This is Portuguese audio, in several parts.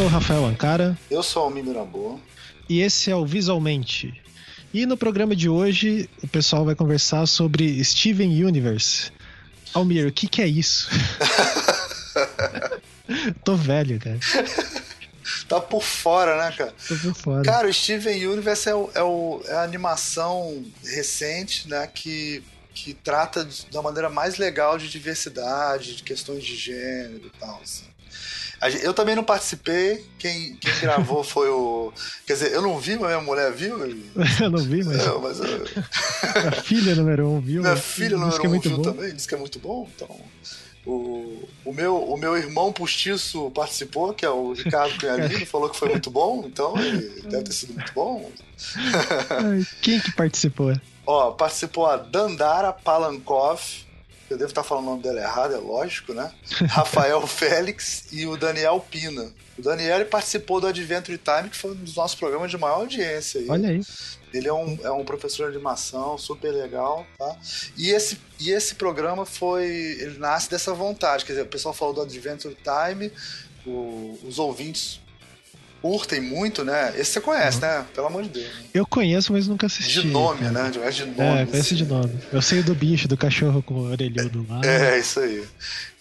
sou o Rafael Ancara. Eu sou o Almir Mirabô. E esse é o Visualmente. E no programa de hoje, o pessoal vai conversar sobre Steven Universe. Almir, o que, que é isso? Tô velho, cara. Tá por fora, né, cara? Tô por fora. Cara, o Steven Universe é, o, é, o, é a animação recente, né, que, que trata da maneira mais legal de diversidade, de questões de gênero e tal, assim. Eu também não participei. Quem, quem gravou foi o. Quer dizer, eu não vi, mas minha mulher viu. eu não vi, mas. Não, mas eu... Minha filha número um viu. Minha filha número é um muito viu bom. também, disse que é muito bom. Então. O, o, meu, o meu irmão postiço participou, que é o Ricardo Cunhalino, falou que foi muito bom, então ele deve ter sido muito bom. Quem que participou? Ó, participou a Dandara Palankov, eu devo estar falando o nome dela errado, é lógico, né? Rafael Félix e o Daniel Pina. O Daniel participou do Adventure Time, que foi um dos nossos programas de maior audiência. Aí. Olha aí. Ele é um, é um professor de animação super legal, tá? E esse, e esse programa foi. Ele nasce dessa vontade. Quer dizer, o pessoal falou do Adventure Time, o, os ouvintes curtem muito, né? Esse você conhece, uhum. né? Pelo amor de Deus. Eu conheço, mas nunca assisti. De nome, cara. né? De, de nome. É, conheço assim. de nome. Eu sei do bicho, do cachorro com o orelhudo lá. É, isso aí.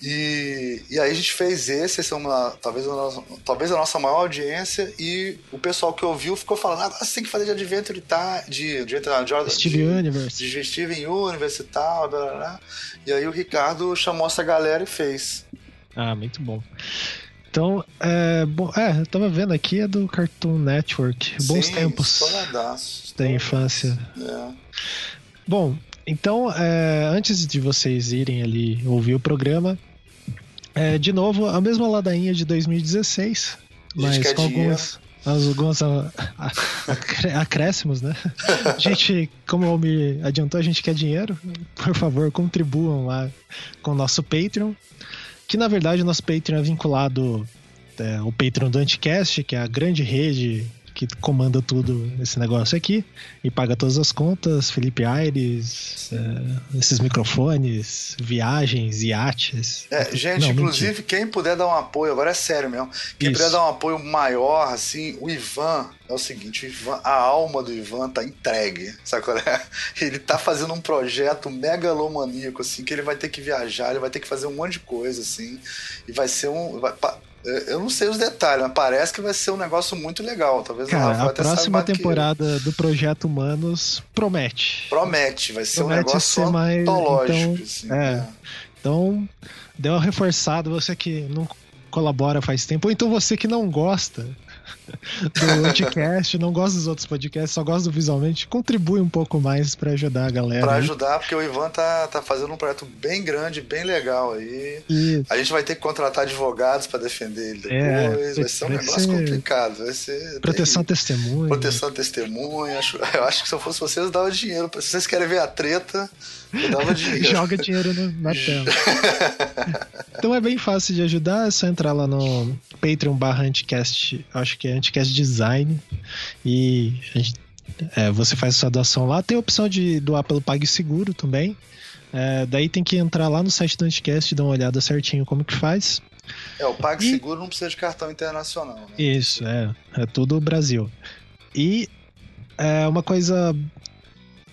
E, e aí a gente fez esse, esse é uma, talvez, a nossa, talvez a nossa maior audiência, e o pessoal que ouviu ficou falando, ah, você tem que fazer de Adventure tá, de, de, de, de Steven Universe. De Steven Universe e tal, blá, blá, blá. E aí o Ricardo chamou essa galera e fez. Ah, muito bom. Então, é, bom, é, eu tava vendo aqui, é do Cartoon Network. Bons Sim, tempos estouradaço, da infância. É. Bom, então, é, antes de vocês irem ali ouvir o programa, é, de novo, a mesma ladainha de 2016, mas com algumas, alguns acréscimos, né? A gente, como me adiantou, a gente quer dinheiro. Por favor, contribuam lá com o nosso Patreon que na verdade o nosso Patreon é vinculado é, ao Patreon do Anticast, que é a grande rede que comanda tudo esse negócio aqui e paga todas as contas, Felipe Aires, é, esses microfones, viagens, iates. É, gente, Não, inclusive, mentira. quem puder dar um apoio, agora é sério mesmo, quem Isso. puder dar um apoio maior, assim, o Ivan, é o seguinte, o Ivan, a alma do Ivan tá entregue, sabe qual é? Ele tá fazendo um projeto megalomaníaco, assim, que ele vai ter que viajar, ele vai ter que fazer um monte de coisa, assim, e vai ser um... Vai, eu não sei os detalhes, mas parece que vai ser um negócio muito legal. Talvez Cara, a próxima temporada do Projeto Humanos promete. Promete, vai ser promete um negócio ser mais, ontológico. Então, assim, é. né? então, deu uma reforçada, você que não colabora faz tempo, ou então você que não gosta do podcast, não gosta dos outros podcasts, só gosta do visualmente, contribui um pouco mais para ajudar a galera. Para ajudar, porque o Ivan tá, tá fazendo um projeto bem grande, bem legal aí. Isso. A gente vai ter que contratar advogados para defender ele depois. É, vai ser um negócio ser... complicado. Vai ser proteção bem... testemunha. Proteção testemunha. Eu acho que se eu fosse vocês, eu dava dinheiro. Se vocês querem ver a treta. Joga dinheiro no, na tela. então é bem fácil de ajudar, é só entrar lá no Patreon barra Anticast, acho que é Anticast Design, e gente, é, você faz sua doação lá. Tem a opção de doar pelo PagSeguro também. É, daí tem que entrar lá no site do Anticast e dar uma olhada certinho como que faz. É, o PagSeguro e... não precisa de cartão internacional, né? Isso, é. É tudo Brasil. E é uma coisa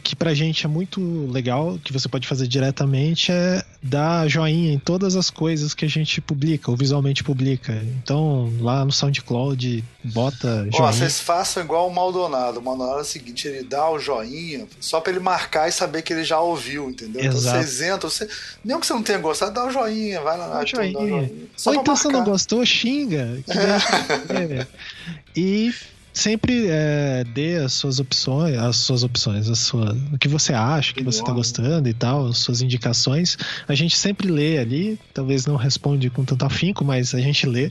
que pra gente é muito legal, que você pode fazer diretamente, é dar joinha em todas as coisas que a gente publica, ou visualmente publica. Então, lá no SoundCloud, bota joinha. Ó, vocês façam igual o Maldonado. O Maldonado é o seguinte, ele dá o joinha só pra ele marcar e saber que ele já ouviu, entendeu? Exato. Então vocês entram, você... mesmo que você não tenha gostado, dá o joinha, vai lá. Dá o joinha. joinha. Ou então você não gostou, xinga. Que e sempre é, dê as suas opções, as suas opções, as suas, o que você acha, o que você está gostando e tal, as suas indicações. A gente sempre lê ali, talvez não responde com tanto afinco, mas a gente lê.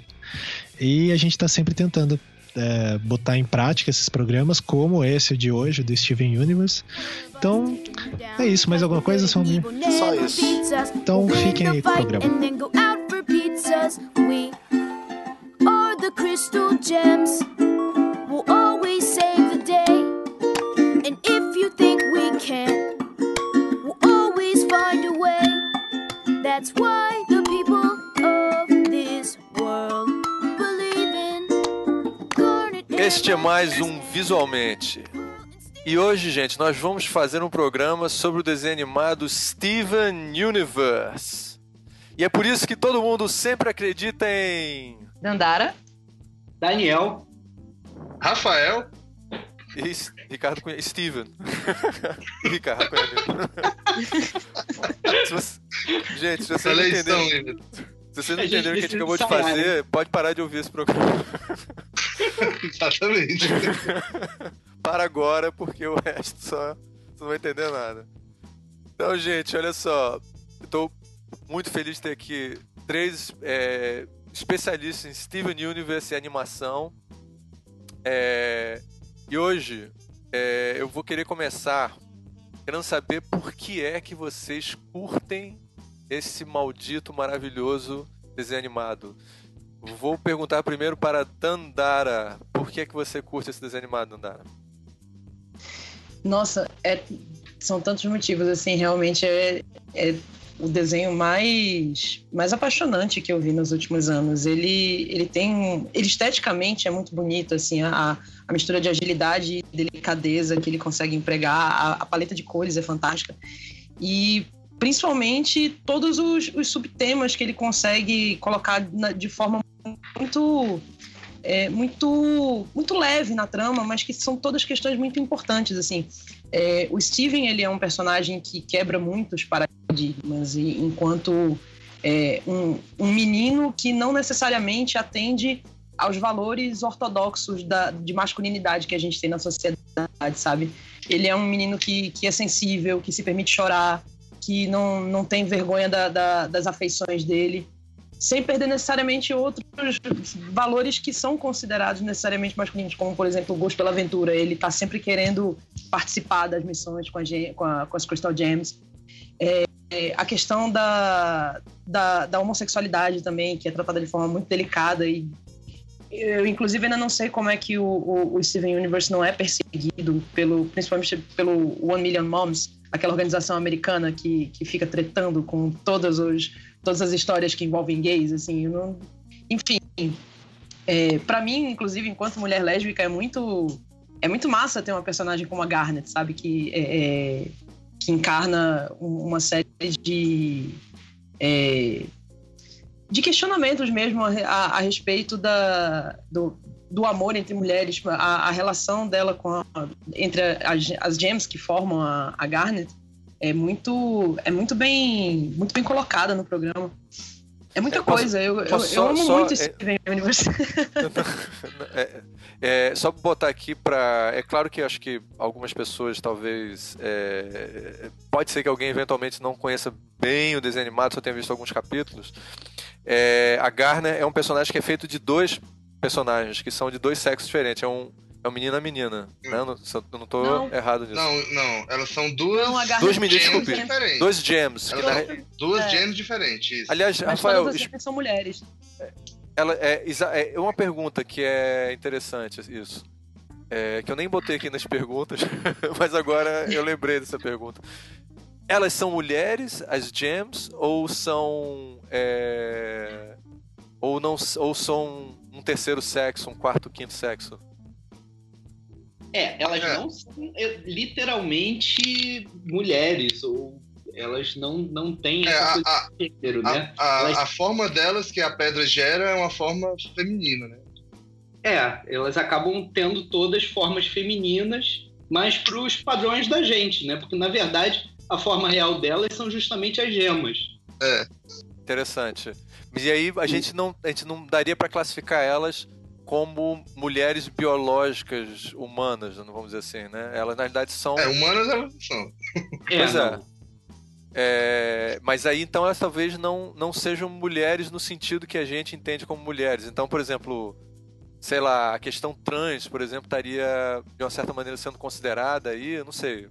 E a gente está sempre tentando é, botar em prática esses programas, como esse de hoje, do Steven Universe. Então, é isso. Mais alguma coisa, Salmir? Só isso. Então, fiquem aí com o programa. Crystal gems will always save the day. And if you think we can't, we'll always find a way. That's why the people of this world believe in Este é mais um Visualmente. E hoje, gente, nós vamos fazer um programa sobre o desenho animado Steven Universe. E é por isso que todo mundo sempre acredita em. Dandara. Daniel. Rafael. E Ricardo Cunha. Steven. Ricardo Cunha. Se você- Gente, se vocês não Iver. se vocês não o que a gente acabou de fazer, pode parar de ouvir esse programa. Exatamente. para agora, porque o resto só você não vai entender nada. Então, gente, olha só. Eu tô muito feliz de ter aqui três é, especialistas em Steven Universe e animação. É, e hoje é, eu vou querer começar querendo saber por que é que vocês curtem esse maldito maravilhoso desenho animado. Vou perguntar primeiro para Dandara. Por que é que você curte esse desenho animado, Dandara? Nossa, é- são tantos motivos, assim, realmente é, é o desenho mais, mais apaixonante que eu vi nos últimos anos. Ele, ele tem. Ele esteticamente é muito bonito, assim, a, a mistura de agilidade e delicadeza que ele consegue empregar, a, a paleta de cores é fantástica. E principalmente todos os, os subtemas que ele consegue colocar na- de forma muito é, muito muito leve na trama, mas que são todas questões muito importantes assim. É, o Steven ele é um personagem que quebra muitos paradigmas e enquanto é, um, um menino que não necessariamente atende aos valores ortodoxos da, de masculinidade que a gente tem na sociedade, sabe? Ele é um menino que, que é sensível, que se permite chorar, que não, não tem vergonha da- da- das afeições dele sem perder necessariamente outros valores que são considerados necessariamente masculinos, como, por exemplo, o gosto pela aventura. Ele está sempre querendo participar das missões com, a, com, a- com as Crystal Gems. É, é, a questão da, da, da homossexualidade também, que é tratada de forma muito delicada e eu, inclusive, ainda não sei como é que o, o, o Steven Universe não é perseguido, pelo, principalmente pelo One Million Moms, aquela organização americana que, que fica tretando com todos os, todas as histórias que envolvem gays, assim, não... enfim. É, para mim, inclusive, enquanto mulher lésbica, é muito é muito massa ter uma personagem como a Garnet, sabe, que é, é, que encarna um- uma série de é, de questionamentos mesmo a, a- a respeito da, do, do amor entre mulheres, a, a relação dela com a- entre as, as gems que formam a, a Garnet é muito é muito bem muito bem colocada no programa. É muita É, posso- coisa. Eu, eu, eu amo só, muito é- esse Universe. É, é, só botar aqui para. É claro que acho que algumas pessoas talvez. é, pode ser que alguém eventualmente não conheça bem o desenho animado, só tenha visto alguns capítulos. É, a Garner é um personagem que é feito de dois personagens, que são de dois sexos diferentes. É um, é um menino e menina. Né? Eu, não, se eu não tô Não. errado nisso. Não, não. Elas são duas. Não, a Duas meninas, gems desculpe. diferentes. Dois gems. Elas duas É. gems diferentes. Isso. Aliás, Mas Rafael, todas as gems são mulheres. Ela é, exa- é uma pergunta que é interessante isso. É, que eu nem botei aqui nas perguntas, mas agora eu lembrei dessa pergunta. Elas são mulheres, as gems, ou são é, ou não ou são um terceiro sexo, um quarto, quinto sexo? É, elas É. não são é, literalmente mulheres, ou elas não, não têm É, essa a, coisa a, de gênero, né? a, a, Elas- a forma delas que a pedra gera é uma forma feminina, né? É, elas acabam tendo todas formas femininas, mas para os padrões da gente, né? Porque na verdade a forma real delas são justamente as gemas. Interessante. E aí a gente não, a gente não daria para classificar elas como mulheres biológicas humanas, não vamos dizer assim, né? Elas na realidade são É, humanas elas não são. Pois é. É, mas aí então elas talvez não, não sejam mulheres no sentido que a gente entende como mulheres. Então, por exemplo, sei lá, a questão trans, por exemplo, estaria de uma certa maneira sendo considerada aí, eu não sei.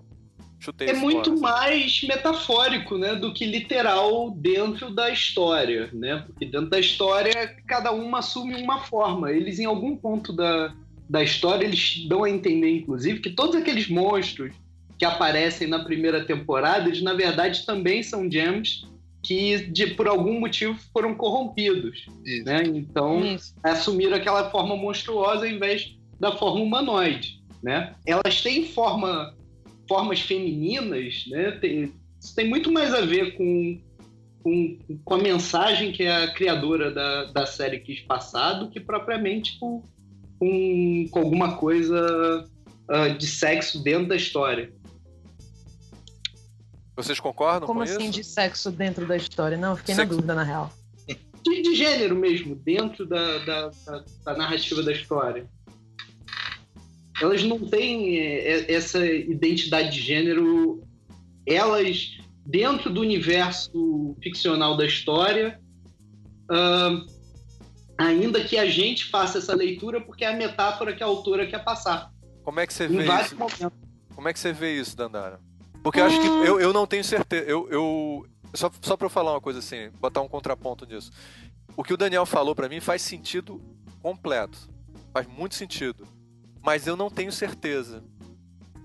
Chutei É muito fora. mais metafórico, né, do que literal dentro da história, né? Porque dentro da história cada uma assume uma forma. Eles em algum ponto da, da história eles dão a entender, inclusive, que todos aqueles monstros que aparecem na primeira temporada, eles na verdade também são gems que de, por algum motivo foram corrompidos, Isso. né? Então Isso. assumiram aquela forma monstruosa ao invés da forma humanoide, né? Elas têm forma, formas femininas, né? Tem, isso tem muito mais a ver com, com, com a mensagem que a criadora da, da série quis passar do que propriamente com, com, com alguma coisa uh, de sexo dentro da história. Vocês concordam Como com assim isso? de sexo dentro da história? Não, eu fiquei na Sexo- dúvida, na real. De, de gênero mesmo, dentro da, da, da- da narrativa da história. Elas não têm é, é, essa identidade de gênero. Elas, dentro do universo ficcional da história, ahn, ainda que a gente faça essa leitura porque é a metáfora que a autora quer passar. Como é que você Em vê vários isso? momentos. Como é que você vê isso, Dandara? Porque eu acho que eu, eu não tenho certeza. Eu, eu só só para eu falar uma coisa assim, botar um contraponto nisso. O que o Daniel falou pra mim faz sentido completo. Faz muito sentido. Mas eu não tenho certeza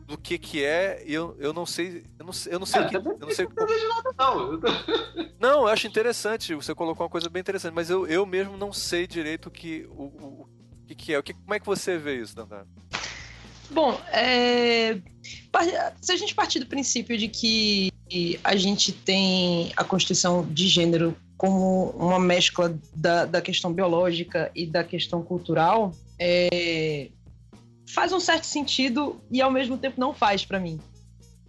do que que é, e eu, eu não sei, eu não sei, eu não sei, É, que- eu não sei como- Não, eu tô- Não, eu acho interessante, você colocou uma coisa bem interessante, mas eu, eu mesmo não sei direito o que o, o, o que, que é. O que, como é que você vê isso, Dandara? Bom, é, se a gente partir do princípio de que a gente tem a constituição de gênero como uma mescla da, da questão biológica e da questão cultural, é, faz um certo sentido e ao mesmo tempo não faz para mim.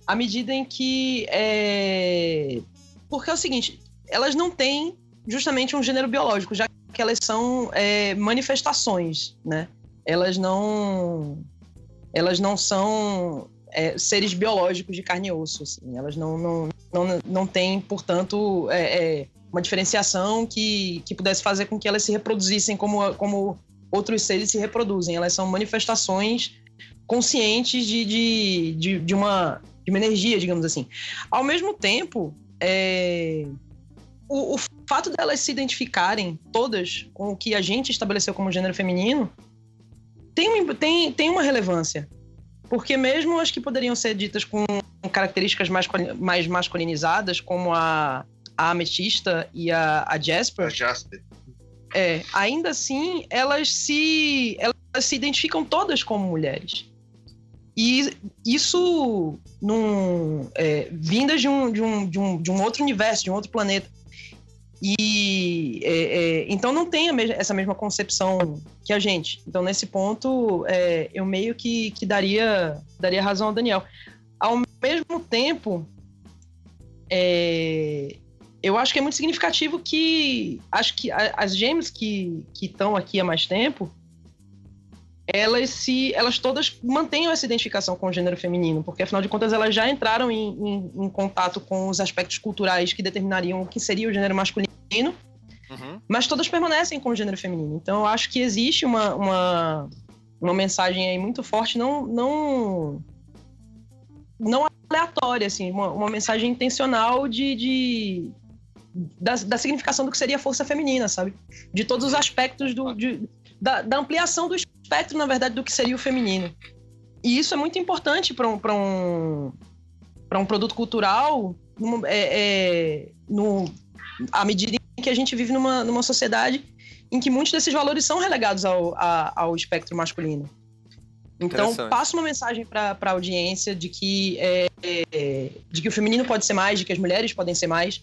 À medida em que. é, porque é o seguinte, elas não têm justamente um gênero biológico, já que elas são é, manifestações, né? Elas não elas não são é, seres biológicos de carne e osso. Assim. Elas não, não, não, não têm, portanto, é, é, uma diferenciação que, que pudesse fazer com que elas se reproduzissem como, como outros seres se reproduzem. Elas são manifestações conscientes de, de, de, de uma, de uma energia, digamos assim. Ao mesmo tempo, é, o, o fato delas se identificarem todas com o que a gente estabeleceu como gênero feminino tem, tem, tem uma relevância. Porque mesmo as que poderiam ser ditas com características mais, mais masculinizadas, como a, a Ametista e a, a Jasper, A Jasper. É, ainda assim, elas se, elas se identificam todas como mulheres. E isso, num, é, vindas de um, de, um, de, um, de um outro universo, de um outro planeta. E é, é, então não tem a mes- essa mesma concepção que a gente. Então, nesse ponto, é, eu meio que, que daria, daria razão ao Daniel. Ao mesmo tempo, é, eu acho que é muito significativo que acho que as gêmeas que estão aqui há mais tempo elas se elas todas mantenham essa identificação com o gênero feminino porque afinal de contas elas já entraram em, em- em contato com os aspectos culturais que determinariam o que seria o gênero masculino Uhum. mas todas permanecem com o gênero feminino então eu acho que existe uma, uma, uma mensagem aí muito forte não não não aleatória assim uma, uma mensagem intencional de, de da, da significação do que seria a força feminina, sabe? De todos os aspectos do, de- da, da ampliação do espectro, na verdade, do que seria o feminino. E isso é muito importante para um, pra um, pra um produto cultural é, é, no, à medida em que a gente vive numa, numa sociedade em que muitos desses valores são relegados ao, a- ao espectro masculino. Então, passa uma mensagem para a audiência de que, é, é, de que o feminino pode ser mais, de que as mulheres podem ser mais,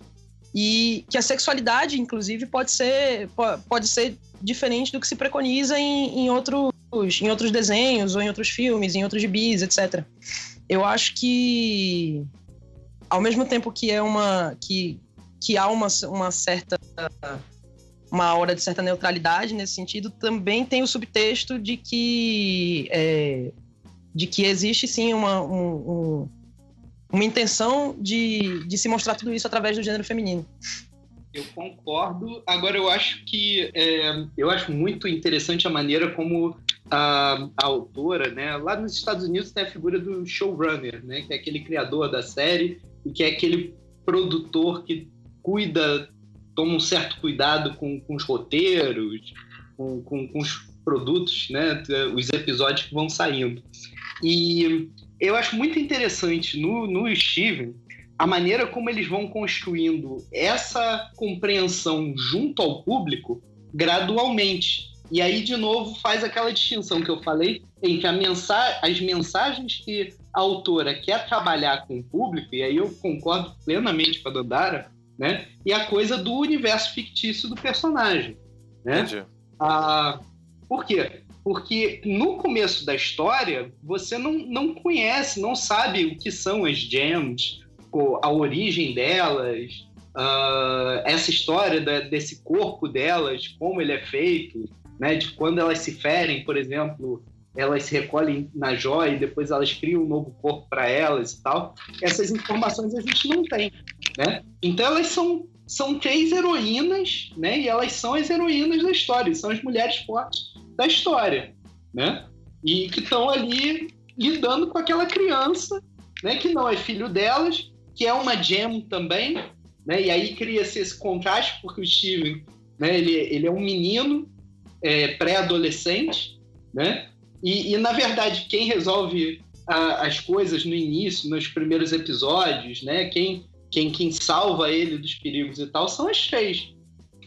e que a sexualidade, inclusive, pode ser, po- pode ser diferente do que se preconiza em, em, outros, em outros desenhos, ou em outros filmes, em outros gibis, etc. Eu acho que, ao mesmo tempo que é uma. que, que há uma, uma certa. uma hora de certa neutralidade nesse sentido, também tem o subtexto de que. é, de que existe sim uma, um- um- uma intenção de, de se mostrar tudo isso através do gênero feminino. Eu concordo. Agora, eu acho que é, eu acho muito interessante a maneira como a, a autora, né? Lá nos Estados Unidos tem a figura do showrunner, né? Que é aquele criador da série e que é aquele produtor que cuida, toma um certo cuidado com, com os roteiros, com, com, com os produtos, né? Os episódios que vão saindo. E eu acho muito interessante no, no Steven a maneira como eles vão construindo essa compreensão junto ao público gradualmente. E aí, de novo, faz aquela distinção que eu falei entre a mensa as mensagens que a autora quer trabalhar com o público, e aí eu concordo plenamente com a Dandara, né? E a coisa do universo fictício do personagem, né? Entendi. Ah, por quê? Porque no começo da história, você não, não conhece, não sabe o que são as gems, a origem delas, ah, essa história da- desse corpo delas, como ele é feito, né? De quando elas se ferem, por exemplo, elas se recolhem na joia e depois elas criam um novo corpo para elas e tal. Essas informações a gente não tem, né? Então elas são são três heroínas, né? E elas são as heroínas da história, são as mulheres fortes da história, né? E que estão ali lidando com aquela criança, né? Que não é filho delas, que é uma gem também, né? E aí cria-se esse contraste porque o Steven, né? Ele, ele é um menino é, pré-adolescente, né? E, e, na verdade quem resolve a- as coisas no início, nos primeiros episódios, né? Quem quem, quem salva ele dos perigos e tal são as três.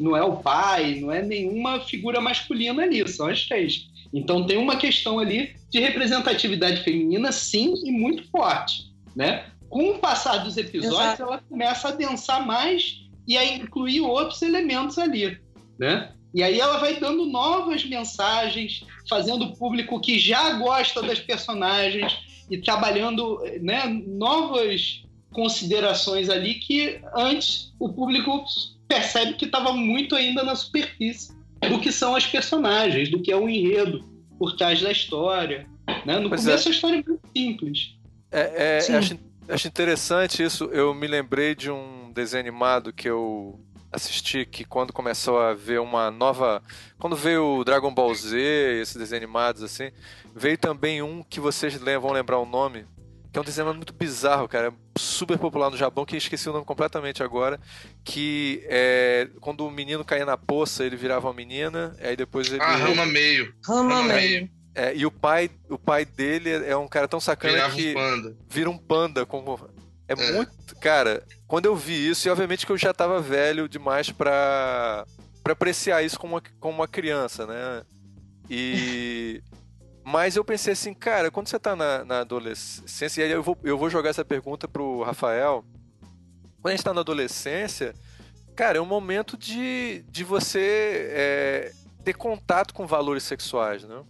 Não é o pai, não é nenhuma figura masculina ali, são as três. Então tem uma questão ali de representatividade feminina, sim, e muito forte, né? Com o passar dos episódios, Exato. ela começa a densar mais e a incluir outros elementos ali, né? E aí ela vai dando novas mensagens, fazendo o público que já gosta das personagens e trabalhando né, novas considerações ali que antes o público percebe que estava muito ainda na superfície do que são as personagens, do que é o enredo por trás da história. Né? No Pois começo a história é muito simples. É, é, Sim. acho, acho interessante isso. Eu me lembrei de um desenho animado que eu assisti que quando começou a ver uma nova. Quando veio o Dragon Ball Z, esses desenhos animados assim, veio também um que vocês vão lembrar o nome, que é um desenho muito bizarro, cara. Super popular no Japão, que eu esqueci o nome completamente agora. Que é. Quando o menino caía na poça, ele virava uma menina, aí depois ele. Ah, Rama meio. Rama meio. É, e o pai, o pai dele é um cara tão sacana Virava que um panda. vira um panda como é, É. muito cara quando eu vi isso e obviamente que eu já tava velho demais pra para apreciar isso como uma, como uma criança né e mas eu pensei assim cara quando você tá na, na adolescência e aí eu vou, eu vou jogar essa pergunta pro Rafael quando a gente tá na adolescência cara é um momento de, de você é, ter contato com valores sexuais né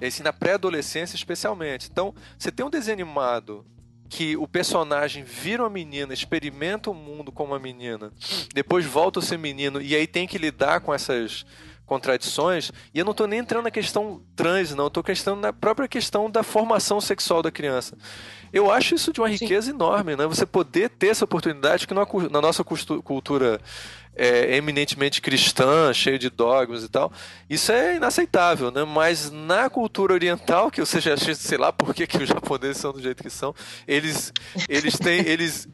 e assim, na pré-adolescência especialmente. Então, você tem um desenho animado que o personagem vira uma menina, experimenta o mundo como uma menina, depois volta a ser menino e aí tem que lidar com essas contradições. E eu não estou nem entrando na questão trans, não, eu estou questão na própria questão da formação sexual da criança. Eu acho isso de uma riqueza enorme, né? Você poder ter essa oportunidade que na, nossa cultura é, eminentemente cristã, cheia de dogmas e tal, isso é inaceitável, né? Mas na cultura oriental, que ou seja, sei lá por que, que os japoneses são do jeito que são, eles eles têm eles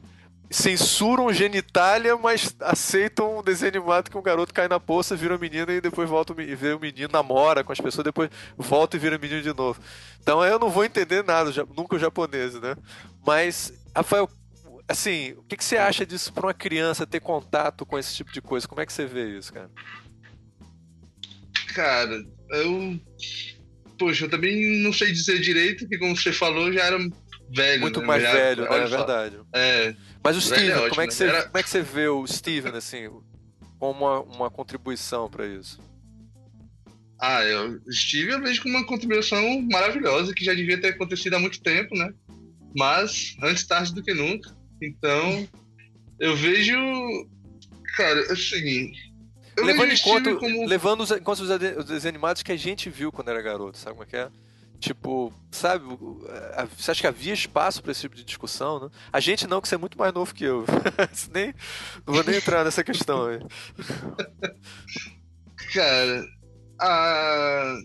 censuram genitália, mas aceitam um desenho animado que um garoto cai na poça, vira menina e depois volta me- vê o menino, namora com as pessoas, depois volta e vira menino de novo. Então eu não vou entender nada, nunca o japonês, né? Mas, Rafael, assim, o que, que você acha disso para uma criança ter contato com esse tipo de coisa? Como é que você vê isso, cara? Cara, eu. Poxa, eu também não sei dizer direito, porque como você falou, já era velho. Muito né? mais Já- velho, né? É verdade. É, Mas o é Steven, como, ótimo, é que né? você, Era- como é que você vê o Steven, assim, como uma, uma contribuição para isso? Ah, eu, o Steve eu vejo como uma contribuição maravilhosa que já devia ter acontecido há muito tempo, né? Mas antes tarde do que nunca. Então, eu vejo. Cara, assim. Eu levando vejo em conta, como. levando os, em conta os os desenhos animados que a gente viu quando era garoto, sabe como é que é? Tipo, sabe, a- você acha que havia espaço para esse tipo de discussão, né? A gente não, que você é muito mais novo que eu. Nem, não vou nem entrar nessa questão aí. Cara. Ah,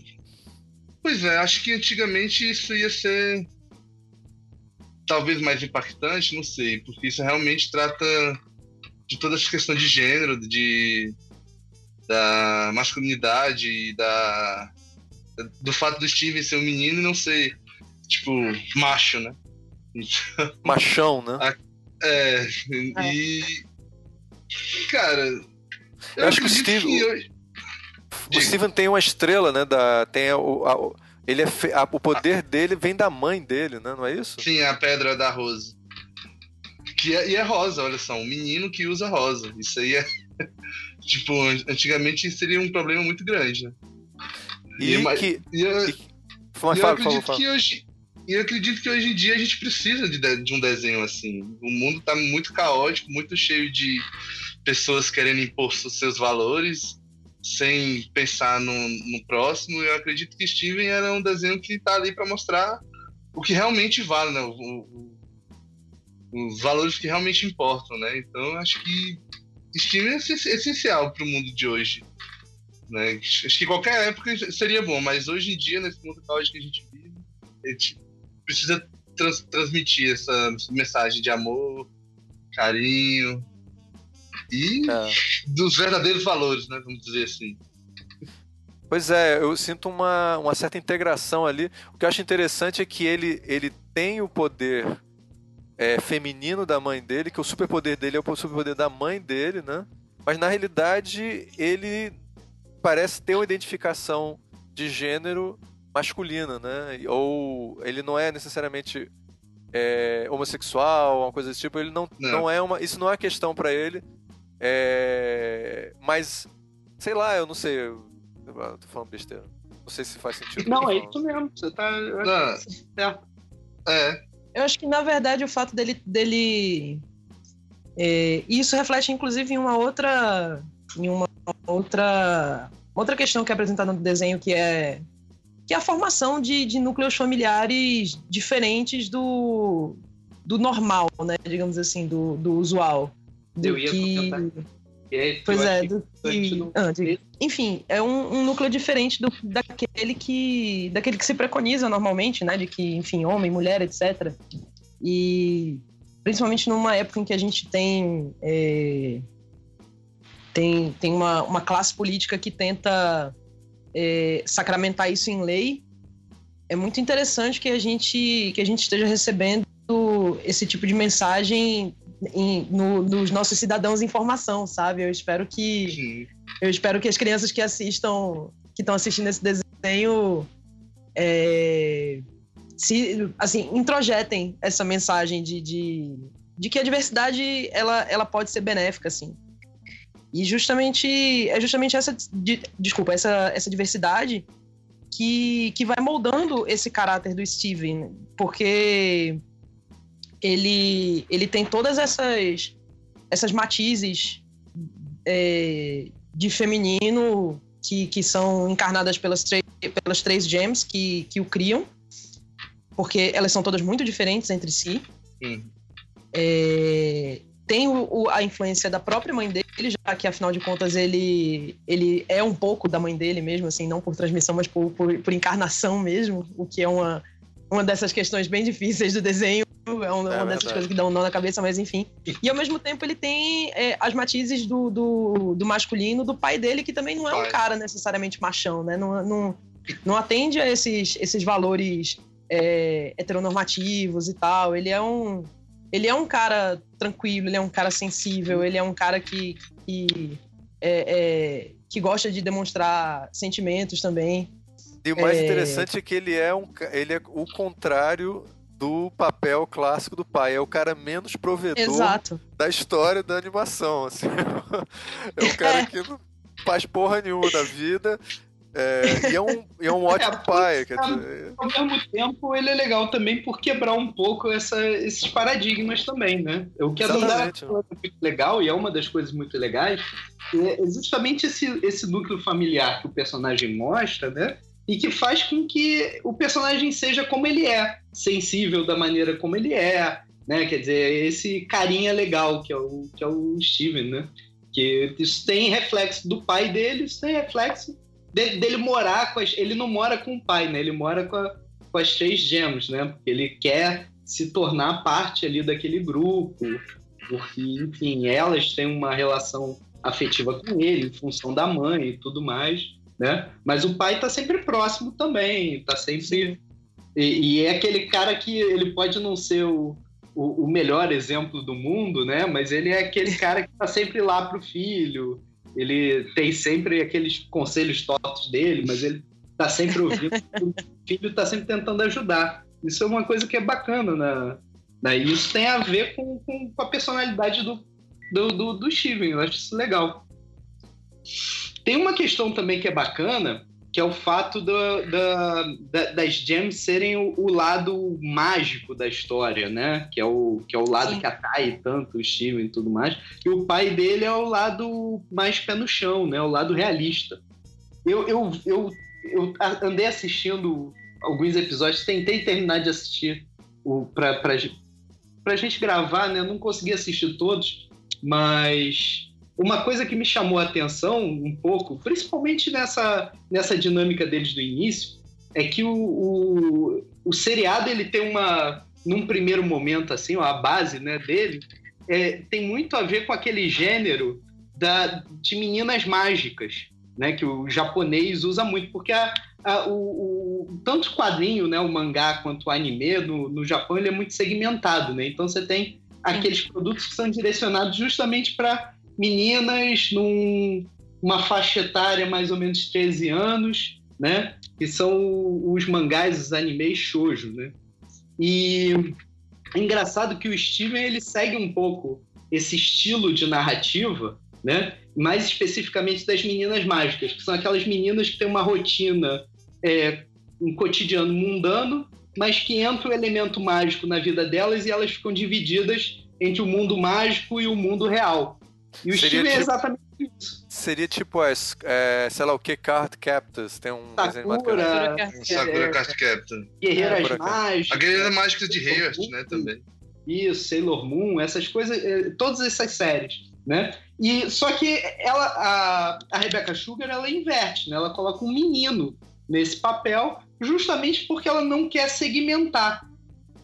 pois é, acho que antigamente isso ia ser. Talvez mais impactante, não sei, porque isso realmente trata de toda essa questão de gênero, de da masculinidade, e da do fato do Steven ser um menino e não ser tipo macho, né? Então, Machão, né? é, e cara, Eu acho que o acredito Steve- eu- O Steven tem uma estrela, né? Da, tem o, a- ele é fe- a- o poder dele vem da mãe dele, né? Não é isso? Sim, a pedra da Rose. Que é, e é rosa, olha só, um menino que usa rosa. Isso aí é. tipo, antigamente seria um problema muito grande, né? E, mas- que. E eu, Mas e eu fala, por favor, acredito fala. que hoje. E eu acredito que hoje em dia a gente precisa de, de- um desenho assim. O mundo tá muito caótico, muito cheio de pessoas querendo impor seus valores sem pensar no, no próximo. Eu acredito que Steven era um desenho que tá ali para mostrar o que realmente vale, né? O- o- os valores que realmente importam, né? Então eu acho que Steven é essen- essencial para o mundo de hoje. Né? Acho que qualquer época seria bom, mas hoje em dia, nesse mundo caótico que a gente vive, a gente precisa trans- transmitir essa mensagem de amor, carinho e É. dos verdadeiros valores, né? Vamos dizer assim. Pois é, eu sinto uma, uma certa integração ali. O que eu acho interessante é que ele, ele tem o poder é, feminino da mãe dele, que o superpoder dele é o superpoder da mãe dele, né? Mas na realidade ele parece ter uma identificação de gênero masculina, né? Ou ele não é necessariamente é, homossexual, uma coisa desse tipo. Ele não, Não. não é uma. Isso não é questão pra ele. É, mas sei lá, eu não sei. Eu, eu tô falando besteira. Não sei se faz sentido. Não, é isso mesmo. Você tá. é. É, Eu acho que, na verdade, o fato dele. dele é, e isso reflete, inclusive, em uma outra. Em uma outra. Outra questão que é apresentada no desenho, que é. Que é a formação de, de núcleos familiares diferentes do. do normal, né? Digamos assim, do, do usual. Do Eu ia que. comentar. É, Pois é, do que. no- Ah, diga. Enfim, é um, um núcleo diferente do, daquele que daquele que se preconiza normalmente, né? De que, enfim, homem, mulher, etc. E principalmente numa época em que a gente tem é, tem, tem uma, uma classe política que tenta é, sacramentar isso em lei, é muito interessante que a gente que a gente esteja recebendo esse tipo de mensagem em- no- nos nossos cidadãos em formação, sabe? Eu espero que eu espero que as crianças que assistam, que estão assistindo esse desenho, é, se, assim, introjetem essa mensagem de, de, de que a diversidade ela, ela pode ser benéfica, assim. E justamente é justamente essa, de- desculpa, essa, essa diversidade que, que vai moldando esse caráter do Steven, porque ele, ele tem todas essas, essas matizes é, de feminino que, que são encarnadas pelas, três pelas três gems que, que o criam, porque elas são todas muito diferentes entre si. Hum. É, tem o- a influência da própria mãe dele, já que afinal de contas ele, ele é um pouco da mãe dele mesmo, assim, não por transmissão, mas por, por, por encarnação mesmo, o que é uma, uma dessas questões bem difíceis do desenho. É uma, uma dessas verdade. coisas que dão um nó na cabeça, mas enfim. E ao mesmo tempo ele tem é, as matizes do, do, do masculino do pai dele, que também não é um cara necessariamente machão, né? Não, não, não atende a esses, esses valores é, heteronormativos e tal. Ele é um. Ele é um cara tranquilo, ele é um cara sensível, ele é um cara que, que, é, é, que gosta de demonstrar sentimentos também. E o mais É. interessante é que ele é, um, ele é o contrário do papel clássico do pai. É o cara menos provedor Exato. da história da animação. assim. É um cara É. que não faz porra nenhuma da vida. É, e é um, e é um ótimo É, pai. Quer dizer, Ao mesmo tempo, ele é legal também por quebrar um pouco essa- esses paradigmas também, né? O que a Dandara é muito legal, e é uma das coisas muito legais, é justamente esse, esse núcleo familiar que o personagem mostra, né? E que faz com que o personagem seja como ele é, sensível da maneira como ele é, né? Quer dizer, esse carinha legal que é o, que é o Steven, né? Que isso tem reflexo do pai dele, isso tem reflexo dele, dele morar com as. Ele não mora com o pai, né? Ele mora com, a- com as três gemas, né? Porque ele quer se tornar parte ali daquele grupo, porque, enfim, elas têm uma relação afetiva com ele, em função da mãe e tudo mais, né? Mas o pai tá sempre próximo também, tá sempre. E, e é aquele cara que ele pode não ser o, o, o melhor exemplo do mundo, né? Mas ele é aquele cara que tá sempre lá pro filho, Ele tem sempre aqueles conselhos tortos dele, mas ele tá sempre ouvindo. o filho tá sempre tentando ajudar. Isso é uma coisa que é bacana, né? né? E isso tem a ver com, com, a personalidade do, do, do, do Steven. Eu acho isso legal. Tem uma questão também que é bacana, que é o fato do, da, da, das gems serem o, o, lado mágico da história, né? Que é o, que é o lado Sim. que atrai tanto o Steven e tudo mais. E o pai dele é o lado mais pé no chão, né? O lado realista. Eu, eu, eu, eu andei assistindo alguns episódios, tentei terminar de assistir o, pra, pra, pra gente gravar, né? Eu não consegui assistir todos, mas uma coisa que me chamou a atenção um pouco, principalmente nessa, nessa dinâmica deles do início, é que o, o, o seriado ele tem uma, num primeiro momento assim, a base né, dele é, tem muito a ver com aquele gênero da, de meninas mágicas, né, que o japonês usa muito, porque a, a, o, o, tanto o quadrinho, né, o mangá quanto o anime no, no Japão ele é muito segmentado, né? Então você tem aqueles produtos que são direcionados justamente para meninas numa faixa etária mais ou menos 13 anos, né? Que são os mangás, os animes shoujo, né? E é engraçado que o Steven ele segue um pouco esse estilo de narrativa, né? Mais especificamente das meninas mágicas, que são aquelas meninas que têm uma rotina, é, um cotidiano mundano, mas que entra o elemento mágico na vida delas e elas ficam divididas entre o mundo mágico e o mundo real. E o seria Steven é tipo, é exatamente isso. Seria tipo as, é, sei lá o que, Card Captors, tem um Sakura, desenho bacana. Sakura Card Captor. Guerreiras é, Mágicas. A Guerreira Mágica de Hearst, né, também. Isso, Sailor Moon, essas coisas, é, todas essas séries, né? E só que ela, a, a Rebecca Sugar, ela inverte, né? Ela coloca um menino nesse papel, justamente porque ela não quer segmentar,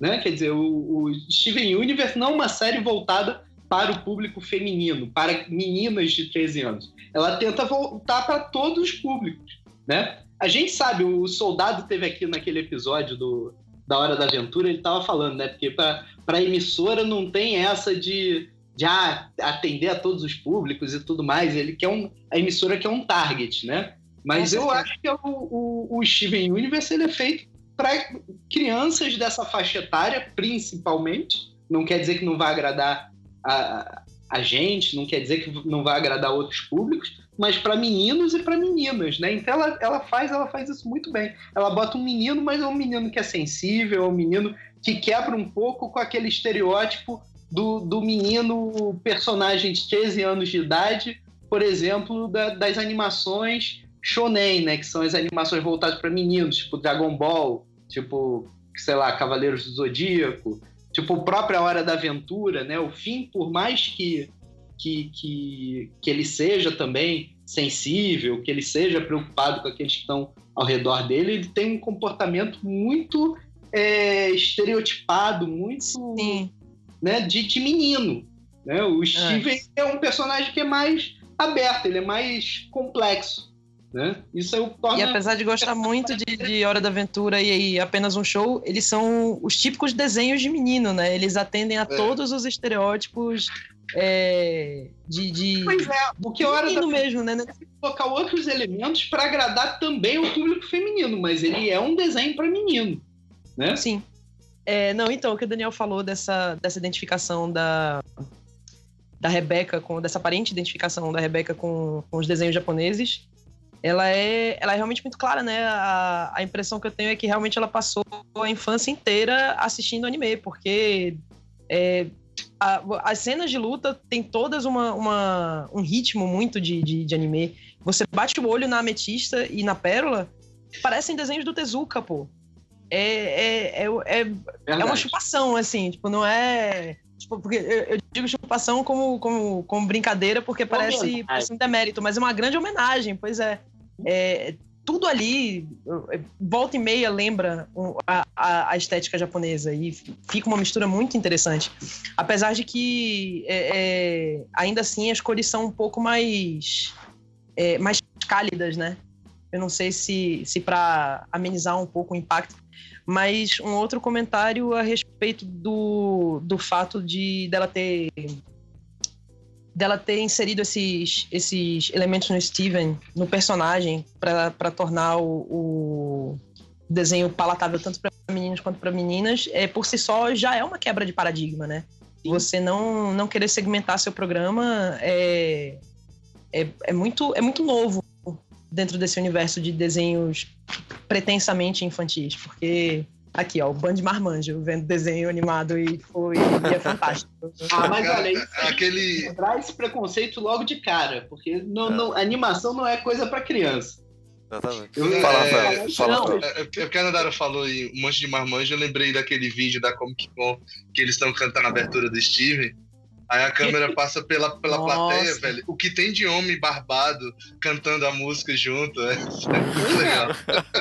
né? Quer dizer, o, o Steven Universe não é uma série voltada para o público feminino, para meninas de 13 anos. Ela tenta voltar para todos os públicos, né? A gente sabe, o soldado teve aqui naquele episódio do, da Hora da Aventura, ele estava falando, né? Porque para a emissora não tem essa de, de ah, atender a todos os públicos e tudo mais. Ele quer um, a emissora quer um target, né? Mas eu acho que o, o, o Steven Universe ele é feito para crianças dessa faixa etária, principalmente. Não quer dizer que não vai agradar a, a gente, não quer dizer que não vai agradar outros públicos, mas para meninos e para meninas, né? Então ela, ela faz ela faz isso muito bem. Ela bota um menino, mas é um menino que é sensível, é um menino que quebra um pouco com aquele estereótipo do, do menino personagem de 13 anos de idade, por exemplo, da, das animações shonen, né? Que são as animações voltadas para meninos, tipo Dragon Ball, tipo, sei lá, Cavaleiros do Zodíaco, Tipo, a própria Hora da Aventura, né? O fim, por mais que, que, que, que ele seja também sensível, que ele seja preocupado com aqueles que estão ao redor dele, ele tem um comportamento muito é, estereotipado, muito né, de, de menino. Né? O Steven é. é um personagem que é mais aberto, ele é mais complexo. Né? Isso é o torna... E apesar de gostar muito de, de Hora da Aventura e, e, apenas um show, eles são os típicos desenhos de menino, né? Eles atendem a é. todos os estereótipos é, de, de. Pois é, porque a Hora da mesmo, né? colocar outros elementos para agradar também o público feminino, mas ele é um desenho para menino, né? Sim. É, não, então, o que o Daniel falou dessa, dessa identificação da, da Rebeca, com, dessa aparente identificação da Rebeca com, com os desenhos japoneses, ela é, ela é realmente muito clara, né? A, a impressão que eu tenho é que realmente ela passou a infância inteira assistindo anime, porque é, a, as cenas de luta tem todas uma, uma um ritmo muito de, de, de, anime. Você bate o olho na ametista e na pérola, parecem desenhos do Tezuka, pô. É, é, é, é, é uma chupação, assim, tipo, não é. Tipo, porque eu, eu, digo chupação como, como, como brincadeira, porque parece, parece um demérito, mas é uma grande homenagem, pois é. é tudo ali, volta e meia, lembra a, a, a, estética japonesa e fica uma mistura muito interessante. Apesar de que, é, é, ainda assim, as cores são um pouco mais, é, mais cálidas, né? Eu não sei se, se para amenizar um pouco o impacto mas um outro comentário a respeito do, do fato de dela ter dela ter inserido esses, esses elementos no Steven, no personagem, para tornar o, o desenho palatável tanto para meninos quanto para meninas, é, por si só já é uma quebra de paradigma, né? Você não, não querer segmentar seu programa é, é, é, muito, é muito novo dentro desse universo de desenhos pretensamente infantis, porque aqui, ó, o Band Marmanjo vendo desenho animado e foi e é fantástico. Ah, mas olha, isso Aquele. traz esse preconceito logo de cara, porque não, não, animação não é coisa pra criança. Exatamente. Eu- Fala, é. Fala, não, Rafael. É, é porque a Nadara falou aí um monte de marmanjo, eu lembrei daquele vídeo da Comic Con que eles estão cantando a abertura do Steven. Aí a câmera passa pela, pela Nossa. plateia, velho. O que tem de homem barbado cantando a música junto é, é muito legal.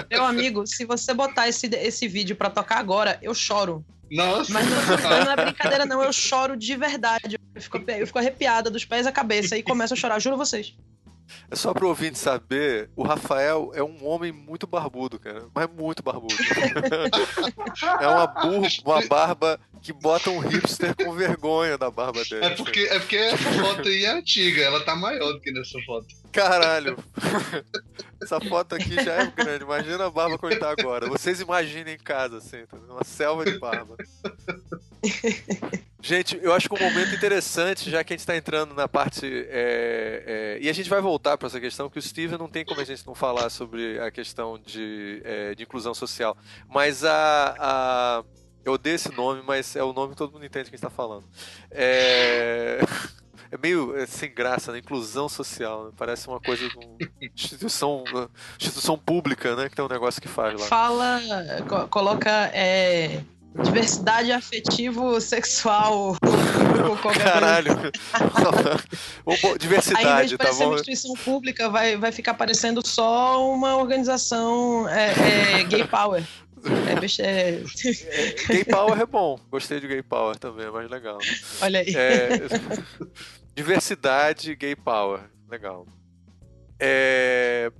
Meu amigo, se você botar esse, esse vídeo pra tocar agora, eu choro. Nossa, Mas não, mas não é brincadeira, não. Eu choro de verdade. Eu fico, eu fico arrepiada dos pés à cabeça e começo a chorar, juro a vocês. É só pro ouvinte saber, o Rafael é um homem muito barbudo, cara. Mas muito barbudo. é uma, burro, uma barba que bota um hipster com vergonha da barba dele. é porque, é porque essa foto aí é antiga, ela tá maior do que nessa foto. Caralho. Essa foto aqui já é grande. Imagina a barba como ele tá agora. Vocês imaginem em casa, assim, uma selva de barba. Gente, eu acho que um momento interessante, já que a gente está entrando na parte. é, é, e a gente vai voltar para essa questão, que o Steven não tem como a gente não falar sobre a questão de, é, de inclusão social. Mas a, a. Eu odeio esse nome, mas é o nome que todo mundo entende que a gente está falando. É. É meio é, sem graça, né? Inclusão social, né? Parece uma coisa de uma instituição, instituição pública, né? Que tem um negócio que faz lá. Fala, co- coloca é, diversidade afetivo sexual. ou qualquer coisa. Caralho. Bo- Aí, em vez Diversidade, de tá parecer bom? uma instituição pública, vai, vai ficar parecendo só uma organização é, é, gay power. É, best- é, Gay Power é bom. Gostei de Gay Power também, é mais legal. olha aí. É, diversidade, Gay Power. Legal. É,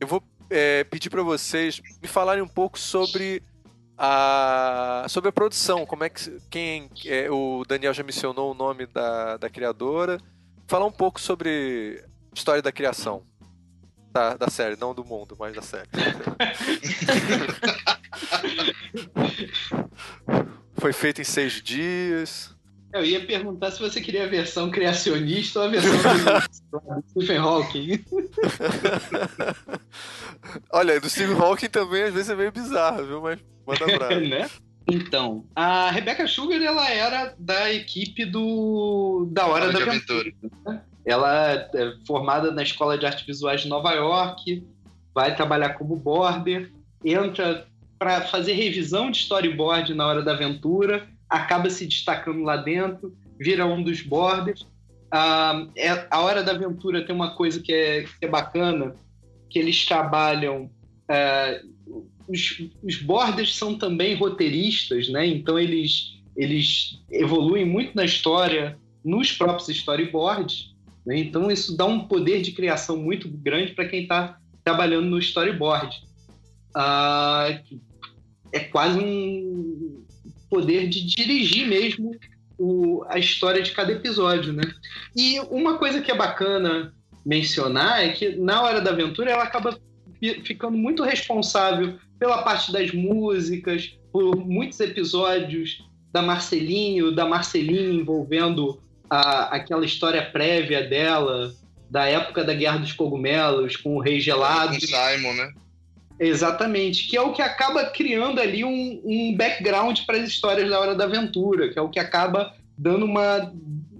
eu vou é, pedir para vocês me falarem um pouco sobre a, sobre a produção. Como é que quem é, o Daniel já mencionou o nome da, da criadora. Falar um pouco sobre a história da criação. Da, da série, não do mundo, mas da série. Foi feito em seis dias. Eu ia perguntar se você queria a versão criacionista ou a versão do Stephen Hawking. Olha, do Steve Hawking também às vezes é meio bizarro, viu? Mas manda né? Então, a Rebecca Sugar ela era da equipe do da Hora da Aventura. né? Ela é formada na Escola de Artes Visuais de Nova York, vai trabalhar como border, entra para fazer revisão de storyboard na Hora da Aventura, acaba se destacando lá dentro, vira um dos borders. Ah, é- a Hora da Aventura tem uma coisa que é, que é bacana, que eles trabalham ah, os, os borders são também roteiristas, né? Então eles, eles evoluem muito na história nos próprios storyboards. Né? Então isso dá um poder de criação muito grande para quem está trabalhando no storyboard. Ah, é quase um poder de dirigir mesmo o- a história de cada episódio, né? E uma coisa que é bacana mencionar é que na hora da aventura ela acaba fi- ficando muito responsável pela parte das músicas, por muitos episódios da Marcelinho, da Marcelinha envolvendo a- aquela história prévia dela, da época da Guerra dos Cogumelos, com o Rei Gelado. Com Simon, né? Exatamente, que é o que acaba criando ali um, um background para as histórias da Hora da Aventura, que é o que acaba dando uma,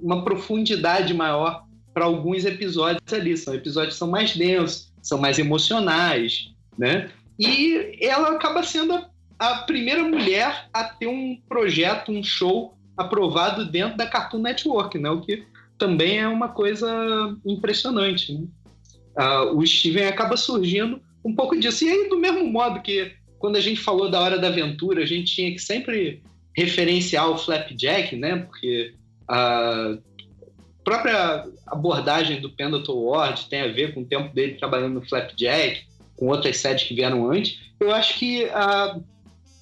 uma profundidade maior para alguns episódios ali. São episódios que são mais densos, são mais emocionais, né? E ela acaba sendo a, primeira mulher a ter um projeto, um show aprovado dentro da Cartoon Network, né? O que também é uma coisa impressionante. Né? Ah, o Steven acaba surgindo um pouco disso. E aí, do mesmo modo que quando a gente falou da Hora da Aventura, a gente tinha que sempre referenciar o Flapjack, né? Porque a própria abordagem do Pendleton Ward tem a ver com o tempo dele trabalhando no Flapjack, com outras séries que vieram antes. Eu acho que a,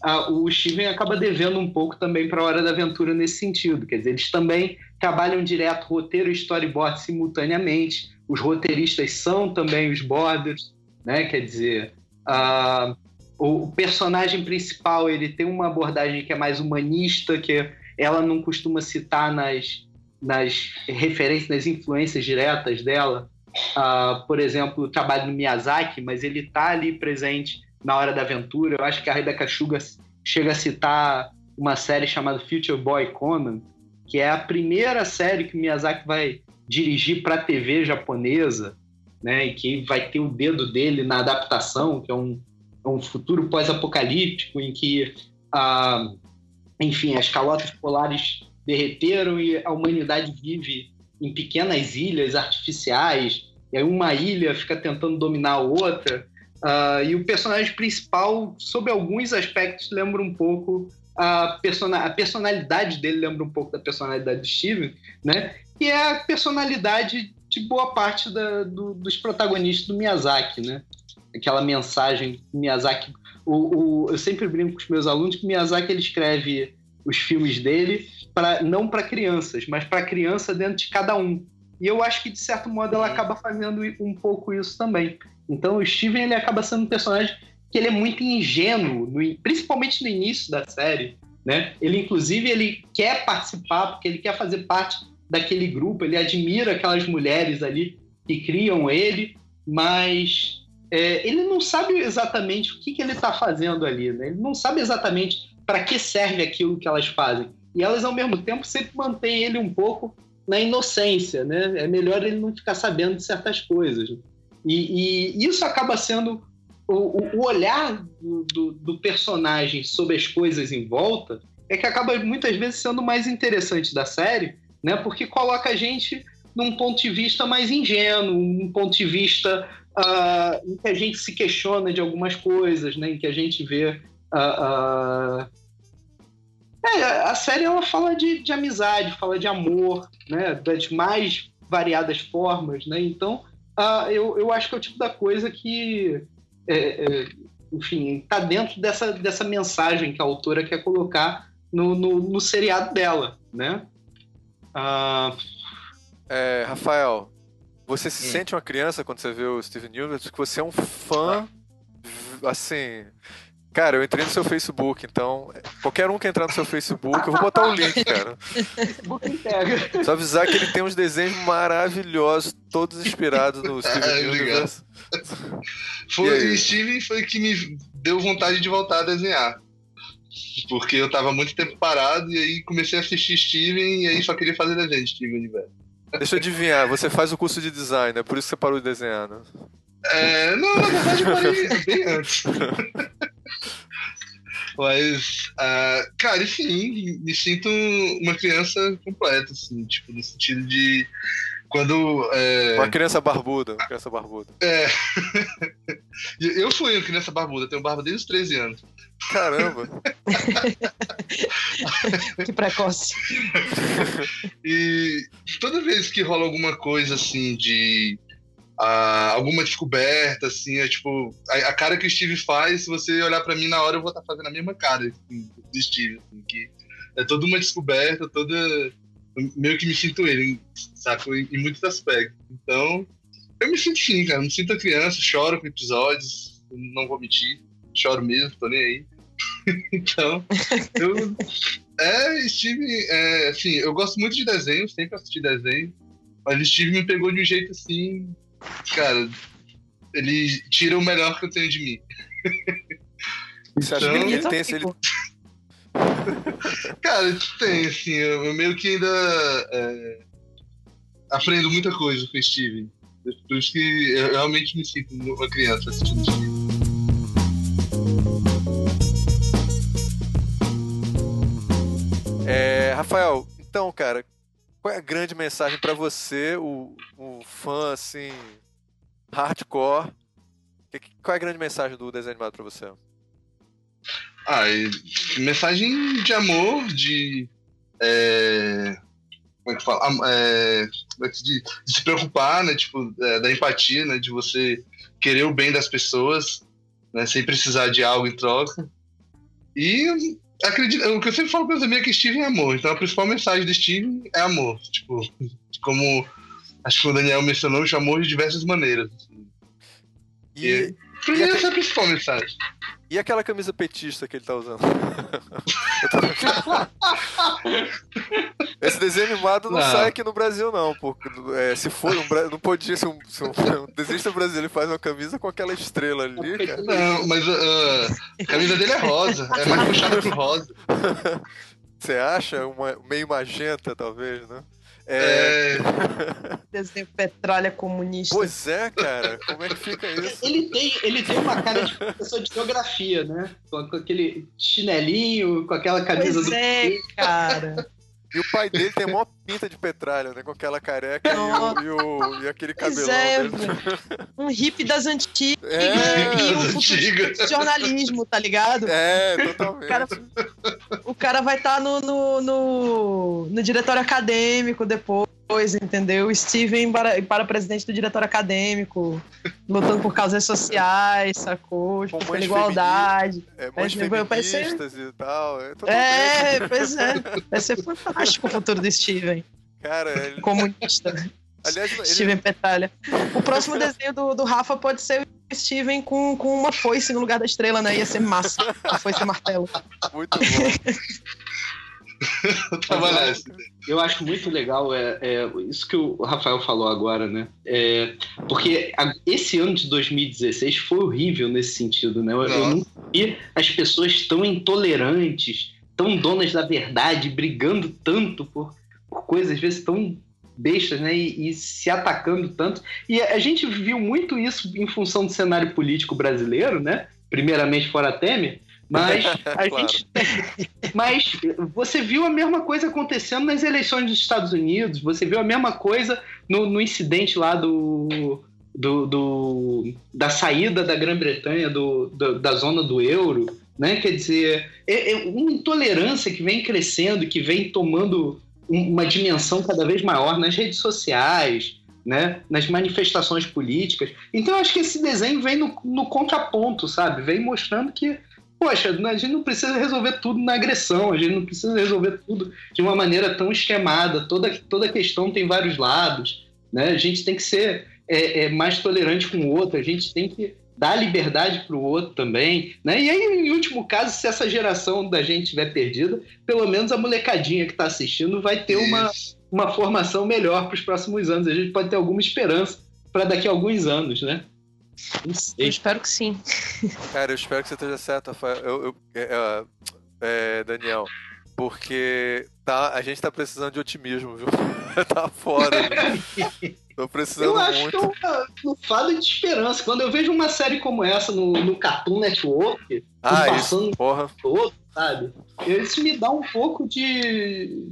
ah, o Steven acaba devendo um pouco também para a Hora da Aventura nesse sentido. Quer dizer, eles também trabalham direto roteiro e storyboard simultaneamente. Os roteiristas são também os borders, né? Quer dizer, ah, o personagem principal ele tem uma abordagem que é mais humanista, que ela não costuma citar nas, nas referências, nas influências diretas dela. Uh, por exemplo, o trabalho do Miyazaki, mas ele está ali presente na Hora da Aventura. Eu acho que a Rebecca Sugar chega a citar uma série chamada Future Boy Conan, que é a primeira série que o Miyazaki vai dirigir para a TV japonesa, né, e que vai ter o dedo dele na adaptação, que é um, é um futuro pós-apocalíptico em que, ah, enfim, as calotas polares derreteram e a humanidade vive em pequenas ilhas artificiais, e aí uma ilha fica tentando dominar a outra, Uh, e o personagem principal, sob alguns aspectos, lembra um pouco a, persona a personalidade dele lembra um pouco da personalidade do Steven, né? E é a personalidade de boa parte da, do, dos protagonistas do Miyazaki, né? Aquela mensagem Miyazaki. O, o, eu sempre brinco com os meus alunos que Miyazaki ele escreve os filmes dele para não para crianças, mas para criança dentro de cada um. E eu acho que de certo modo ela acaba fazendo um pouco isso também. Então o Steven ele acaba sendo um personagem que ele é muito ingênuo, no, principalmente no início da série, né? Ele inclusive ele quer participar porque ele quer fazer parte daquele grupo, ele admira aquelas mulheres ali que criam ele, mas é, ele não sabe exatamente o que, que ele está fazendo ali, né? Ele não sabe exatamente para que serve aquilo que elas fazem. E elas, ao mesmo tempo, sempre mantêm ele um pouco na inocência, né? É melhor ele não ficar sabendo de certas coisas. E, e isso acaba sendo o, o olhar do, do, do, personagem sobre as coisas em volta é que acaba muitas vezes sendo mais interessante da série, né? Porque coloca a gente num ponto de vista mais ingênuo, um ponto de vista uh, em que a gente se questiona de algumas coisas, né? Em que a gente vê uh, uh... É, a série ela fala de, de amizade, fala de amor, né? Das mais variadas formas, né? Então uh, eu, eu acho que é o tipo da coisa que, é, é, enfim, está dentro dessa, dessa mensagem que a autora quer colocar no, no, no seriado dela, né? Uh... É, Rafael, você se hum. sente uma criança quando você vê o Steven Universe? Porque você é um fã, assim, Cara, eu entrei no seu Facebook, então qualquer um que entrar no seu Facebook, eu vou botar o link, cara. Só avisar que ele tem uns desenhos maravilhosos, todos inspirados no Steven é, Universe. Foi, e Steven foi que me deu vontade de voltar a desenhar. Porque eu tava muito tempo parado e aí comecei a assistir Steven e aí só queria fazer desenho de Steven Universe. Deixa eu adivinhar, você faz o curso de design, é por isso que você parou de desenhar, né? É, não, na verdade eu parei bem antes. Mas, uh, cara, enfim, me sinto uma criança completa, assim, tipo, no sentido de quando. É... Uma criança barbuda, uma criança barbuda. É. eu fui uma criança barbuda, tenho barba desde os 13 anos. Caramba! que precoce. e toda vez que rola alguma coisa assim de alguma descoberta, assim, é tipo, a, a, cara que o Steve faz, se você olhar para mim na hora, eu vou estar tá fazendo a mesma cara assim, do Steve, assim, que é toda uma descoberta, toda. Meio que me sinto ele, saco? Em, em muitos aspectos. Então, eu me sinto sim, cara. Me sinto criança, choro com episódios, não vou mentir, choro mesmo, tô nem aí. então, eu. É, Steve, é, assim, eu gosto muito de desenho, sempre assisti desenho, mas Steve me pegou de um jeito assim cara, ele tira o melhor que eu tenho de mim. Você acha que ele então, tem esse. Ele... cara, tem, assim, eu meio que ainda é, aprendo muita coisa com o Steven. Por isso que eu realmente me sinto uma criança assistindo Steven. É, Rafael, então, cara, qual é a grande mensagem para você, o, o fã assim hardcore? Qual é a grande mensagem do desenho animado para você? Ah, mensagem de amor, de é, como é que fala? É, é de, de, se preocupar, né? Tipo, é, da empatia, né? De você querer o bem das pessoas, né? Sem precisar de algo em troca. E acredito, o que eu sempre falo com os amigos é que Steven é amor. Então a principal mensagem de Steven é amor. Tipo, como acho que o Daniel mencionou, chamou de diversas maneiras. E, E, mim, e essa é a principal mensagem. E aquela camisa petista que ele tá usando? Esse desenho animado não, Não. sai aqui no Brasil, não. Porque, é, se for um, não podia ser um, se um, um desenhista brasileiro faz uma camisa com aquela estrela ali, cara. Não, mas ah, a camisa dele é rosa. É mais puxada pro rosa. Você acha? Uma, meio magenta, talvez, né? É, É, Desenho petralha comunista. Pois é, cara. Como é que fica isso? Ele tem, ele tem uma cara de professor de geografia, né? Com, com aquele chinelinho, com aquela camisa Pois do. é, cara. E o pai dele tem maior pinta de petralha, né? Com aquela careca e, o, e, o- e aquele cabelão é, dele. Um hippie das antigas É, e um futuro antigas. jornalismo, tá ligado? é, totalmente. O cara, o cara vai estar no, no, no, no diretório acadêmico depois, entendeu? O Steven para, para presidente do diretório acadêmico, lutando por causas sociais, sacou? Tipo, pela igualdade. É, mães Mas, vai ser- feministas e tal. É. É, pois é. Vai ser fantástico o futuro do Steven, Cara, ele, comunista. aliás, ele, Steven Petralha. O próximo desenho do, do Rafa pode ser o Steven com, com uma foice no lugar da estrela, né? Ia ser massa. A foice e martelo. muito bom. trabalhar esse. Eu acho muito legal é, é, isso que o Rafael falou agora, né? É, porque a- esse ano de 2016 foi horrível nesse sentido, né? Eu, eu nunca vi as pessoas tão intolerantes, tão donas da verdade, brigando tanto por, por coisas às vezes tão bestas, né? E, e se atacando tanto. E a, a gente viu muito isso em função do cenário político brasileiro, né? Primeiramente fora Temer. Mas a Claro. gente mas você viu a mesma coisa acontecendo nas eleições dos Estados Unidos, você viu a mesma coisa no, no incidente lá do, do, do- da saída da Grã-Bretanha do, do- da zona do euro, né? Quer dizer, é, é uma intolerância que vem crescendo, que vem tomando um- uma dimensão cada vez maior nas redes sociais, né? Nas manifestações políticas. Então, eu acho que esse desenho vem no, no contraponto, sabe? Vem mostrando que poxa, a gente não precisa resolver tudo na agressão, a gente não precisa resolver tudo de uma maneira tão esquemada. Toda, toda questão tem vários lados, né? A gente tem que ser é, é, mais tolerante com o outro, a gente tem que dar liberdade para o outro também, né? E aí, em último caso, se essa geração da gente estiver perdida, pelo menos a molecadinha que está assistindo vai ter uma, uma formação melhor para os próximos anos. A gente pode ter alguma esperança para daqui a alguns anos, né? Eu espero que sim. Cara, eu espero que você esteja certo, Rafael. Eu, eu- é, é, é, Daniel. Porque tá, a gente tá precisando de otimismo, viu? tá foda. viu? Tô precisando Eu acho muito. que é uma, uma fada de esperança. Quando eu vejo uma série como essa no, no Cartoon Network, Ah, passando isso, porra. todo, sabe? Isso me dá um pouco de,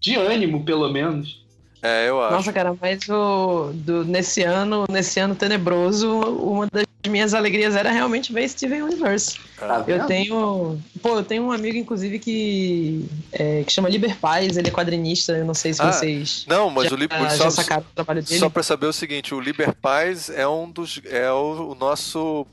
de ânimo, pelo menos. É, eu acho. Nossa, cara, mas o, do, nesse ano, nesse ano tenebroso, uma das minhas alegrias era realmente ver Steven Universe. Tá Eu tenho. Pô, eu tenho um amigo, inclusive, que, é, que chama Liber Paz, ele é quadrinista, eu não sei se Ah, vocês Não, mas já, o Liber. já Só, sacaram o trabalho dele. só pra saber o seguinte: o Liber Paz é um dos. É o, o nosso.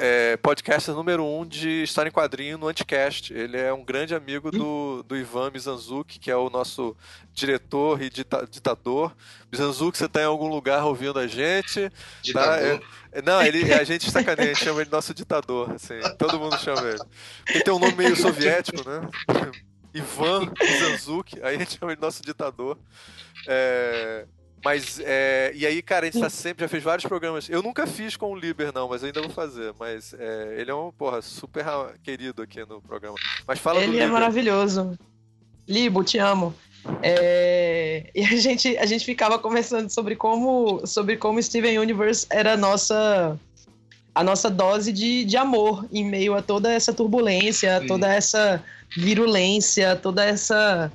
É, podcaster número um de história em quadrinho no Anticast. Ele é um grande amigo do, do Ivan Mizanzuki, que é o nosso diretor e dita- ditador. Mizanzuki, você tá em algum lugar ouvindo a gente? Ditador. É, Não, ele, a gente sacaneia, a gente chama ele de nosso ditador, assim, todo mundo chama ele. Ele tem um nome meio soviético, né? Ivan Mizanzuki, aí a gente chama ele nosso ditador. É, mas, é, e aí, cara, a gente tá sempre, já fez vários programas. Eu nunca fiz com o Liber, não, mas eu ainda vou fazer. Mas é, ele é um, porra, super querido aqui no programa. Mas fala do Ele é Liber. maravilhoso. Libo, te amo. É, E a gente, a gente ficava conversando sobre como, sobre como Steven Universe era a nossa, a nossa dose de, de amor em meio a toda essa turbulência, a Sim. toda essa virulência, toda essa,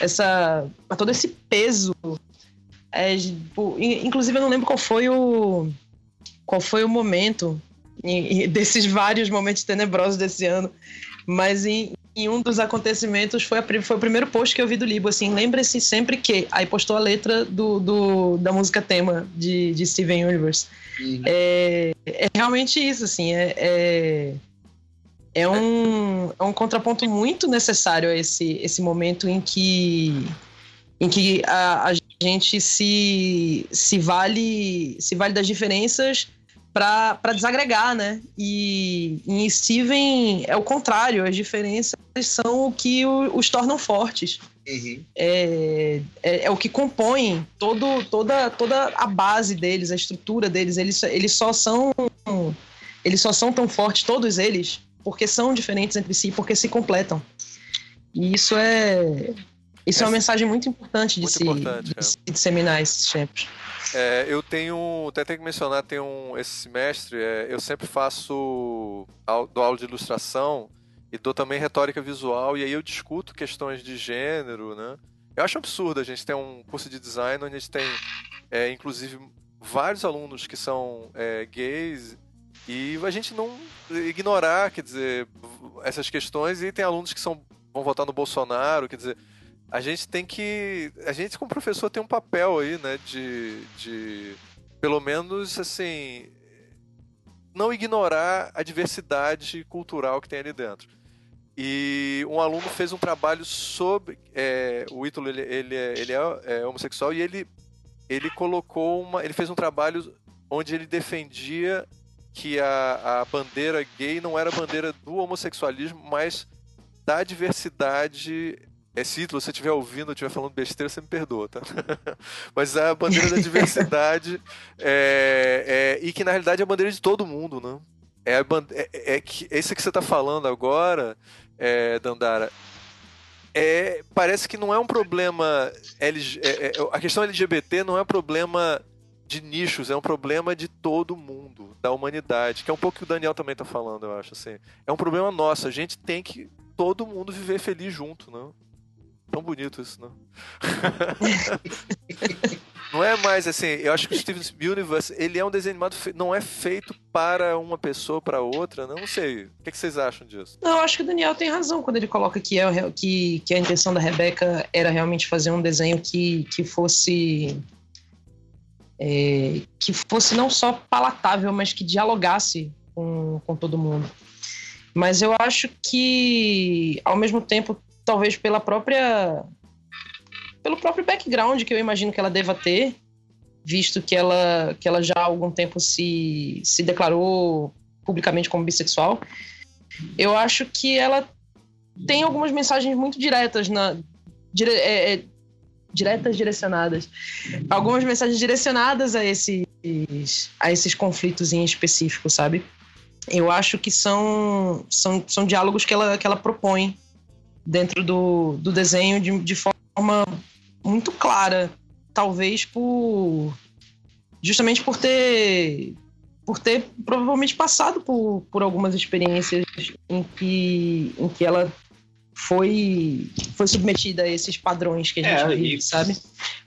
essa, a todo esse peso. É, tipo, in- inclusive, eu não lembro qual foi o, qual foi o momento desses vários momentos tenebrosos desse ano, mas em, em um dos acontecimentos foi, a foi o primeiro post que eu vi do Libo, assim, lembre-se sempre que, aí postou a letra do, do- da música tema de, de Steven Universe. Uhum. É, é realmente isso, assim, é, é, é um, é um contraponto muito necessário a esse, esse momento em que, em que a, a gente se, se, vale, se vale das diferenças para desagregar, né? E em Steven é o contrário, as diferenças são o que os tornam fortes. Uhum. É, é, é, o que compõe todo, toda, toda a base deles, a estrutura deles. Eles, eles só são eles só são tão fortes, todos eles, porque são diferentes entre si, porque se completam. E isso é isso é, é uma mensagem muito importante de, muito se, importante, de é. se disseminar esses tempos. É, eu tenho, até tenho que mencionar, tem um, esse semestre, é, eu sempre faço, dou aula de ilustração e dou também retórica visual, e aí eu discuto questões de gênero, né? Eu acho absurdo, a gente tem um curso de design onde a gente tem, é, inclusive, vários alunos que são é, gays e a gente não ignorar, quer dizer, essas questões e tem alunos que são vão votar no Bolsonaro, quer dizer, a gente tem que. A gente, como professor, tem um papel aí, né? De. de pelo menos, assim. Não ignorar a diversidade cultural que tem ali dentro. E um aluno fez um trabalho sobre. É, o Ítalo, ele, ele, é, ele é, é, homossexual e ele, ele colocou uma. Ele fez um trabalho onde ele defendia que a, a bandeira gay não era a bandeira do homossexualismo, mas da diversidade é Cítlo, se você estiver ouvindo, estiver falando besteira, você me perdoa, tá? Mas é a bandeira da diversidade é, é, e que na realidade é a bandeira de todo mundo, né? É, a é, é, é que esse que você está falando agora, é, Dandara, é, parece que não é um problema. A questão LGBT não é um problema de nichos, é um problema de todo mundo, da humanidade, que é um pouco que o Daniel também está falando, eu acho. Assim. É um problema nosso, a gente tem que todo mundo viver feliz junto? Né? Tão bonito isso, não? não é mais assim, eu acho que o Steven Universe, ele é um desenho animado, não é feito para uma pessoa, para outra, não, sei. O que, é que, vocês acham disso? Não, eu acho que o Daniel tem razão quando ele coloca que, é, que, que a intenção da Rebeca era realmente fazer um desenho que, que fosse. É, que fosse não só palatável, mas que dialogasse com, com todo mundo. Mas eu acho que, ao mesmo tempo talvez pela própria pelo próprio background que eu imagino que ela deva ter, visto que ela que ela já há algum tempo se se declarou publicamente como bissexual. Eu acho que ela tem algumas mensagens muito diretas na dire, é, é, diretas direcionadas, algumas mensagens direcionadas a esses a esses conflitos em específico, sabe? Eu acho que são são, são diálogos que ela que ela propõe dentro do, do desenho de, de forma muito clara, talvez por justamente por ter por ter provavelmente passado por, por algumas experiências em que, em que ela foi, foi submetida a esses padrões que a gente é, vive, sabe?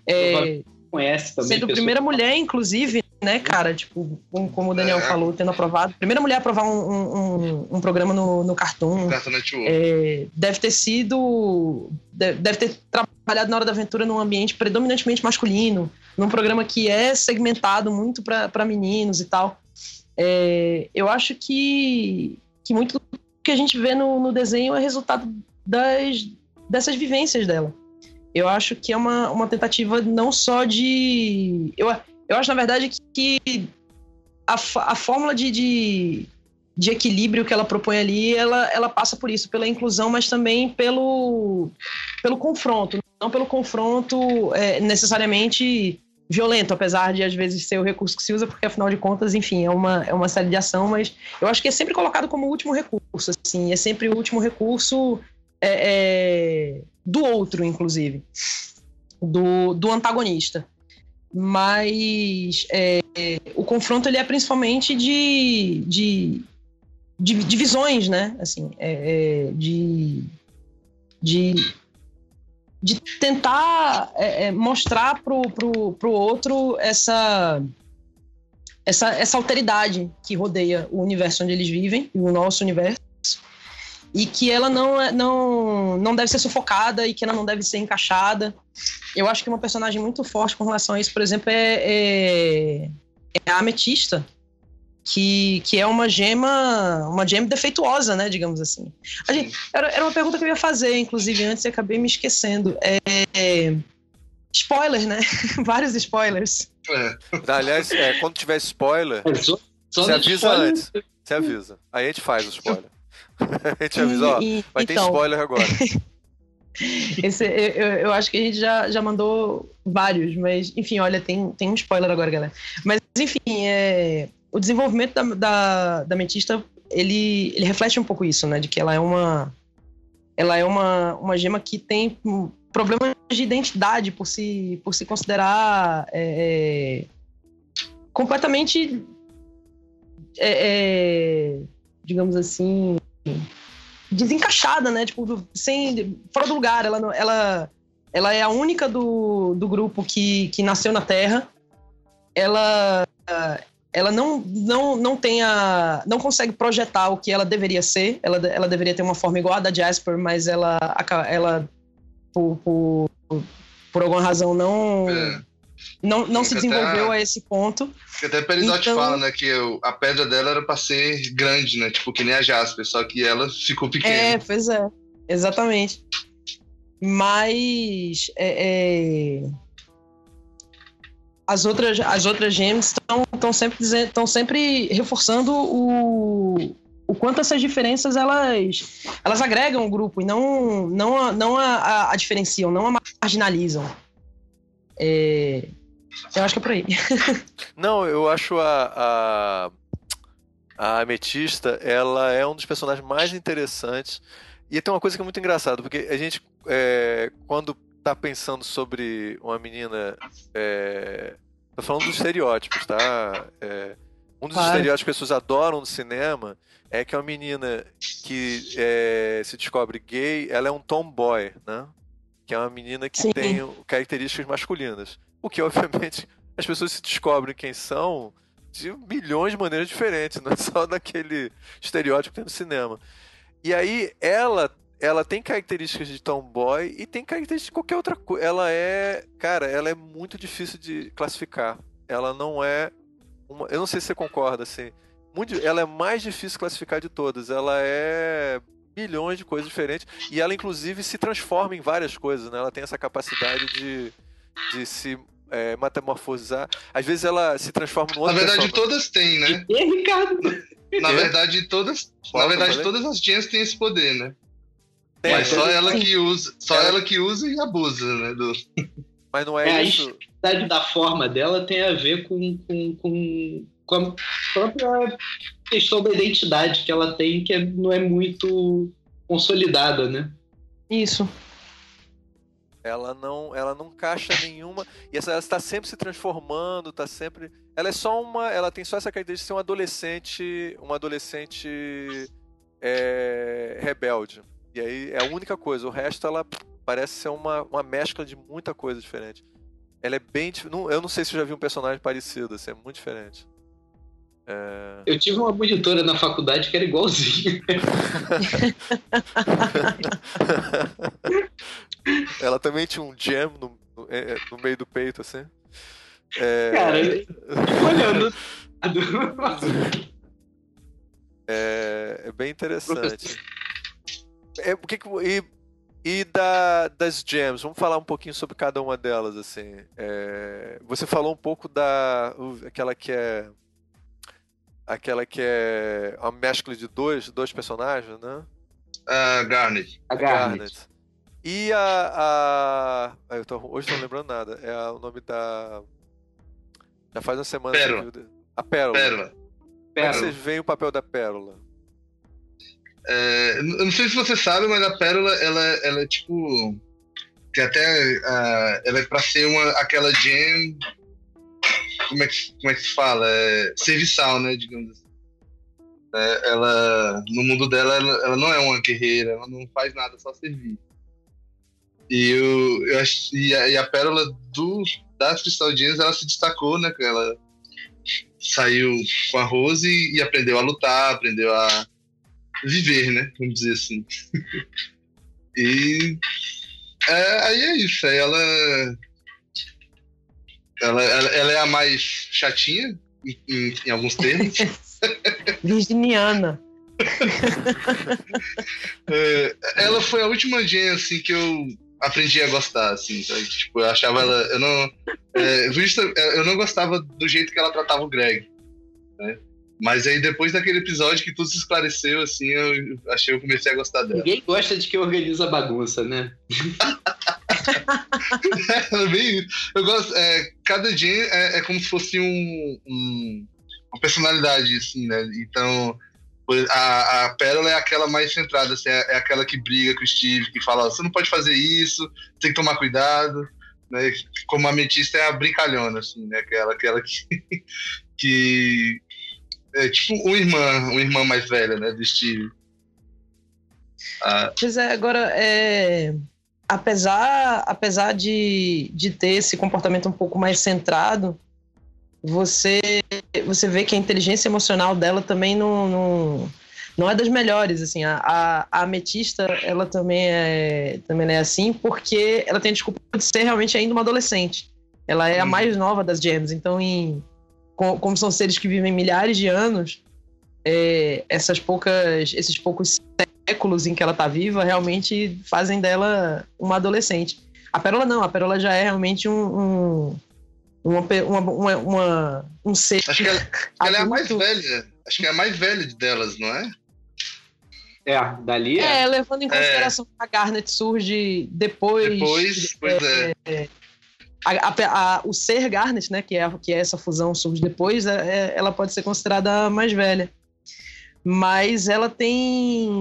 É, conhece também. Sendo a primeira mulher, inclusive, né, cara? Tipo, como o Daniel é. falou, tendo aprovado. Primeira mulher a aprovar um, um, um programa no, no Cartoon. Cartoon é, deve ter sido. Deve ter trabalhado na hora da aventura num ambiente predominantemente masculino, num programa que é segmentado muito para meninos e tal. É, eu acho que, que muito do que a gente vê no, no desenho é resultado das, dessas vivências dela. Eu acho que é uma, uma tentativa não só de. Eu, eu acho, na verdade, que, a, a fórmula de, de, de, equilíbrio que ela propõe ali, ela, ela passa por isso, pela inclusão, mas também pelo, pelo confronto. Não pelo confronto é, necessariamente violento, apesar de às vezes ser o recurso que se usa, porque afinal de contas, enfim, é uma, é uma série de ação, mas eu acho que é sempre colocado como último recurso, assim, é sempre o último recurso é, é, do outro, inclusive, do, do antagonista mas é, o confronto ele é principalmente de, de, de, de visões, né? Assim, é, é de, de, de tentar é, é mostrar pro, pro, pro outro essa, essa, essa alteridade que rodeia o universo onde eles vivem, o nosso universo, e que ela não, é, não, não deve ser sufocada e que ela não deve ser encaixada. Eu acho que uma personagem muito forte com relação a isso, por exemplo, é, é, é a Ametista, que, que é uma gema, uma gema defeituosa, né, digamos assim. A gente, era, era uma pergunta que eu ia fazer, inclusive, antes e acabei me esquecendo. É, é, spoiler, né? Vários spoilers. É. Aliás, é, quando tiver spoiler, você avisa spoiler- antes. Você avisa. Aí a gente faz o spoiler. a gente avisa, ó, E- vai ter então, spoiler agora. Esse, eu, eu- acho que a gente já, já mandou vários, mas enfim, olha, tem, tem um spoiler agora, galera. Mas enfim, é, o desenvolvimento da, da, da Ametista, ele, ele reflete um pouco isso, né? De que ela é uma. Ela é uma, uma gema que tem problemas de identidade por se, por se considerar é, é, completamente. é, é, digamos assim desencaixada, né? Tipo, sem, fora do lugar. Ela, ela, ela é a única do, do grupo que, que nasceu na Terra. Ela, ela não, não, não tem a, não consegue projetar o que ela deveria ser. Ela, ela deveria ter uma forma igual a da Jasper, mas ela, ela por, por, por alguma razão não, É. não, não se desenvolveu a esse ponto. Que até Peridot Então- fala, né, que o- a pedra dela era pra ser grande, né? Tipo, que nem a Jasper, só que ela ficou É, pequena. pois é. Exatamente. Mas é, é, as outras as outras gems estão sempre dizendo, estão sempre reforçando o, o quanto essas diferenças elas elas agregam o grupo e não não a, não a, a- a diferenciam, não a marginalizam. É, eu acho que é por aí. Não, eu acho a, a, a Ametista, ela é um dos personagens mais interessantes. E tem uma coisa que é muito engraçada, porque a gente, é, quando tá pensando sobre uma menina. É, tô falando dos estereótipos, tá? É, um dos Claro. estereótipos que as pessoas adoram no cinema é que é uma menina que é, se descobre gay, ela é um tomboy, né? Que é uma menina que Sim. tem características masculinas. O que, obviamente, as pessoas se descobrem quem são de milhões de maneiras diferentes, não é só daquele estereótipo que tem no cinema. E aí ela ela tem características de tomboy e tem características de qualquer outra coisa. Ela é, cara, ela é muito difícil de classificar. Ela não é uma, eu não sei se você concorda assim. Muito, ela é mais difícil de classificar de todas. Ela é milhões de coisas diferentes e ela inclusive se transforma em várias coisas, né? Ela tem essa capacidade de, de se é, metamorfosear. Às vezes ela se transforma no Na outro verdade, personagem. todas têm, né? E Ricardo? Na É? verdade, todas. Qual na verdade, todas as gems têm esse poder, né? Tem, Mas só ela que usa, só Ela- ela que usa e abusa, né? Do... Mas não é, É, isso. A idade da forma dela tem a ver com, com, com, com a própria questão da identidade que ela tem, que é- não é muito consolidada, né? Isso. Ela não, ela não caixa nenhuma. E essa, ela está sempre se transformando, está sempre. Ela é só uma. Ela tem só essa característica de ser um adolescente. Um adolescente é, rebelde. E aí é a única coisa. O resto ela parece ser uma, uma mescla de muita coisa diferente. Ela é bem. Eu não sei se eu já vi um personagem parecido, assim, é muito diferente. É, Eu tive uma monitora na faculdade que era igualzinha. ela também tinha um gem no, no, é, no meio do peito, assim. É, Cara, eu fico olhando. É, é bem interessante. É, o que que- e e da, das gems, vamos falar um pouquinho sobre cada uma delas, assim. É, você falou um pouco da aquela que é aquela que é a mescla de dois, dois personagens, né? A Garnet. A Garnet. E a, a ah, eu tô, hoje não lembrando nada. É a- o nome da já faz uma semana que Pérola. eu vi- a Pérola. Pérola. Como é que Pérola. vocês veem o papel da Pérola? É, eu não sei se você sabe, mas a Pérola, ela, ela é tipo. Que até. ah, ela é pra ser uma, aquela gem. Como é, que, como é que se fala? É, serviçal, né? Digamos assim. É, ela. No mundo dela, ela, ela não é uma guerreira, ela não faz nada, só servir. E, eu, eu acho, e, a, e a Pérola do, das Crystal Gems, ela se destacou, né? Ela saiu com a Rose e, e aprendeu a lutar, aprendeu a viver, né? Vamos dizer assim. e é, aí é isso. Aí ela, ela, ela, ela é a mais chatinha em, em- em alguns termos. Virginiana. É, ela foi a última Jen, assim, que eu aprendi a gostar, assim. sabe? Tipo, eu achava ela. Eu não. É, vista, eu não gostava do jeito que ela tratava o Greg. Né? Mas aí depois daquele episódio que tudo se esclareceu, assim, eu achei eu comecei a gostar dela. Ninguém gosta de quem organiza bagunça, né? É bem isso. Eu gosto. É, cada Jen é, é como se fosse um, um- uma personalidade, assim, né? Então. A, a Pérola é aquela mais centrada, assim, é, é aquela que briga com o Steve, que fala, você não pode fazer isso, tem que tomar cuidado, né? Como a Ametista é a brincalhona, assim, né? Aquela, aquela que, que é tipo uma irmã, uma irmã mais velha, né, do Steve. Ah, Pois é, agora, é, apesar, apesar de, de ter esse comportamento um pouco mais centrado, você, você vê que a inteligência emocional dela também não, não, não é das melhores. Assim, a, a, a ametista, ela também é, também é assim, porque ela tem a desculpa de ser realmente ainda uma adolescente. Ela é a Hum. mais nova das gems, então, em, co- como são seres que vivem milhares de anos, é, essas poucas, esses poucos séculos em que ela tá viva realmente fazem dela uma adolescente. A Pérola não, a Pérola já é realmente um, um, uma, uma, uma, uma- um ser. acho que ela, ela é a mais velha. Acho que é a mais velha delas, não é? É, dali é. É, levando em consideração que a Garnet surge depois. Depois, pois é. a- a- a- o ser Garnet, né, que é, que é essa fusão surge depois, é- é- ela pode ser considerada a mais velha. Mas ela tem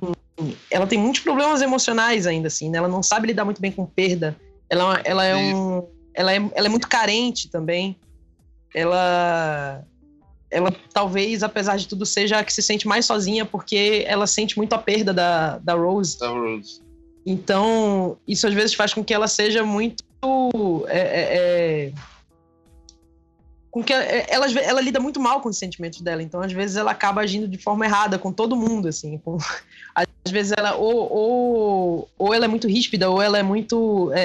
ela tem muitos problemas emocionais ainda assim, né? Ela não sabe lidar muito bem com perda. Ela, ela é um ela é, ela é muito carente também. Ela ela talvez, apesar de tudo, seja a que se sente mais sozinha porque ela sente muito a perda da, da Rose. Star Rose. Então, isso às vezes faz com que ela seja muito. é, é, é, com que ela, ela, lida muito mal com os sentimentos dela. Então, às vezes, ela acaba agindo de forma errada com todo mundo, assim. com- às vezes, ela ou, ou, ou ela é muito ríspida, ou ela é muito é,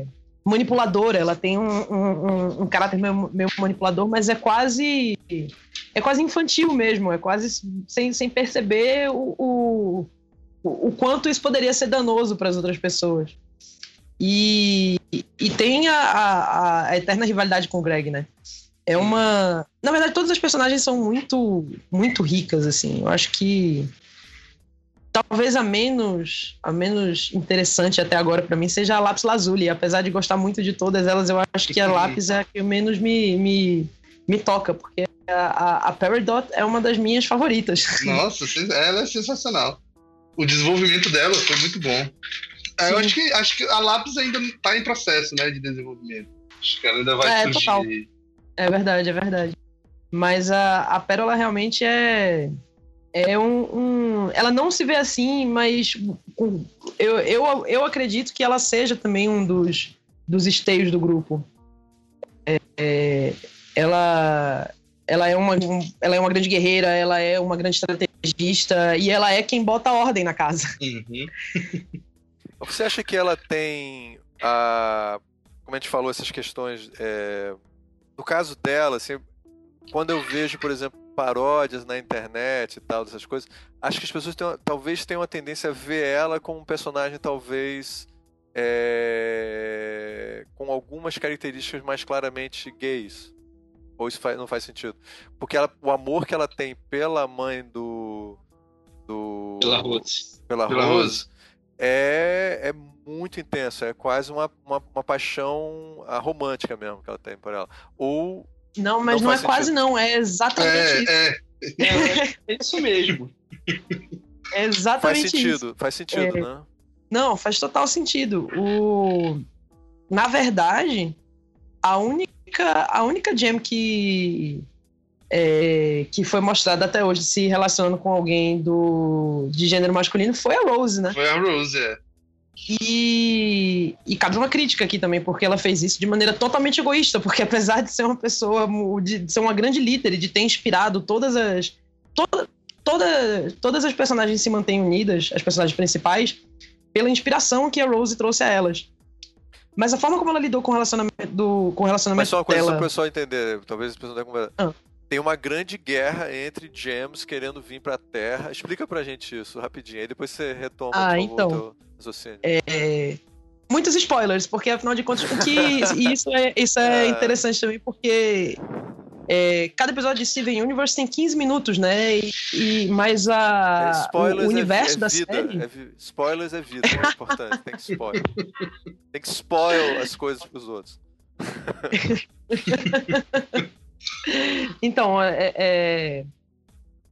é, manipuladora. Ela tem um, um, um- caráter meio, meio manipulador, mas é quase. É quase infantil mesmo. É quase sem, sem perceber o- o, o, o quanto isso poderia ser danoso para as outras pessoas. E, e tem a, a, a eterna rivalidade com o Greg, né? É uma. Na verdade, todas as personagens são muito, muito ricas, assim. Eu acho que talvez a menos, a menos interessante até agora para mim seja a Lápis Lazuli. Apesar de gostar muito de todas elas, eu acho que a Lápis é a que menos me, me, me toca, porque a, a, Peridot é uma das minhas favoritas. Nossa, ela é sensacional. O desenvolvimento dela foi muito bom. É, Eu Sim. acho que, acho que a Lápis ainda está em processo né, de desenvolvimento. Acho que ela ainda vai É, surgir. total. É verdade, é verdade. Mas a, a Pérola realmente é. É um, um- Ela não se vê assim, mas eu, eu, eu acredito que ela seja também um dos, dos esteios do grupo. É, é, ela, ela, é uma, um- ela é uma grande guerreira, ela é uma grande estrategista e ela é quem bota ordem na casa. Uhum. Você acha que ela tem a. Como a gente falou, essas questões. é, No caso dela, assim, quando eu vejo, por exemplo, paródias na internet e tal, dessas coisas, acho que as pessoas têm uma- talvez tenham a tendência a ver ela como um personagem, talvez. é, com algumas características mais claramente gays. Ou isso faz- não faz sentido? Porque ela- o amor que ela tem pela mãe do. do Pela Rose. pela Pela Rose, é, é muito intenso. É quase uma, uma, uma paixão ah, romântica mesmo que ela tem por ela. Ou. Não, mas Não não, é faz quase sentido. não, é exatamente isso. É, é, É, é isso mesmo. É Faz exatamente isso. sentido, faz sentido, É. né? Não, faz total sentido. O... Na verdade, a única, a única gem que, é, que foi mostrada até hoje se relacionando com alguém do, de gênero masculino foi a Rose, né? foi a Rose, é. E, e cabe uma crítica aqui também, porque ela fez isso de maneira totalmente egoísta, porque apesar de ser uma pessoa, de, ser uma grande líder e de ter inspirado todas as. Toda, toda, todas as personagens se mantêm unidas, as personagens principais, pela inspiração que a Rose trouxe a elas. Mas a forma como ela lidou com o relacionamento, do, com o Mas relacionamento só uma coisa só dela. para o pessoal entender, talvez as pessoas não tenham conversa. Ah. Tem uma grande guerra entre gems querendo vir pra Terra. Explica pra gente isso rapidinho, aí depois você retoma Ah, então. o teu raciocínio. É, muitos spoilers, porque afinal de contas, o que e isso é, isso é Ah. interessante também, porque é, cada episódio de Steven Universe tem 15 minutos, né? E, e mais a, É, o, o é- universo é, da vida, série. é vi- spoilers é vida, é importante. Tem que spoiler. Tem que spoil as coisas pros outros. Então, é, é-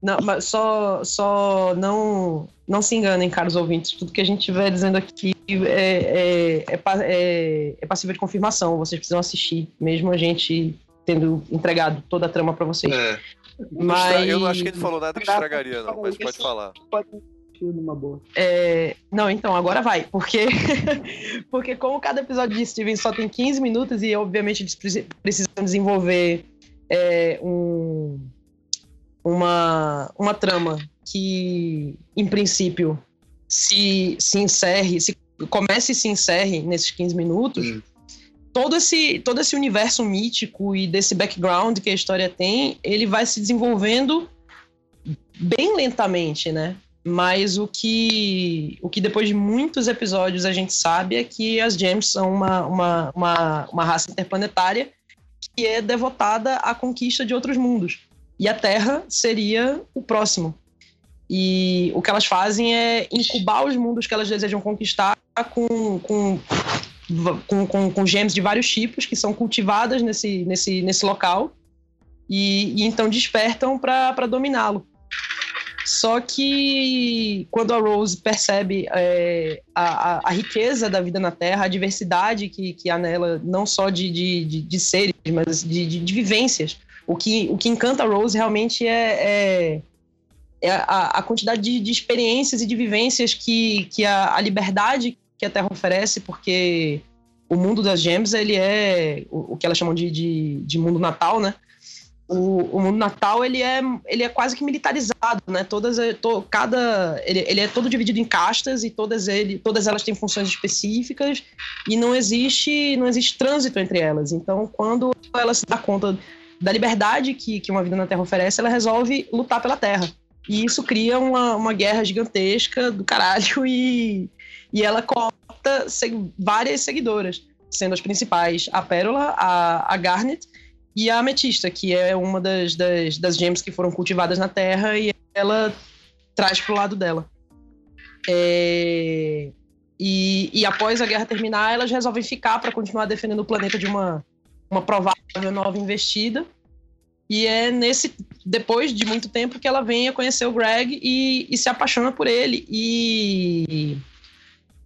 não, mas só, só não, não se enganem, caros ouvintes. Tudo que a gente estiver dizendo aqui é, é, é, é- é passível de confirmação. Vocês precisam assistir, mesmo a gente tendo entregado toda a trama pra vocês. É, Mas Eu não acho que gente falou nada que estragaria, não, mas pode falar. Pode assistir numa boa. É, não, então, agora vai, porque porque como cada episódio de Steven só tem 15 minutos e obviamente eles preci- precisam desenvolver é, um, uma, uma trama que, em princípio, se, se encerre, se comece e se encerre nesses 15 minutos, Hum. todo esse, todo esse universo mítico e desse background que a história tem, ele vai se desenvolvendo bem lentamente, né? Mas o que, o que depois de muitos episódios a gente sabe é que as Gems são uma, uma, uma, uma raça interplanetária que é devotada à conquista de outros mundos. E a Terra seria o próximo. E o que elas fazem é incubar os mundos que elas desejam conquistar com, com, com, com, com de vários tipos que são cultivadas nesse, nesse, nesse local e, e então despertam para dominá-lo. Só que quando a Rose percebe é, a, a, a riqueza da vida na Terra, a diversidade que, que há nela, não só de, de, de, de seres, mas de, de, de vivências, o que, o que encanta a Rose realmente é, é, é a, a quantidade de, de experiências e de vivências que, que a, a liberdade que a Terra oferece, porque o mundo das gems, ele é o, o que elas chamam de, de, de mundo natal, né? O, o mundo natal, ele é, ele é quase que militarizado, né? Todas, to, cada, ele, ele é todo dividido em castas e todas, ele, todas elas têm funções específicas e não existe, não existe trânsito entre elas. Então, quando ela se dá conta da liberdade que, que uma vida na Terra oferece, ela resolve lutar pela Terra. E isso cria uma, uma guerra gigantesca do caralho e, e ela corta várias seguidoras, sendo as principais a Pérola, a, a Garnet e a Ametista, que é uma das, das, das gems que foram cultivadas na Terra e ela traz pro lado dela. É... E, e após a guerra terminar, elas resolvem ficar para continuar defendendo o planeta de uma, uma provável nova investida. E é nesse depois de muito tempo que ela vem a conhecer o Greg e, e se apaixona por ele. E,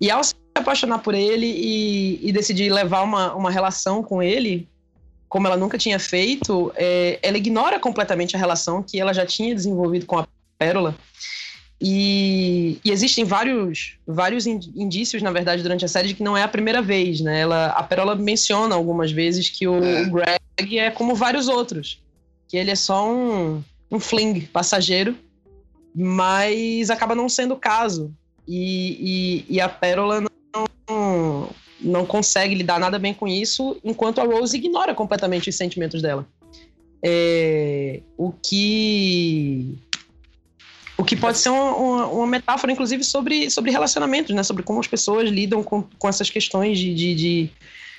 e ao se apaixonar por ele e, e decidir levar uma, uma relação com ele, como ela nunca tinha feito, é, ela ignora completamente a relação que ela já tinha desenvolvido com a Pérola. E, e, existem vários, vários indícios, na verdade, durante a série de que não é a primeira vez, né? Ela, a Pérola menciona algumas vezes que o, é. o Greg é como vários outros, que ele é só um, um fling passageiro, mas acaba não sendo o caso. E, e, e a Pérola não, não consegue lidar nada bem com isso, enquanto a Rose ignora completamente os sentimentos dela. É, o que o que pode ser uma, uma, uma, metáfora, inclusive, sobre, sobre relacionamentos, né? Sobre como as pessoas lidam com, com essas questões de, de, de,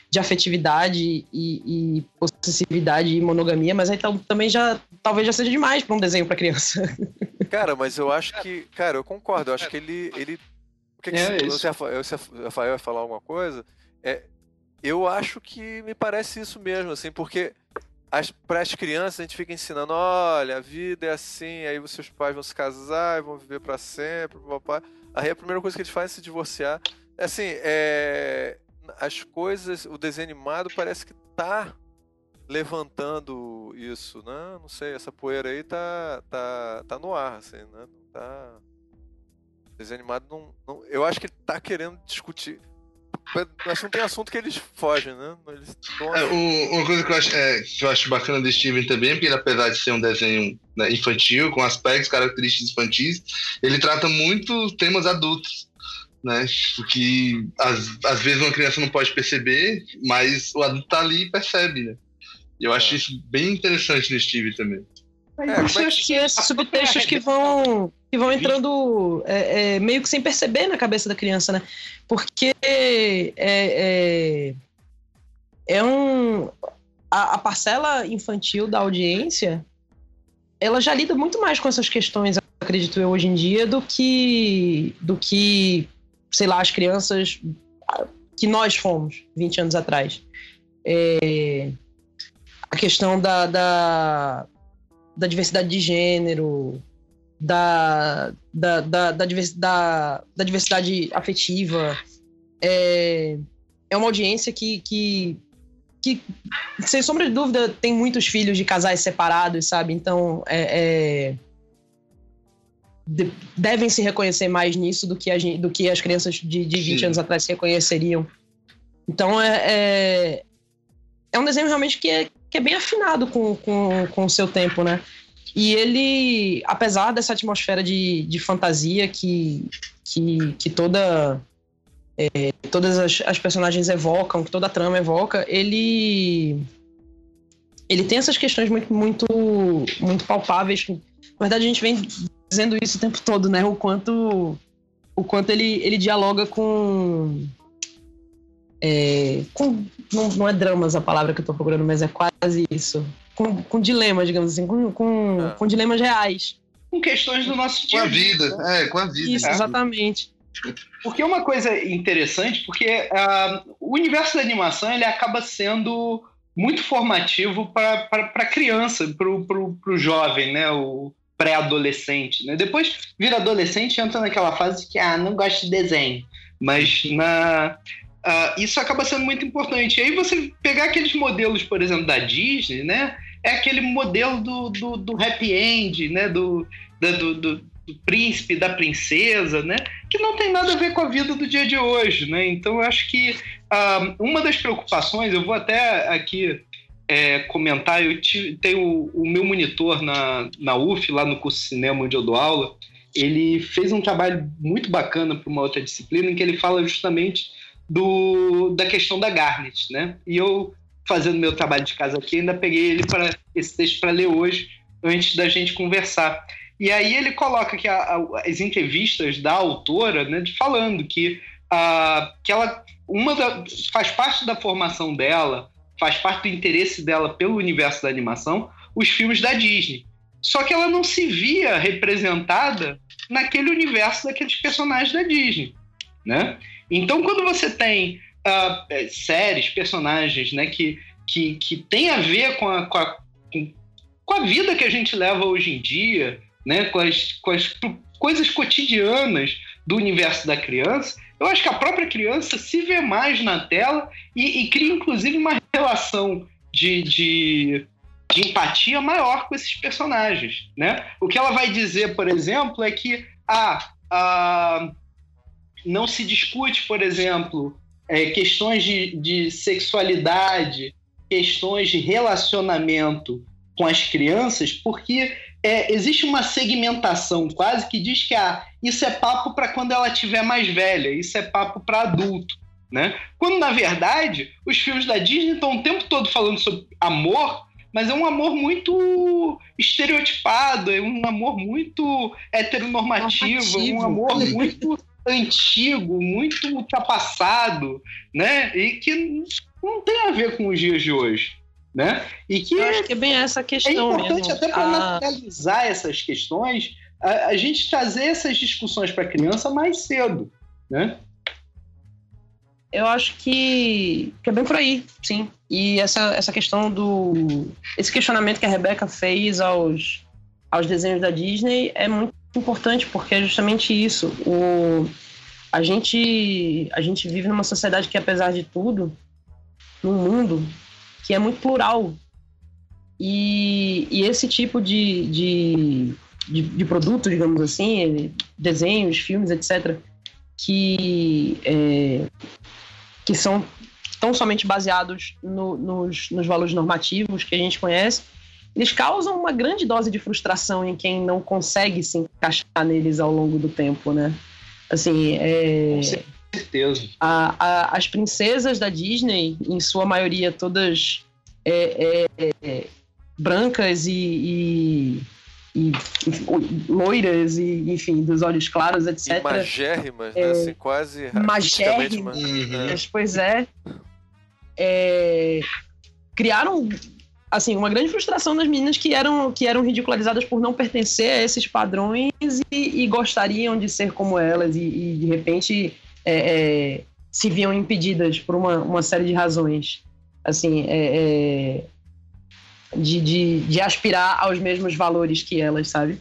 de afetividade e, e, possessividade e monogamia, mas então também já talvez já seja demais para um desenho para criança. Cara, mas eu acho que, cara, eu concordo. Eu acho que ele, ele que, que É se, isso. se Rafael se Rafael vai falar alguma coisa? É, eu acho que me parece isso mesmo, assim, porque para as crianças a gente fica ensinando, olha, a vida é assim, aí os seus pais vão se casar e vão viver para sempre, papai. Aí a primeira coisa que eles fazem é se divorciar. Assim, é, as coisas, o desenho animado parece que tá levantando isso, né? Não sei, essa poeira aí tá, tá, tá no ar, assim, né? Tá... Desenho animado não, não... Eu acho que ele tá querendo discutir... Mas não tem assunto que eles fogem, né? Eles é, uma coisa que eu, acho, é, que eu acho bacana do Steven também, porque ele, apesar de ser um desenho né, infantil, com aspectos característicos infantis, ele trata muito temas adultos, né? O que às, às vezes uma criança não pode perceber, mas o adulto tá ali e percebe, né? Eu acho É. isso bem interessante no Steven também. Mas É, eu como é acho Acho que esses subtextos que vão, que vão entrando é, é, meio que sem perceber na cabeça da criança, né? Porque é, é, é um. A, a parcela infantil da audiência ela já lida muito mais com essas questões, acredito eu, hoje em dia, do que, do que sei lá, as crianças que nós fomos 20 anos atrás. É, a questão da, da, da diversidade de gênero, da, da, da, da, da- da diversidade afetiva. É, é uma audiência que, que, que, sem sombra de dúvida, tem muitos filhos de casais separados, sabe? Então, é, é, de- devem se reconhecer mais nisso do que, a do que as crianças de, de 20 Sim. anos atrás se reconheceriam. Então, é, é, é um desenho realmente que é, que é bem afinado com, com, com o seu tempo, né? E ele, apesar dessa atmosfera de, de fantasia que, que, que toda, é, todas as, as personagens evocam, que toda a trama evoca, ele, ele tem essas questões muito, muito, muito palpáveis. Na verdade, a gente vem dizendo isso o tempo todo, né? O quanto, o quanto ele, ele dialoga com, é, com não, não é dramas a palavra que eu tô procurando, mas é quase isso. Com, com dilemas, digamos assim, com, com, Ah. com dilemas reais. Com questões do nosso Com dia a vida, é, com a vida. Isso, exatamente. Porque é uma coisa interessante, porque ah, o universo da animação ele acaba sendo muito formativo para a criança, para o jovem, né? o pré-adolescente. Né? Depois vira adolescente e entra naquela fase que ah, não gosta de desenho. Mas na, ah, isso acaba sendo muito importante. E aí você pegar aqueles modelos, por exemplo, da Disney, né? É aquele modelo do, do, do happy end, né? do, do, do, do príncipe, da princesa, né? que não tem nada a ver com a vida do dia de hoje, né? Então eu acho que ah, uma das preocupações, eu vou até aqui é, comentar, eu tenho o, o meu monitor na, na UF, lá no curso de cinema onde eu dou aula, ele fez um trabalho muito bacana para uma outra disciplina em que ele fala justamente do, da questão da Garnet, né? E eu, fazendo meu trabalho de casa aqui, ainda peguei ele para esse texto para ler hoje, antes da gente conversar. E aí ele coloca que a- a- as entrevistas da autora, né, falando que, ah, que ela uma da- faz parte da formação dela, faz parte do interesse dela pelo universo da animação, os filmes da Disney. Só que ela não se via representada naquele universo daqueles personagens da Disney, né? Então, quando você tem eh, séries, personagens, né, que, que, que tem a ver com a, com, a, com a vida que a gente leva hoje em dia, né, com as, com as coisas cotidianas do universo da criança, eu acho que a própria criança se vê mais na tela e, e cria, inclusive, uma relação de, de, de empatia maior com esses personagens. Né? O que ela vai dizer, por exemplo, é que ah, ah, não se discute, por exemplo, é, questões de, de sexualidade, questões de relacionamento com as crianças, porque é, existe uma segmentação quase que diz que ah, isso é papo para quando ela tiver mais velha, isso é papo para adulto. Né? Quando, na verdade, os filmes da Disney estão o tempo todo falando sobre amor, mas é um amor muito estereotipado, é um amor muito heteronormativo, é um Normativo. amor muito antigo, muito ultrapassado, né? E que não tem a ver com os dias de hoje, né? E que Eu acho que é bem essa é questão importante mesmo. até para A- naturalizar essas questões, a, a gente trazer essas discussões para a criança mais cedo, né? Eu acho que, que é bem por aí, sim. E essa, essa questão do. Esse questionamento que a Rebeca fez aos, aos desenhos da Disney é muito importante, porque é justamente isso. O, a, gente, a gente vive numa sociedade que, apesar de tudo, num mundo que é muito plural. E, e esse tipo de, de, de, de produto, digamos assim, desenhos, filmes, etc., que. é, que são tão somente baseados no- nos, nos valores normativos que a gente conhece, eles causam uma grande dose de frustração em quem não consegue se encaixar neles ao longo do tempo, né? Assim, é, Com certeza. a- a- as princesas da Disney, em sua maioria, todas é, é, é, brancas e, e, e, loiras e enfim dos olhos claros, etc. E magérrimas, né? É, Assim, quase magérrimas. ma- Uhum. Mas, pois é, é, criaram assim uma grande frustração nas meninas que eram que eram ridicularizadas por não pertencer a esses padrões e, e gostariam de ser como elas e, e, de repente é, é, se viam impedidas por uma, uma série de razões assim é, é, de, de, de aspirar aos mesmos valores que elas sabe?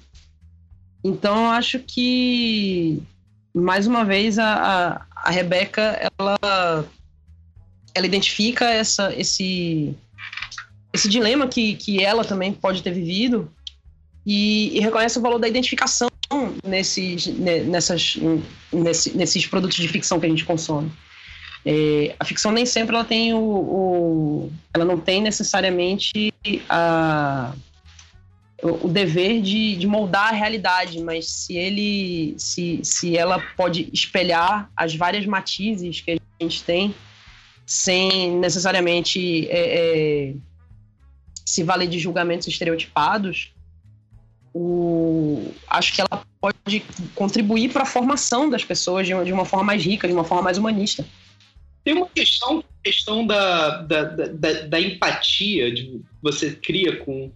Então acho que mais uma vez a, a, a Rebeca ela ela identifica essa, esse, esse dilema que, que ela também pode ter vivido e, e reconhece o valor da identificação nesses, ne- nessas, nesse- nesses produtos de ficção que a gente consome. É, a ficção nem sempre ela tem o, o- ela não tem necessariamente a, o, o dever de, de moldar a realidade, mas se ele se, se ela pode espelhar as várias matizes que a gente tem sem necessariamente é, é, se valer de julgamentos estereotipados, o, acho que ela pode contribuir para a formação das pessoas de uma, de uma forma mais rica, de uma forma mais humanista. Tem uma questão, questão da, da, da, da- empatia de você cria com,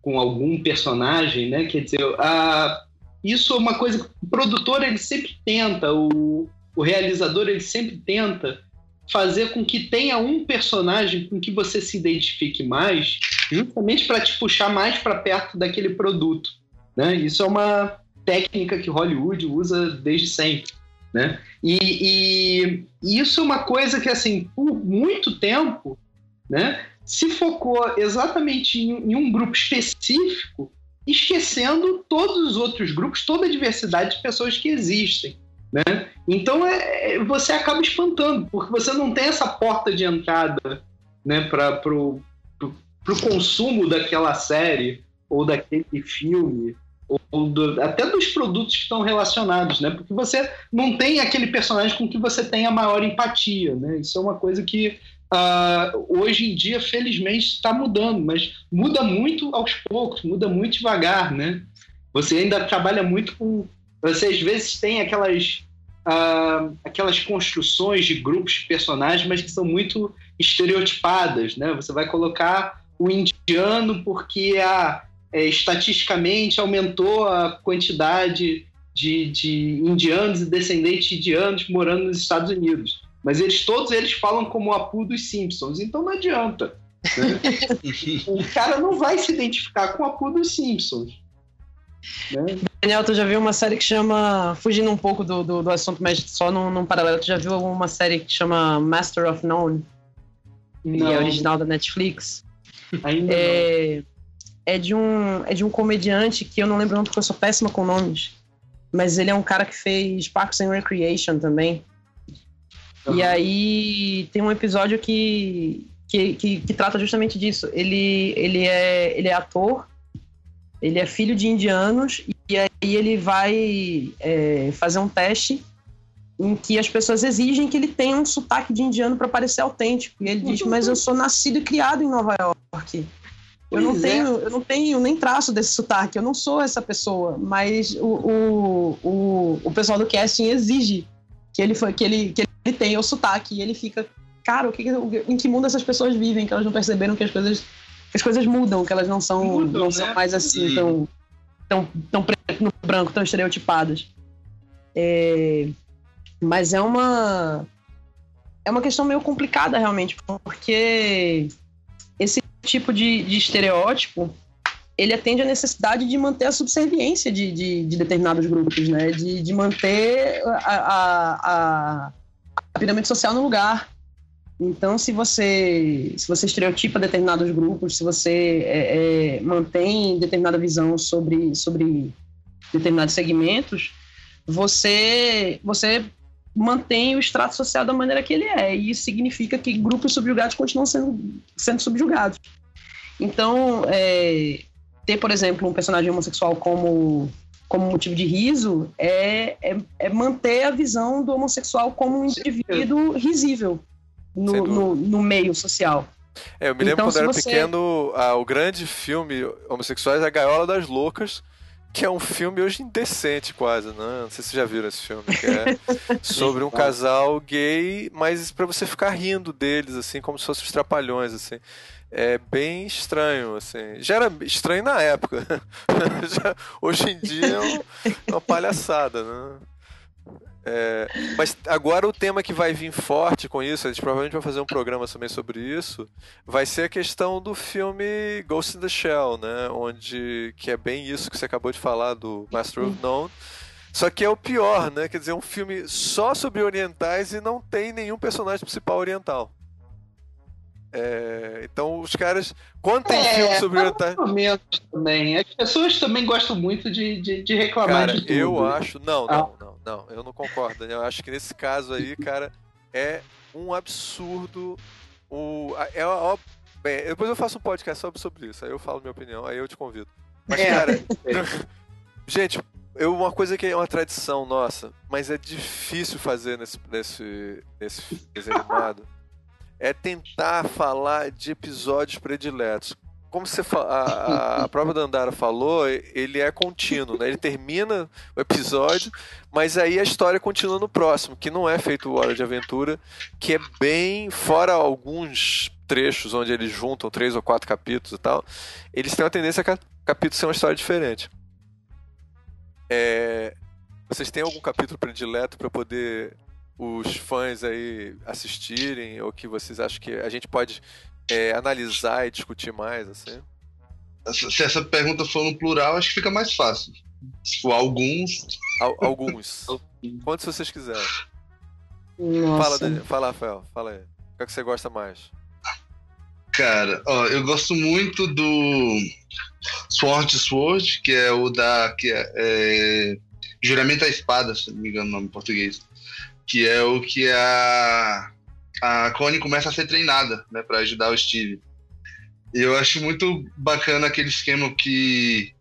com algum personagem, né? Quer dizer, a, isso é uma coisa que o produtor ele sempre tenta, o, o realizador ele sempre tenta fazer com que tenha um personagem com que você se identifique mais, justamente para te puxar mais para perto daquele produto, né? Isso é uma técnica que Hollywood usa desde sempre, né? E, e- e isso é uma coisa que, assim, por muito tempo, né, se focou exatamente em, em um grupo específico, esquecendo todos os outros grupos, toda a diversidade de pessoas que existem. Né? Então é, é- você acaba espantando, porque você não tem essa porta de entrada né, para o consumo daquela série ou daquele filme ou do- até dos produtos que estão relacionados, né? Porque você não tem aquele personagem com que você tem a maior empatia, né? Isso é uma coisa que ah, hoje em dia, felizmente, está mudando, mas muda muito aos poucos, muda muito devagar, né? Você ainda trabalha muito com. Você às vezes tem aquelas ah, aquelas construções de grupos de personagens, mas que são muito estereotipadas, né? Você vai colocar o indiano porque a é, estatisticamente aumentou a quantidade de, de indianos e descendentes de indianos morando nos Estados Unidos. Mas eles todos eles falam como o Apu dos Simpsons, então não adianta. né? o cara não vai se identificar com o Apu dos Simpsons. né? Daniel, tu já viu uma série que chama. Fugindo um pouco do, do, do assunto, mas só num, num paralelo, tu já viu uma série que chama Master of None? E Não, é original da Netflix. ainda É, é, de um, é de um comediante que eu não lembro o nome porque eu sou péssima com nomes. Mas ele é um cara que fez Parks and Recreation também. não. E aí tem um episódio que, que, que, que trata justamente disso. Ele, ele, é, ele é ator, ele é filho de indianos, e aí ele vai é, fazer um teste em que as pessoas exigem que ele tenha um sotaque de indiano para parecer autêntico. E ele diz, mas eu sou nascido e criado em Nova York. Eu não, é. tenho, eu não tenho nem traço desse sotaque, eu não sou essa pessoa. Mas o, o, o, o pessoal do casting exige que ele, foi, que ele, que ele tenha o sotaque. E ele fica, cara, o que, em que mundo essas pessoas vivem? Que elas não perceberam que as coisas, que as coisas mudam, que elas não são, Mudam, não né? são mais assim, Hum. tão, tão, tão preto no branco, tão estereotipadas. É, mas é uma. É uma questão meio complicada, realmente, porque esse tipo de, de estereótipo ele atende à necessidade de manter a subserviência de, de, de determinados grupos, né? De, de manter a, a, a, a pirâmide social no lugar. Então, se você se você estereotipa determinados grupos, se você é, é, mantém determinada visão sobre, sobre determinados segmentos, você você mantém o extrato social da maneira que ele é. E isso significa que grupos subjugados continuam sendo, sendo subjugados. Então, é, ter, por exemplo, um personagem homossexual como, como motivo de riso é, é, é manter a visão do homossexual como um indivíduo risível no, no, no meio social. É, eu me lembro Então, quando eu era você- pequeno, ah, o grande filme homossexuais é A Gaiola das Loucas, que é um filme hoje indecente quase, né? Não sei se vocês já viram esse filme, que é sobre um casal gay, mas pra você ficar rindo deles, assim, como se fossem os trapalhões, assim. É bem estranho, assim. Já era estranho na época. Já- hoje em dia é um- é uma palhaçada, né? É, mas agora o tema que vai vir forte com isso, a gente provavelmente vai fazer um programa também sobre isso, vai ser a questão do filme Ghost in the Shell, né? Onde que é bem isso que você acabou de falar do Master of None. Só que é o pior, né? Quer dizer, é um filme só sobre orientais e não tem nenhum personagem principal oriental. É, então os caras. Quando tem filme sobre ou menos também. As pessoas também gostam muito de, de, de reclamar Cara, de tudo. eu acho. Não, Ah. não, não, não. Eu não concordo. Daniel. Eu acho que nesse caso aí, cara, é um absurdo. O, é, ó, bem, depois eu faço um podcast sobre, sobre isso. Aí eu falo minha opinião, aí eu te convido. Mas, É. cara, gente, eu, uma coisa que é uma tradição nossa, mas é difícil fazer nesse, nesse, nesse desenho animado, é tentar falar de episódios prediletos. Como você a, a própria Dandara falou, ele é contínuo, né? Ele termina o episódio, mas aí a história continua no próximo, que não é feito Hora de Aventura, que é bem fora alguns trechos onde eles juntam três ou quatro capítulos e tal. Eles têm uma tendência a ca- capítulo ser uma história diferente. É, vocês têm algum capítulo predileto para poder os fãs aí assistirem ou que vocês acham que a gente pode é, analisar e discutir mais assim? Se essa pergunta for no plural, acho que fica mais fácil. Se for alguns, Al- alguns. Quantos vocês quiserem. Fala, Nossa. Daniel. Fala, Rafael. Fala aí. Qual que você gosta mais? cara, ó, eu gosto muito do Sword Sword, que é o da. que é, é, Juramento à Espada, se não me engano o nome em português. Que é o que a. A Connie começa a ser treinada, né, pra ajudar o Steve. Eu acho muito bacana aquele esquema que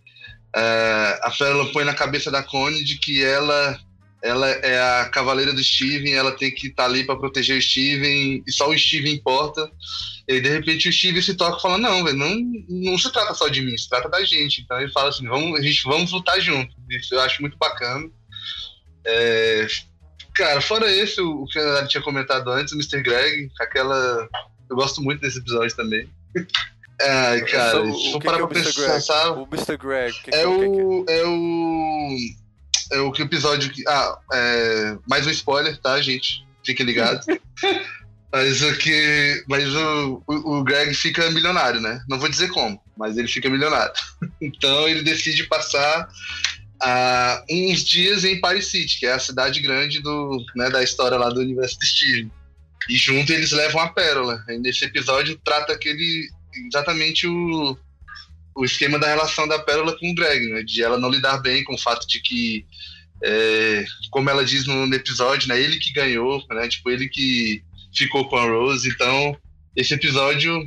é, a Pérola põe na cabeça da Connie de que ela ela é a cavaleira do Steven, ela tem que estar ali para proteger o Steven, e só o Steven importa. E de repente, o Steven se toca e fala: Não, velho, não, não se trata só de mim, se trata da gente. Então ele fala assim: vamos, a gente, vamos lutar junto. Isso eu acho muito bacana. É, cara, fora esse, o, o que a tinha comentado antes, o Mr. Greg, aquela. Eu gosto muito desse episódio também. Ai, cara, o- se o for que parar é pra o Mr. Greg? pensar. O Mr. Greg. que É que que o. É o. É o que episódio que. Ah, é, mais um spoiler, tá, gente? Fiquem ligados. mas o que. Mas o, o, o Greg fica milionário, né? Não vou dizer como, mas ele fica milionário. então ele decide passar ah, uns dias em Paris City, que é a cidade grande do, né, da história lá do universo do Steven. E junto eles levam a pérola. E nesse episódio trata aquele. exatamente o o esquema da relação da Pérola com o Greg, né? De ela não lidar bem com o fato de que, é, como ela diz no, no episódio, né? Ele que ganhou, né? Tipo, ele que ficou com a Rose. Então, esse episódio...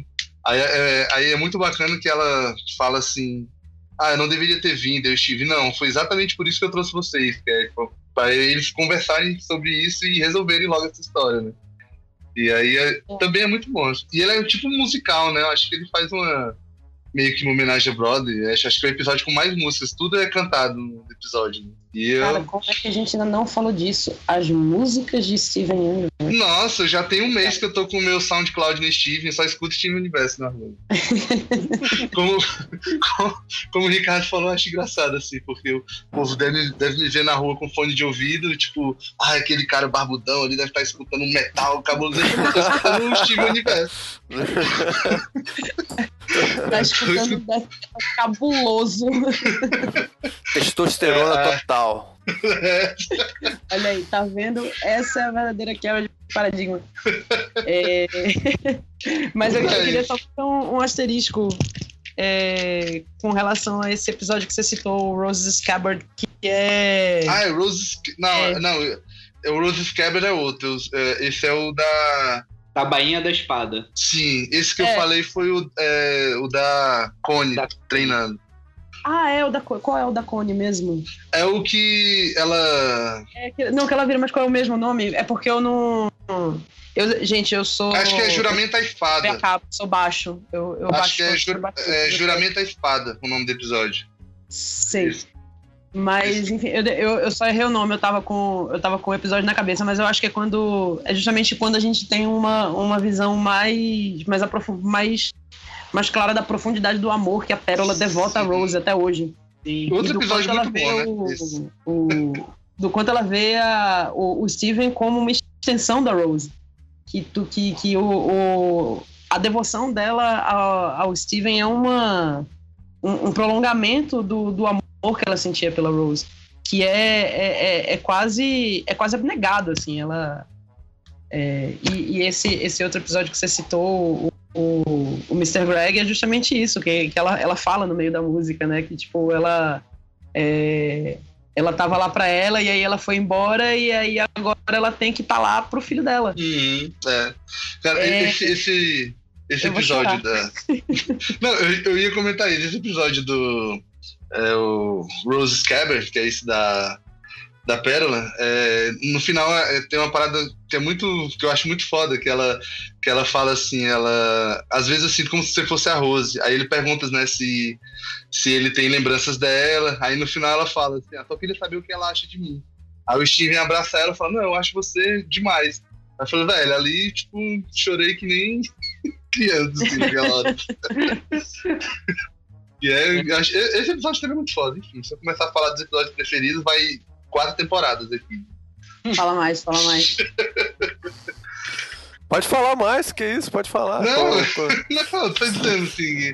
Aí é, aí é muito bacana que ela fala assim... Ah, eu não deveria ter vindo, eu estive. Não, foi exatamente por isso que eu trouxe vocês. Que é para eles conversarem sobre isso e resolverem logo essa história, né? E aí é- também é muito bom. E ele é tipo musical, né? Eu acho que ele faz uma meio que uma homenagem a Brother. Acho, acho que é o episódio com mais músicas. Tudo é cantado no episódio. né? E eu. Cara, como é que a gente ainda não falou disso? As músicas de Steven Universe. Nossa, já tem um mês que eu tô com o meu SoundCloud no Steven, só escuto Steven Universo na rua. como, como, como o Ricardo falou, eu acho engraçado, assim, porque o povo deve, deve me ver na rua com fone de ouvido, tipo, ah, aquele cara barbudão ali deve estar escutando um metal, cabuloso, eu tô escutando o Steven Universo. Tá escutando Death cabuloso. Testosterona É. Olha aí, tá vendo? Essa é a verdadeira quebra de paradigma. É, Mas eu, eu queria só fazer um, um asterisco é, com relação a esse episódio que você citou, o Rose Scabbard, que é. Ah, é Rose. Não, É. não, é o Rose Scabbard é outro. é, Esse é o da. Da bainha da espada. Sim, esse que É. eu falei foi o, é, o da Cone Da- treinando. Ah, é o da qual é o da Cone mesmo? É o que ela. É que- não, que ela vira, mas qual é o mesmo nome? É porque eu não, Eu, gente, eu sou. Acho que é Juramento à Eu Espada. acabo, sou baixo. Eu, eu baixo Acho que é, ju- eu baixo- é Juramento à Espada o nome do episódio. Sei. Isso. Mas, enfim, eu, eu, eu só errei o nome, eu tava, com, eu tava com o episódio na cabeça, mas eu acho que é quando. É justamente quando a gente tem uma, uma visão mais. Mais, mais, mais clara da profundidade do amor que a Pérola devota a Rose até hoje. E, Outro e do episódio quanto ela muito vê bom, né? o- o- do quanto ela vê a, o, o Steven como uma extensão da Rose. Que, tu, que, que o, o- a devoção dela ao, ao Steven é uma, um, um prolongamento do, do amor que ela sentia pela Rose. Que é, é, é, é quase é quase abnegado, assim. Ela, é, e e esse, esse outro episódio que você citou, o, o, o Mr. Greg, é justamente isso, que, que ela, ela fala no meio da música, né? Que, tipo, ela... é, ela tava lá pra ela e aí ela foi embora e aí agora ela tem que estar tá lá pro filho dela. Uhum, é. Cara, É. esse, esse, esse Eu episódio da. Não, eu, eu ia comentar isso. Esse episódio do. É, o Rose Scabbard, que é esse da. Da Pérola, é, no final é, tem uma parada que é muito. que eu acho muito foda, que ela, que ela fala assim, ela. Às vezes sinto como se você fosse a Rose. Aí ele pergunta, né, se, se ele tem lembranças dela. Aí no final ela fala assim, ah, só queria saber o que ela acha de mim. Aí o Steven abraça ela e fala, não, eu acho você demais. Aí falei, velho, ali, tipo, chorei que nem criança, assim, naquela hora. e é, esse episódio também é muito foda, enfim. Se eu começar a falar dos episódios preferidos, vai quatro temporadas aqui. Fala mais, fala mais. Pode falar mais, que isso, pode falar. Não. Pô. Não, eu tô dizendo assim.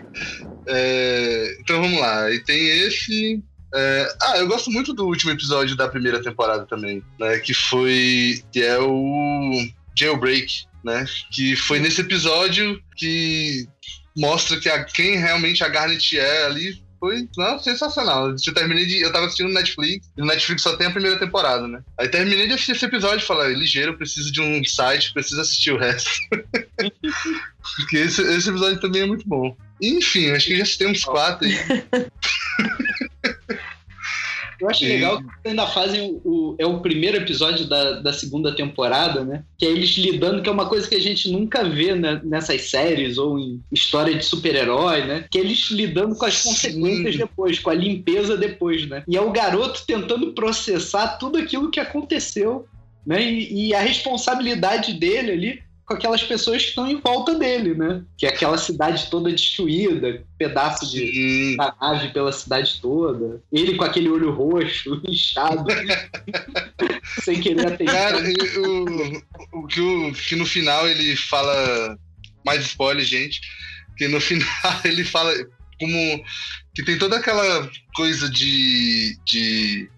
é, então vamos lá. E tem esse. é, ah, eu gosto muito do último episódio da primeira temporada também, né? Que foi. Que é o Jailbreak, né? Que foi nesse episódio que mostra que a, quem realmente a Garnet é ali foi não, sensacional. Eu terminei de. Eu tava assistindo Netflix, e no Netflix só tem a primeira temporada, né? Aí terminei de assistir esse episódio e falei, ligeiro, eu preciso de um site, preciso assistir o resto. Porque esse, esse episódio também é muito bom. Enfim, acho que já uns quatro aí. Eu acho legal que ainda fazem o, o- é o primeiro episódio da, da segunda temporada, né? Que é eles lidando, que é uma coisa que a gente nunca vê né, nessas séries ou em história de super-herói, né? Que é eles lidando com as Sim. consequências depois, com a limpeza depois, né? E é o garoto tentando processar tudo aquilo que aconteceu, né? E, e a responsabilidade dele ali com aquelas pessoas que estão em volta dele, né? Que é aquela cidade toda destruída, pedaço de Sim. nave pela cidade toda. Ele com aquele olho roxo, inchado, sem querer atender. Cara, o, o, que o que no final ele fala. Mais spoiler, gente. Que no final ele fala como. Que tem toda aquela coisa de. de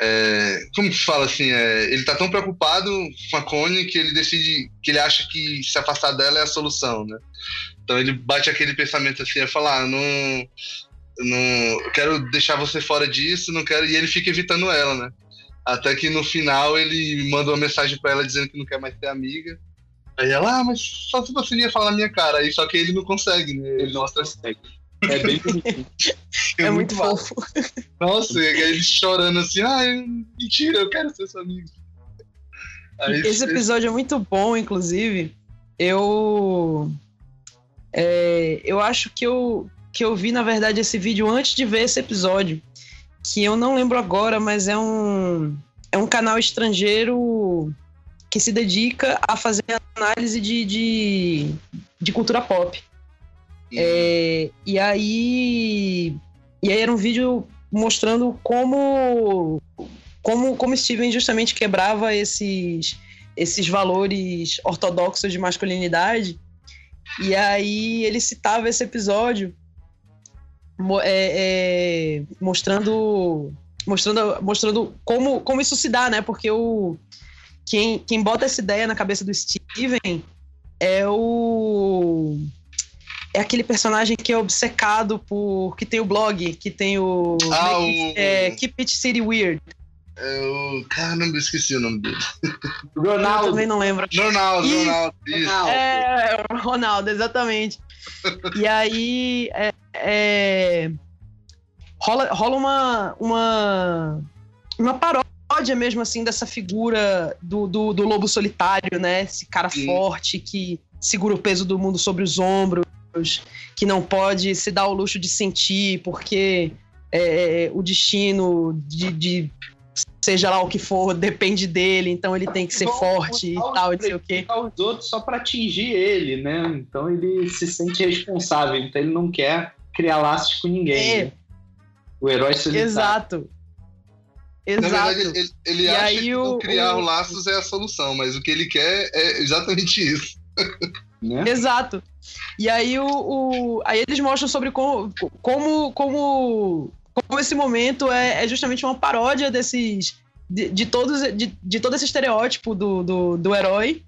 é, como que fala assim? É, ele tá tão preocupado com a Connie que ele decide. que ele acha que se afastar dela é a solução, né? Então ele bate aquele pensamento assim, é falar, ah, não. não eu quero deixar você fora disso, não quero. E ele fica evitando ela, né? Até que no final ele manda uma mensagem pra ela dizendo que não quer mais ser amiga. Aí ela, ah, mas só se você ia falar na minha cara. Aí só que ele não consegue, né? Ele mostra É bem bonitinho. É, muito massa. fofo. Nossa, e aí ele chorando assim, ah, mentira, eu quero ser seu amigo. Aí, Esse episódio é muito bom, inclusive. Eu. é, eu acho que eu, que eu vi, na verdade, esse vídeo antes de ver esse episódio. Que eu não lembro agora, mas é um, é um canal estrangeiro que se dedica a fazer análise de, de, de cultura pop. É, e aí. E aí era um vídeo mostrando como. Como, como Steven justamente quebrava esses, esses valores ortodoxos de masculinidade. E aí ele citava esse episódio é, é, mostrando, mostrando, mostrando como, como isso se dá, né? Porque o, quem, quem bota essa ideia na cabeça do Steven é o é aquele personagem que é obcecado por. que tem o blog, que tem o. Ah, Make o- é, Keep It City Weird. É o. Caramba, eu esqueci o nome dele. Eu Ronaldo. também não lembro. Ronaldo, Ih, Ronaldo. Isso. É, Ronaldo, exatamente. e aí. É, é, rola rola uma, uma. uma paródia paródia mesmo, assim, dessa figura do, do, do lobo solitário, né? Esse cara Sim. forte que segura o peso do mundo sobre os ombros, que não pode se dar o luxo de sentir, porque é, o destino de, de seja lá o que for, depende dele, então ele tem que ser Vão forte e tal, e não sei o quê. Os outros só pra atingir ele, né? Então ele se sente responsável, então ele não quer criar laços com ninguém. É. né? O herói solitário. Exato. Na Exato. verdade, ele, ele E acha aí que o- criar o- laços é a solução, mas o que ele quer é exatamente isso. Né? Exato. E aí o, o- aí eles mostram sobre como como como, como esse momento é, é justamente uma paródia desses de, de todos de, de todo esse estereótipo do, do, do herói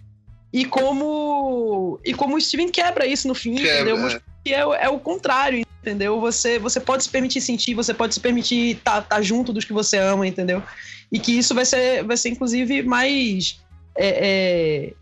e como e como o Steven quebra isso no fim, Quebra, entendeu? é. Que é, o- é o contrário, entendeu? Você você pode se permitir sentir, você pode se permitir estar junto dos que você ama, entendeu? E que isso vai ser vai ser inclusive mais é, é,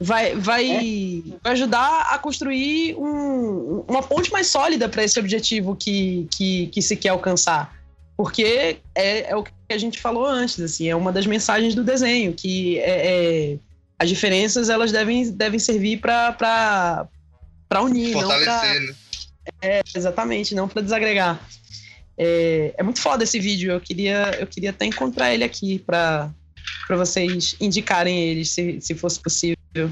vai, vai, vai ajudar a construir um- uma ponte mais sólida para esse objetivo que, que, que se quer alcançar. Porque é, é o que a gente falou antes, assim, é uma das mensagens do desenho, que é, é- as diferenças elas devem, devem servir para unir, não pra, Fortalecer, né? é, exatamente, não para desagregar. É, é muito foda esse vídeo, eu queria, eu queria até encontrar ele aqui para para vocês indicarem ele, se, se fosse possível viu?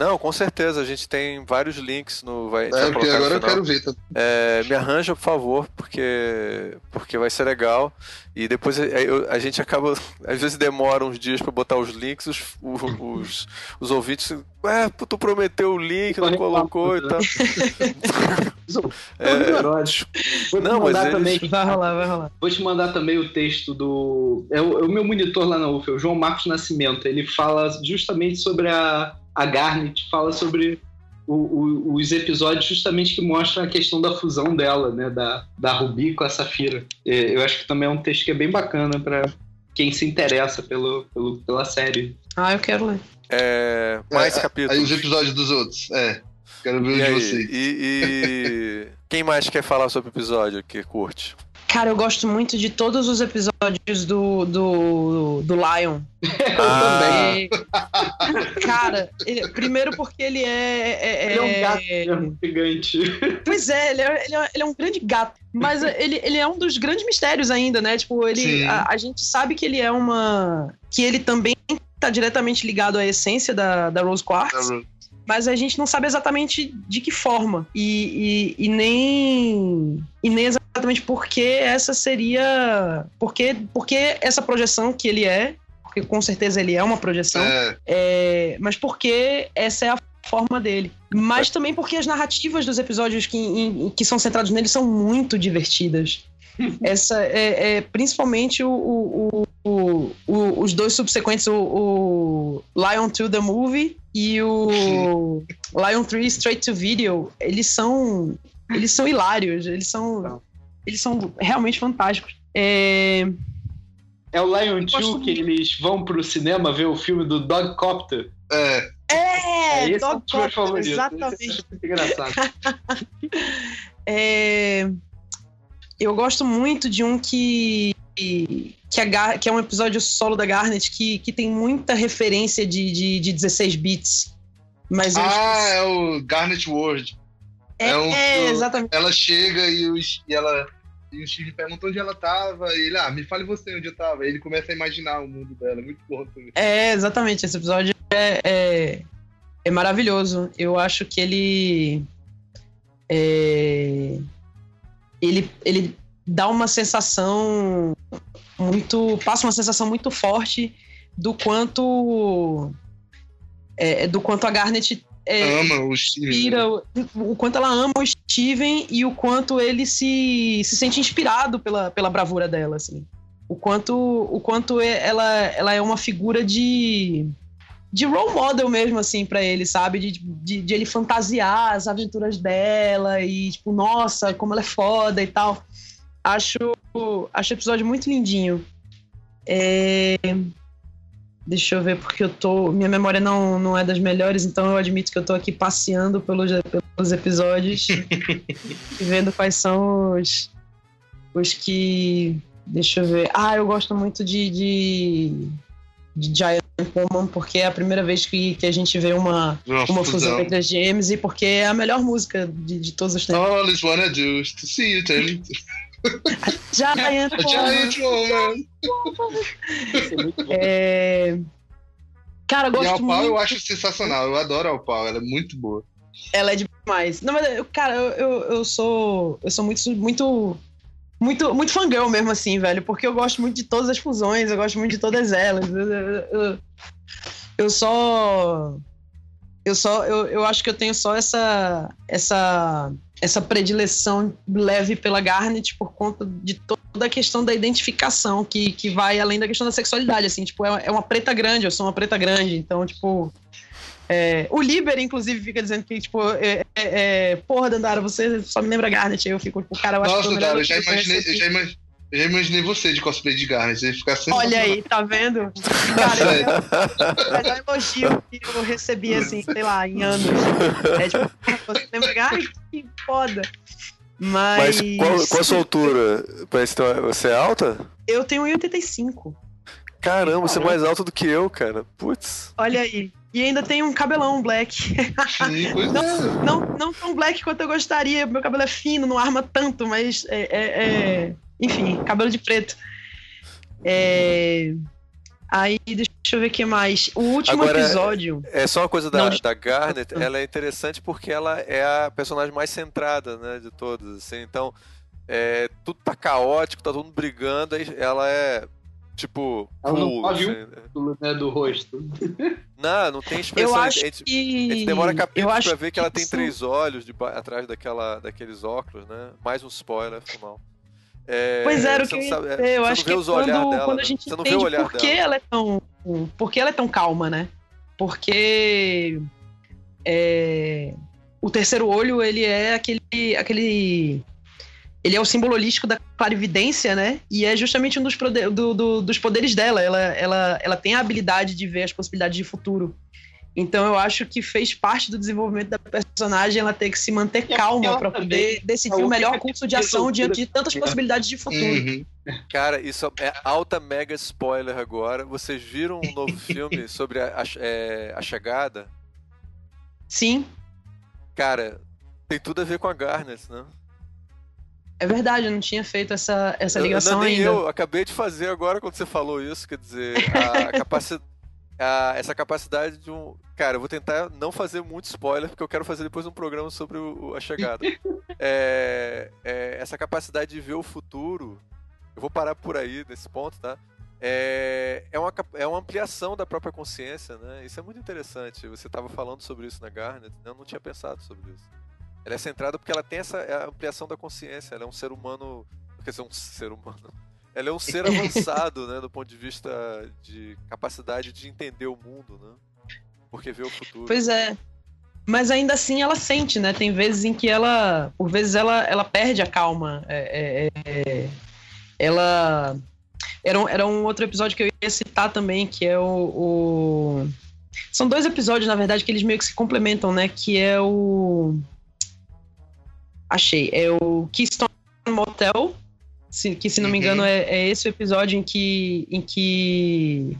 Não, com certeza, a gente tem vários links no. Vai, É, porque agora eu quero ver. Tá? É, me arranja, por favor, porque, porque vai ser legal. E depois é, eu- a gente acaba. Às vezes demora uns dias pra botar os links, os, os, os, os ouvintes. Ué, tu prometeu o link, não colocou e tal. É, É, Vou te Não, mas mandar eles- também. Vai rolar, vai rolar. Vou te mandar também o texto do. É o, é o meu monitor lá na UF, é o João Marcos Nascimento. Ele fala justamente sobre a, a Garnet, fala sobre o- o- os episódios justamente que mostram a questão da fusão dela, né? Da, da Ruby com a Safira. É, eu acho que também é um texto que é bem bacana para quem se interessa pelo, pelo- pela série. Ah, eu quero ler. é, mais É, capítulos. Aí os episódios dos outros. É. Quero ver E, o de aí? vocês. E- e- quem mais quer falar sobre o episódio que curte? Cara, eu gosto muito de todos os episódios do, do, do Lion. Ah, E, cara, ele- primeiro porque ele é. é- Ele é um é- gato mesmo, gigante. Pois é, ele é, ele é, ele é um grande gato. Mas ele, ele é um dos grandes mistérios ainda, né? Tipo, ele, a, a gente sabe que ele é uma. Que ele também tá diretamente ligado à essência da, da Rose Quartz. Mas a gente não sabe exatamente de que forma e, e, e nem e nem exatamente por que essa seria porque porque essa projeção que ele é porque com certeza ele é uma projeção É, é, mas porque essa é a forma dele. Mas também porque as narrativas dos episódios que, em- que são centrados nele são muito divertidas. Essa é, é principalmente o, o- o- o- os dois subsequentes o, o Lion 2 The Movie e o Lion 3 Straight to Video eles são eles são hilários eles são eles são realmente fantásticos é, É o Lion Gosto 2 que eles vão pro cinema ver o filme do Dogcopter. é. é, esse é um Dog dos meus Cop, favoritos. exatamente Esse é muito engraçado. É, eu gosto muito de um que que, a Gar- que é um episódio solo da Garnet que, que tem muita referência de, de, de 16 bits. Mas Ah, é o Garnet World. É, é um- é, exatamente. Ela chega e, o, e ela. E o Steve pergunta onde ela tava. E ele, ah, me fale você onde eu tava. Aí ele começa a imaginar o mundo dela. Muito bom também. É, exatamente. Esse episódio é, é, é maravilhoso. Eu acho que ele. é, ele, ele dá uma sensação muito. passa uma sensação muito forte do quanto. é, do quanto a Garnet é, Ama o Steve. inspira, o, o quanto ela ama o Steven e o quanto ele se, se sente inspirado pela, pela bravura dela, assim. O quanto, o quanto é- ela, ela é uma figura de de role model mesmo, assim, pra ele, sabe? De, de, de ele fantasiar as aventuras dela e, tipo, nossa, como ela é foda e tal. Acho, acho o episódio muito lindinho. É... Deixa eu ver, porque eu tô. Minha memória não, não é das melhores, então eu admito que eu tô aqui passeando pelos, pelos episódios e vendo quais são os, os que Deixa eu ver. Ah, eu gosto muito de, de, de Giant Woman, porque é a primeira vez que, que a gente vê uma, Uma uma fusão. entre as GMs e porque é a melhor música de, de todos os tempos. All is wanna do is to see you into Giant a Woman. giant woman. É... Cara, eu E a gosto Alpau muito. eu acho sensacional. Eu adoro a Alpau, ela é muito boa. Ela é demais. Não, mas, cara, eu, eu, eu sou. Eu sou muito, muito. Muito, muito fangirl mesmo, assim, velho. Porque eu gosto muito de todas as fusões, eu gosto muito de todas elas. Eu, eu- eu- eu só. Eu só. Eu, eu acho que eu tenho só essa. Essa. Essa predileção leve pela Garnet por conta de toda a questão da identificação que, que vai além da questão da sexualidade, assim, tipo, é, é uma preta grande, eu sou uma preta grande, então, tipo, é, o Liber, inclusive, fica dizendo que, tipo, é, é, é, porra, Dandara, você só me lembra Garnet. Aí eu fico, tipo, cara, eu acho que Nossa, foi o melhor Dara, eu já que imaginei, eu já imag- eu já imaginei você de cosplay de Garnet. Você ia ficar sempre. Olha aí, tá vendo? Cara, é o melhor elogio que eu recebi, assim, sei lá, em anos. É tipo, você lembra Garnet? Que foda. Mas, Mas qual, qual a sua altura? Parece que você é alta? eu tenho 1,85. Caramba, você é mais alto do que eu, cara. Putz. Olha aí. E ainda tem um cabelão black. Sim, pois é. Não, não, não tão black quanto eu gostaria. Meu cabelo é fino, não arma tanto, mas é. é- é- Enfim, cabelo de preto. É, Aí, deixa eu ver o que mais. O último Agora, episódio. É só uma coisa da, Não, da Garnet, ela é interessante porque ela é a personagem mais centrada, né, de todas, assim, então é, tudo tá caótico, tá todo mundo brigando, aí ela é tipo Ela não cool, um assim. do, né, do rosto. Não, não tem expressão. Eu a acho gente, a que. gente demora acho pra ver que ela tem isso- três olhos de atrás daquela, daqueles óculos, né? Mais um spoiler, foi mal. É, Pois era o você que eu sabe- dizer. Eu você acho não vê que é quando, dela, quando né? a gente Você não vê entende o olhar por que ela é tão. Por que ela é tão calma, né? Porque. é, o terceiro olho, ele é aquele. aquele ele é o símbolo holístico da clarividência, né? E é justamente um dos, do- do- dos poderes dela. Ela, ela, ela tem a habilidade de ver as possibilidades de futuro. Então eu acho que fez parte do desenvolvimento da personagem ela ter que se manter E calma para poder é decidir a o melhor curso de ação diante de tantas possibilidades de futuro. Uhum. Cara, isso é alta mega spoiler agora. Vocês viram um novo filme sobre a, a, é, a chegada? Sim, Cara, tem tudo a ver com a Garnet, né? é verdade, eu não tinha feito essa, essa Eu- ligação não, nem ainda. eu, acabei de fazer agora quando você falou isso, quer dizer, a capaci- a- essa capacidade de um. Cara, eu vou tentar não fazer muito spoiler, porque eu quero fazer depois um programa sobre o- a chegada. É, é, essa capacidade de ver o futuro, eu vou parar por aí nesse ponto, tá? É, é, uma, é uma ampliação da própria consciência, né? Isso é muito interessante. Você estava falando sobre isso na Garnet, né? eu não tinha pensado sobre isso. Ela é centrada porque ela tem essa é ampliação da consciência. Ela é um ser humano. Quer dizer, um ser humano. Ela é um ser avançado, né? Do ponto de vista de capacidade de entender o mundo, né? Porque vê o futuro. Pois é. Mas ainda assim ela sente, né? Tem vezes em que ela. Por vezes ela, ela perde a calma. É, é, é, ela. Era um, era um outro episódio que eu ia citar também, que é o, o- São dois episódios, na verdade, que eles meio que se complementam, né? Que é o. Achei. É o Keystone Motel. Se- que, se não me Uhum. engano, é, é esse o episódio em que. Em que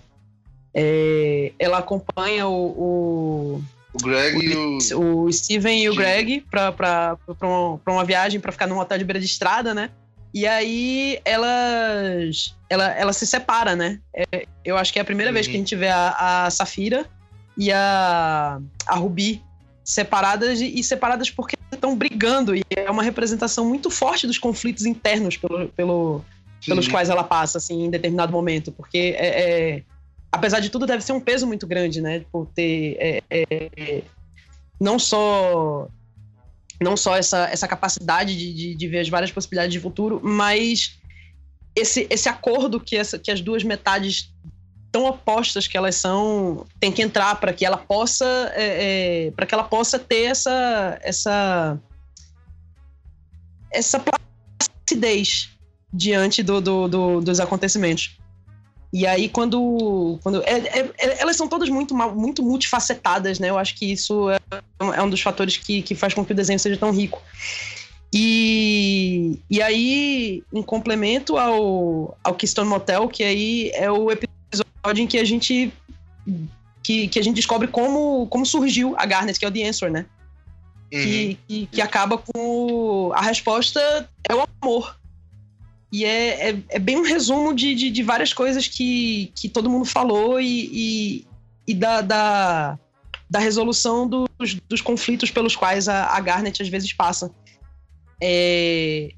é, ela acompanha o, o, O Greg e o. o Steven e o. Greg pra, pra, pra, um- pra uma viagem pra ficar num hotel de beira de estrada, né? E aí elas. Ela, ela se separa, né? É, eu acho que é a primeira vez que a gente vê a, a Safira e a, a Ruby separadas e, e separadas porque estão brigando. E é uma representação muito forte dos conflitos internos pelo, pelo, pelos quais ela passa, assim, em determinado momento. Porque, é, é, apesar de tudo, deve ser um peso muito grande, né? Por ter é, é, não só não só essa, essa capacidade de, de, de ver as várias possibilidades de futuro, mas esse, esse acordo que, essa, que as duas metades tão opostas que elas são tem que entrar para que ela possa é, é, para que ela possa ter essa essa essa placidez diante do, do- do- dos acontecimentos. E aí, quando. quando é- é- é- elas são todas muito, muito multifacetadas, né? Eu acho que isso é, é um dos fatores que, que faz com que o desenho seja tão rico. E, e aí, em complemento ao, ao Keystone Motel, que aí é o episódio em que a gente que, que a gente descobre como, como surgiu a Garnet, que é o The Answer, né? Uhum. Que, que, que acaba com a resposta é o amor. E é, é, é bem um resumo de, de, de várias coisas que, que todo mundo falou e, e, e da, da, da resolução dos, dos conflitos pelos quais a, a Garnet às vezes passa. É,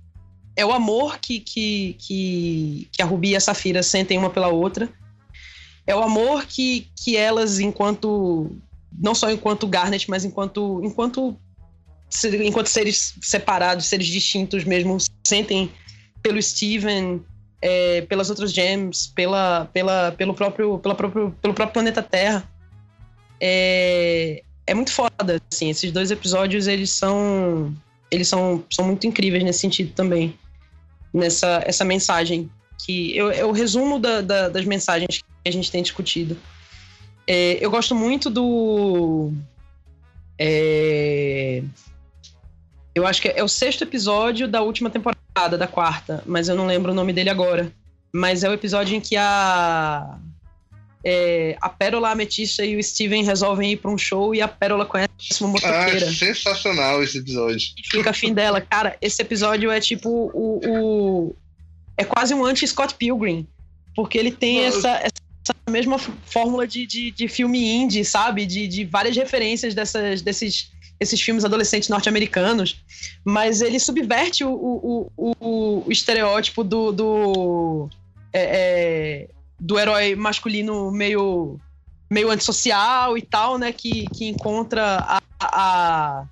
é o amor que, que, que, que a Ruby e a Safira sentem uma pela outra. É o amor que, que elas, enquanto. Não só enquanto Garnet, mas enquanto, enquanto, enquanto seres separados, seres distintos mesmo, sentem pelo Steven, é, pelas outras gems, pela, pela, pelo, próprio, pela próprio, pelo próprio planeta Terra. É, é muito foda, assim. Esses dois episódios, eles são eles são, são muito incríveis nesse sentido também. Nessa essa mensagem que eu, eu resumo da, da- das mensagens que a gente tem discutido. É, eu gosto muito do. é, eu acho que é o sexto episódio da última temporada, da quarta, mas eu não lembro o nome dele agora. Mas é o episódio em que a. é, a Pérola, a Ametista e o Steven resolvem ir pra um show e a Pérola conhece uma Ah, motoqueira sensacional esse episódio. fica afim dela. Cara, esse episódio é tipo o. o- é quase um anti-Scott Pilgrim. Porque ele tem essa, essa mesma fórmula de, de, de filme indie, sabe? De, de várias referências dessas, desses, esses filmes adolescentes norte-americanos. Mas ele subverte o, o, o, o- o estereótipo do. do é, é, do herói masculino meio meio antissocial e tal, né? Que, que encontra a, a,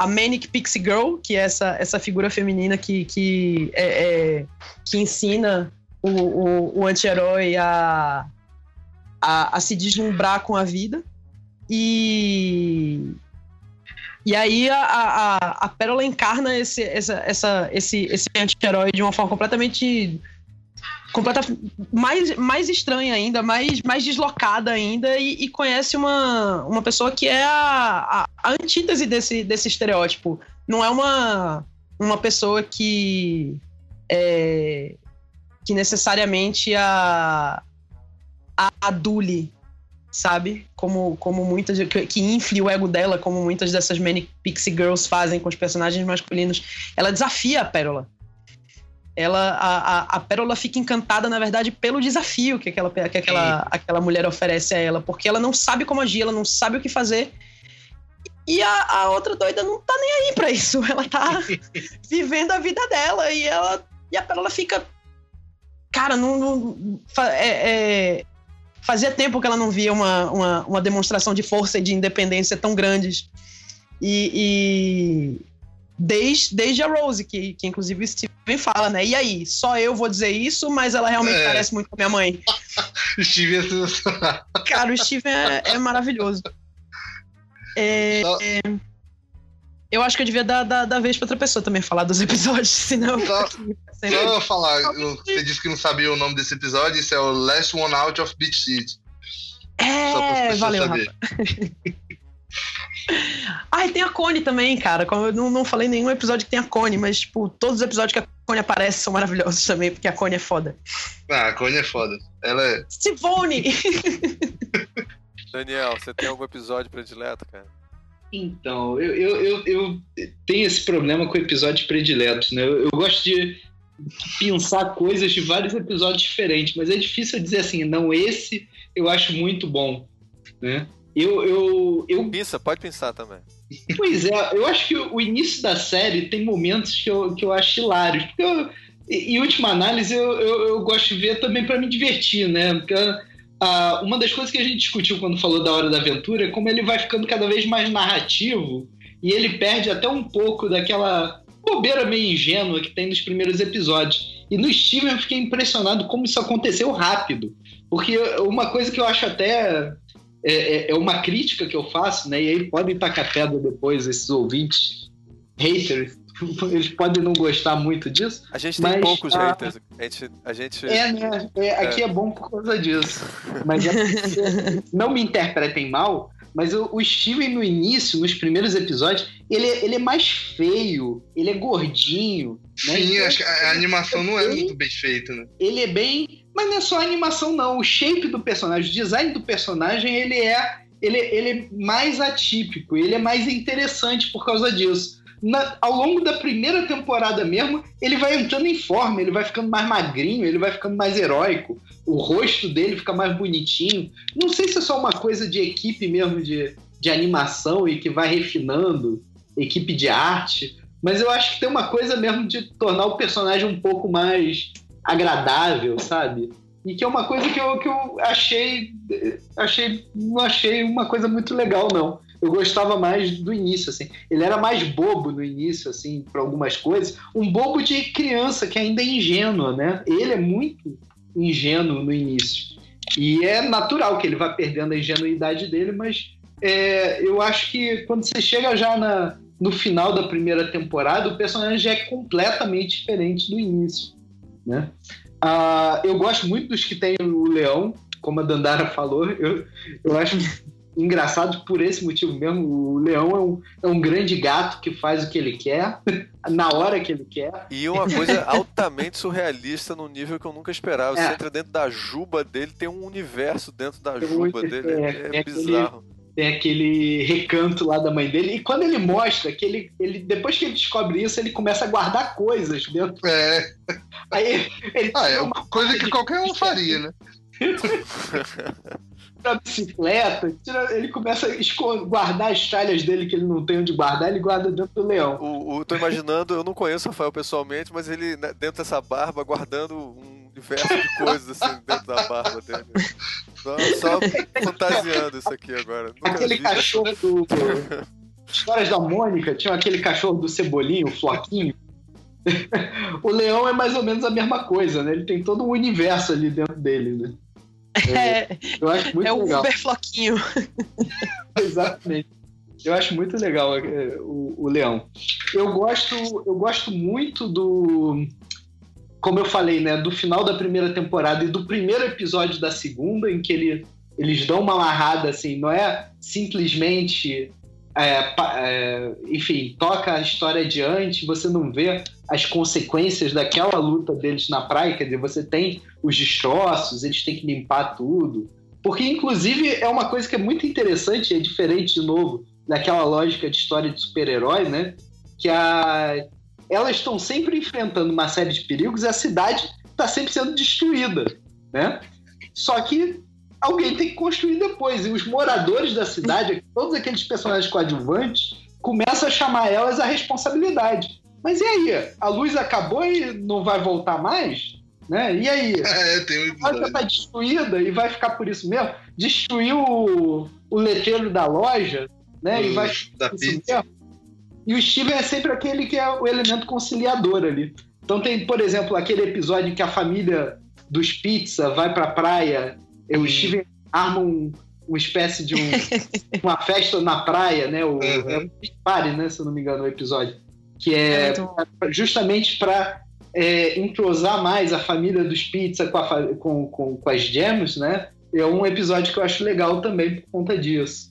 a Manic Pixie Girl, que é essa, essa figura feminina que, que, é, é, que ensina o, o, o anti-herói a, a, a se deslumbrar com a vida. E. E aí a, a, a Pérola encarna esse, essa, essa, esse, esse anti-herói de uma forma completamente completa, mais, mais estranha ainda, mais, mais deslocada ainda, e, e conhece uma, uma pessoa que é a, a, antítese desse, desse estereótipo. Não é uma, uma pessoa que é, que necessariamente a, a adule, sabe? Como, como muitas. Que, que infle o ego dela, como muitas dessas Manic Pixie Girls fazem com os personagens masculinos. Ela desafia a Pérola ela a, a, a Pérola fica encantada, na verdade, pelo desafio que aquela, que aquela, aquela mulher oferece a ela, porque ela não sabe como agir, ela não sabe o que fazer. E a, a outra doida não tá nem aí pra isso. Ela tá vivendo a vida dela e ela e a Pérola fica. Cara, não. não é- é- fazia tempo que ela não via uma, uma, uma demonstração de força e de independência tão grandes. E desde, desde a Rose, que, que inclusive o Steven fala, né? E aí, só eu vou dizer isso, mas ela realmente É. parece muito com a minha mãe. Steve é sensacional. Cara, o Steven é, é maravilhoso. É, Só- é, eu acho que eu devia dar, dar, dar vez pra outra pessoa também falar dos episódios, senão. eu Só- sempre- Só eu falar, eu- você disse que não sabia o nome desse episódio, isso é o Last One Out of Beach City. É, valeu, saberem. Rafa. Ai, tem a Cone também, cara. Como Eu não, não falei nenhum episódio que tem a Cone, mas, tipo, todos os episódios que a Cone aparece são maravilhosos também, porque a Cone é foda. Ah, a Connie é foda. Ela é. Sivone! Daniel, você tem algum episódio predileto, cara? Então, eu, eu, eu, eu tenho esse problema com episódios prediletos, né? Eu, eu gosto de pensar coisas de vários episódios diferentes, mas é difícil eu dizer assim, não, esse eu acho muito bom, né? Eu, eu, eu Pensa, pode pensar também. Pois é, eu acho que o início da série tem momentos que eu, que eu acho hilários. Porque eu, em última análise, eu, eu, eu gosto de ver também para me divertir, né? Porque ah, uma das coisas que a gente discutiu quando falou da Hora da Aventura é como ele vai ficando cada vez mais narrativo e ele perde até um pouco daquela bobeira meio ingênua que tem nos primeiros episódios. E no Steven eu fiquei impressionado como isso aconteceu rápido. Porque uma coisa que eu acho até é, é- é uma crítica que eu faço, né? E aí podem tacar pedra depois, esses ouvintes haters. Eles podem não gostar muito disso. A gente tem poucos ah, haters. A gente. A gente... É, né? É, aqui é. bom por causa disso. Mas é porque- não me interpretem mal, mas o, o Steven no início, nos primeiros episódios, ele, é- ele é mais feio, ele é gordinho. né? Sim, Então, acho que a, a animação não é muito bem feita, né? ele é bem. Mas não é só a animação, não. O shape do personagem, o design do personagem, ele é. Ele, ele é mais atípico, ele é mais interessante por causa disso. Na- ao longo da primeira temporada mesmo, ele vai entrando em forma, ele vai ficando mais magrinho, ele vai ficando mais heróico, o rosto dele fica mais bonitinho. Não sei se é só uma coisa de equipe mesmo de, de animação e que vai refinando, equipe de arte, mas eu acho que tem uma coisa mesmo de tornar o personagem um pouco mais agradável, sabe? E que é uma coisa que eu, que eu achei, achei. Não achei uma coisa muito legal, não. Eu gostava mais do início, assim. Ele era mais bobo no início, assim, para algumas coisas. Um bobo de criança que ainda é ingênua, né? Ele é muito ingênuo no início. E é natural que ele vá perdendo a ingenuidade dele, mas é, eu acho que quando você chega já na, no final da primeira temporada, o personagem já é completamente diferente do início, né? Ah, eu gosto muito dos que tem o leão, como a Dandara falou. Eu, eu acho engraçado por esse motivo mesmo. O leão é um, é um grande gato que faz o que ele quer, na hora que ele quer. E uma coisa altamente surrealista num nível que eu nunca esperava. Você É. entra dentro da juba dele, tem um universo dentro da juba dele. é, É, aquele- bizarro. Tem aquele recanto lá da mãe dele. E quando ele mostra que ele, ele. Depois que ele descobre isso, ele começa a guardar coisas dentro. É, Aí ele ah, é tira uma coisa que qualquer um faria, né? a bicicleta, tira- ele começa a guardar as tralhas dele que ele não tem onde guardar, ele guarda dentro do leão. O, o- tô imaginando, eu não conheço o Rafael pessoalmente, mas ele né, dentro dessa barba guardando um universo de coisas assim dentro da barba dele. Só, só fantasiando isso aqui agora. Nunca Aquele vi. cachorro do. Histórias da Mônica, tinha aquele cachorro do Cebolinho, o Floquinho. o leão é mais ou menos a mesma coisa, né? Ele tem todo um universo ali dentro dele, né? É, Eu acho muito é o legal. Uber Floquinho. Exatamente. Eu acho muito legal é, o, o Leão. Eu gosto, eu gosto muito do. Como eu falei, né? Do final da primeira temporada e do primeiro episódio da segunda, em que ele, eles dão uma amarrada, assim, não é simplesmente. é, é, enfim, toca a história adiante, você não vê as consequências daquela luta deles na praia, quer dizer, você tem os destroços, eles têm que limpar tudo. Porque, inclusive, é uma coisa que é muito interessante, é diferente, de novo, daquela lógica de história de super-herói, né? Que a... elas estão sempre enfrentando uma série de perigos e a cidade está sempre sendo destruída, né? Só que alguém tem que construir depois. E os moradores da cidade, todos aqueles personagens coadjuvantes, começam a chamar elas a responsabilidade. Mas e aí? A luz acabou e não vai voltar mais? Né? E aí? É, tem um A loja está destruída e vai ficar por isso mesmo. Destruiu o, o letreiro da loja, né? e vai da isso pizza. mesmo. E o Steven é sempre aquele que é o elemento conciliador ali. Então tem, por exemplo, aquele episódio que a família dos pizza vai pra praia, e o Steven arma um, uma espécie de um- uma festa na praia, né? O, Uhum. é um party, né? Se eu não me engano, o episódio. Que É é, justamente para entrosar mais a família dos pizza com, a com, com, com as gems, né? É um episódio que eu acho legal também por conta disso.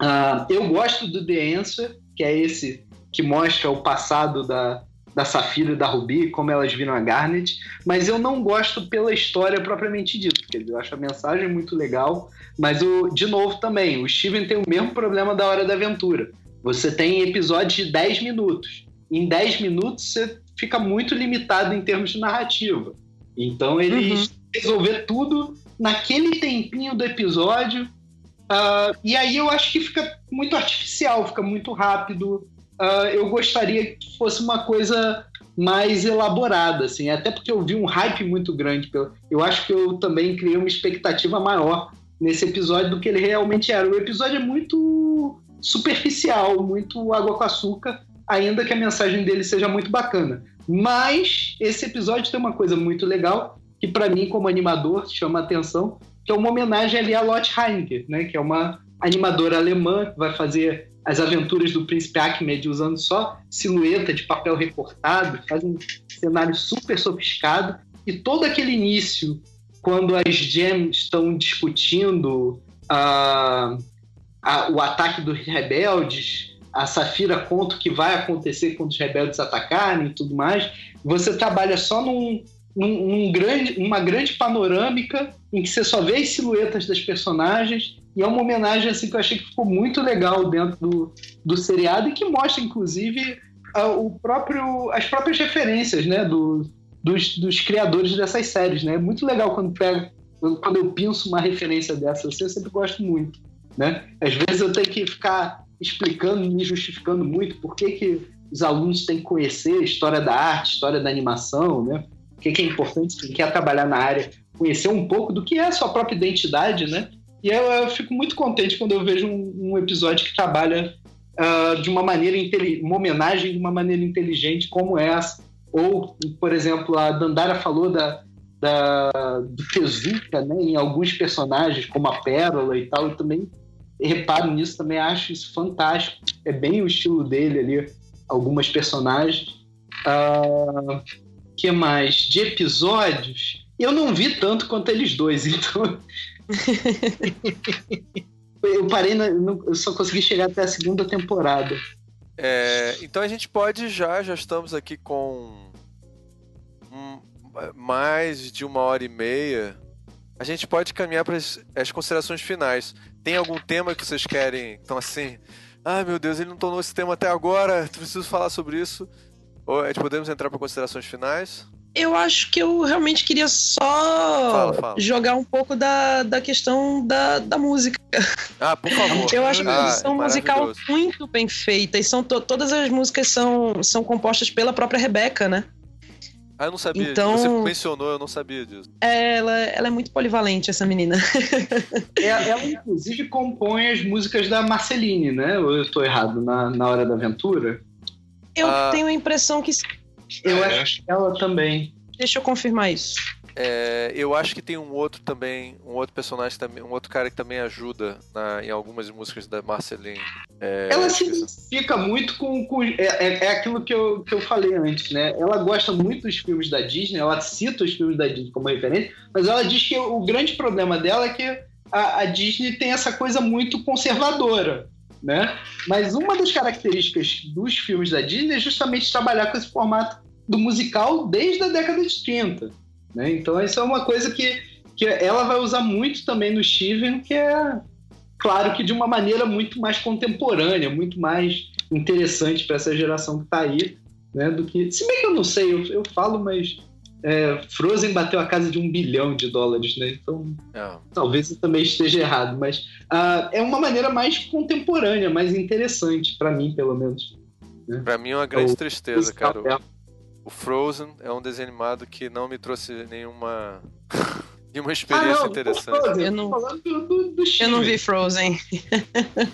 Ah, eu gosto do The Answer, que é esse que mostra o passado da, da Safira e da Ruby, como elas viram a Garnet, mas eu não gosto pela história propriamente dita, quer dizer, eu acho a mensagem muito legal, mas o, de novo também, o Steven tem o mesmo problema da Hora da Aventura. Você tem episódios de 10 minutos. Em 10 minutos você fica muito limitado em termos de narrativa. Então eles resolver tudo naquele tempinho do episódio. Ah, e aí eu acho que fica muito artificial, fica muito rápido. Ah, eu gostaria que fosse uma coisa mais elaborada, assim, até porque eu vi um hype muito grande. Eu acho que eu também criei uma expectativa maior nesse episódio do que ele realmente era. O episódio é muito superficial, muito água com açúcar, ainda que a mensagem dele seja muito bacana. Mas esse episódio tem uma coisa muito legal que para mim como animador chama atenção, que é uma homenagem ali a Lotte Heinke, né, que é uma animadora alemã que vai fazer as aventuras do Príncipe Ahmed usando só silhueta de papel recortado, faz um cenário super sofisticado e todo aquele início quando as gems estão discutindo a a- o ataque dos rebeldes, a Safira conta o que vai acontecer quando os rebeldes atacarem e tudo mais. Você trabalha só num, num, grande, uma grande panorâmica em que você só vê as silhuetas das personagens e é uma homenagem assim que eu achei que ficou muito legal dentro do, do seriado e que mostra inclusive a- o próprio, as próprias referências né, do, dos, dos criadores dessas séries. Né? É muito legal quando pega quando eu penso uma referência dessa, assim, eu sempre gosto muito. Né? Às vezes eu tenho que ficar explicando, me justificando muito por que, que os alunos têm que conhecer a história da arte, história da animação, né? O que, é importante quem quer trabalhar na área, conhecer um pouco do que é a sua própria identidade, né? E eu, eu fico muito contente quando eu vejo um, um episódio que trabalha ah, de uma maneira uma homenagem de uma maneira inteligente como essa. Ou, por exemplo, a Dandara falou da, da, do Tezuka, né, em alguns personagens, como a Pérola e tal, eu também reparo nisso, também acho isso fantástico. É bem o estilo dele ali, algumas personagens. Ah, que mais? De episódios, eu não vi tanto quanto eles dois, então. eu parei, na, eu só consegui chegar até a segunda temporada. É, então a gente pode já, já estamos aqui com um- mais de uma hora e meia. A gente pode caminhar para as, considerações finais. Tem algum tema que vocês querem? Então assim, ah meu Deus, ele não tornou esse tema até agora. Preciso falar sobre isso. Ou a gente podemos entrar para considerações finais? Eu acho que eu realmente queria só Fala, fala. jogar um pouco da, da questão da, da música. Ah, por favor. Eu acho a Ah, produção musical muito bem feita. E são to- todas as músicas são, são compostas pela própria Rebeca, né? Ah, eu não sabia. Então- disso. Você mencionou, eu não sabia disso. Ela, ela é muito polivalente, essa menina. É, Ela, inclusive, compõe as músicas da Marceline, né? Ou eu estou errado na, na Hora da Aventura? Eu Ah. tenho a impressão que. Eu É, acho que ela também. Deixa eu confirmar isso. É, eu acho que tem um outro também, um outro personagem também, um outro cara que também ajuda na- em algumas músicas da Marceline. É, Ela se identifica muito com. com é, é- é aquilo que eu, que eu falei antes, né? Ela gosta muito dos filmes da Disney, ela cita os filmes da Disney como referência, mas ela diz que o grande problema dela é que a, a Disney tem essa coisa muito conservadora, né? Mas uma das características dos filmes da Disney é justamente trabalhar com esse formato do musical desde a década de 30. Né? Então, isso é uma coisa que, que ela vai usar muito também no Steven, que é, claro que de uma maneira muito mais contemporânea, muito mais interessante para essa geração que está aí, né? Do que. Se bem que eu não sei, eu, eu falo, mas é, Frozen bateu a casa de um bilhão de dólares, né? Então Ah, talvez eu também esteja errado, mas ah, é uma maneira mais contemporânea, mais interessante, para mim, pelo menos. pra mim é uma grande O tristeza, cara. O-. O Frozen é um desenho animado que não me trouxe nenhuma, nenhuma Ah, experiência não, interessante. Frozen, Eu não- do, do, do Eu não vi Frozen. É.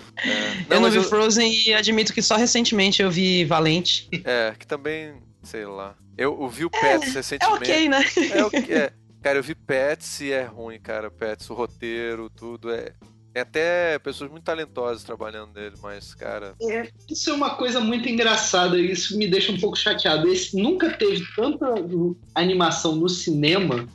eu não vi Frozen e admito que só recentemente eu vi Valente. É, que também, sei lá. Eu, eu vi o Pets É recentemente. ok, né? É o que é. Cara, eu vi Pets e é ruim, cara. Pets, o roteiro, tudo. É, tem até pessoas muito talentosas trabalhando nele, mas, cara. É, isso é uma coisa muito engraçada, isso me deixa um pouco chateado. Esse nunca teve tanta animação no cinema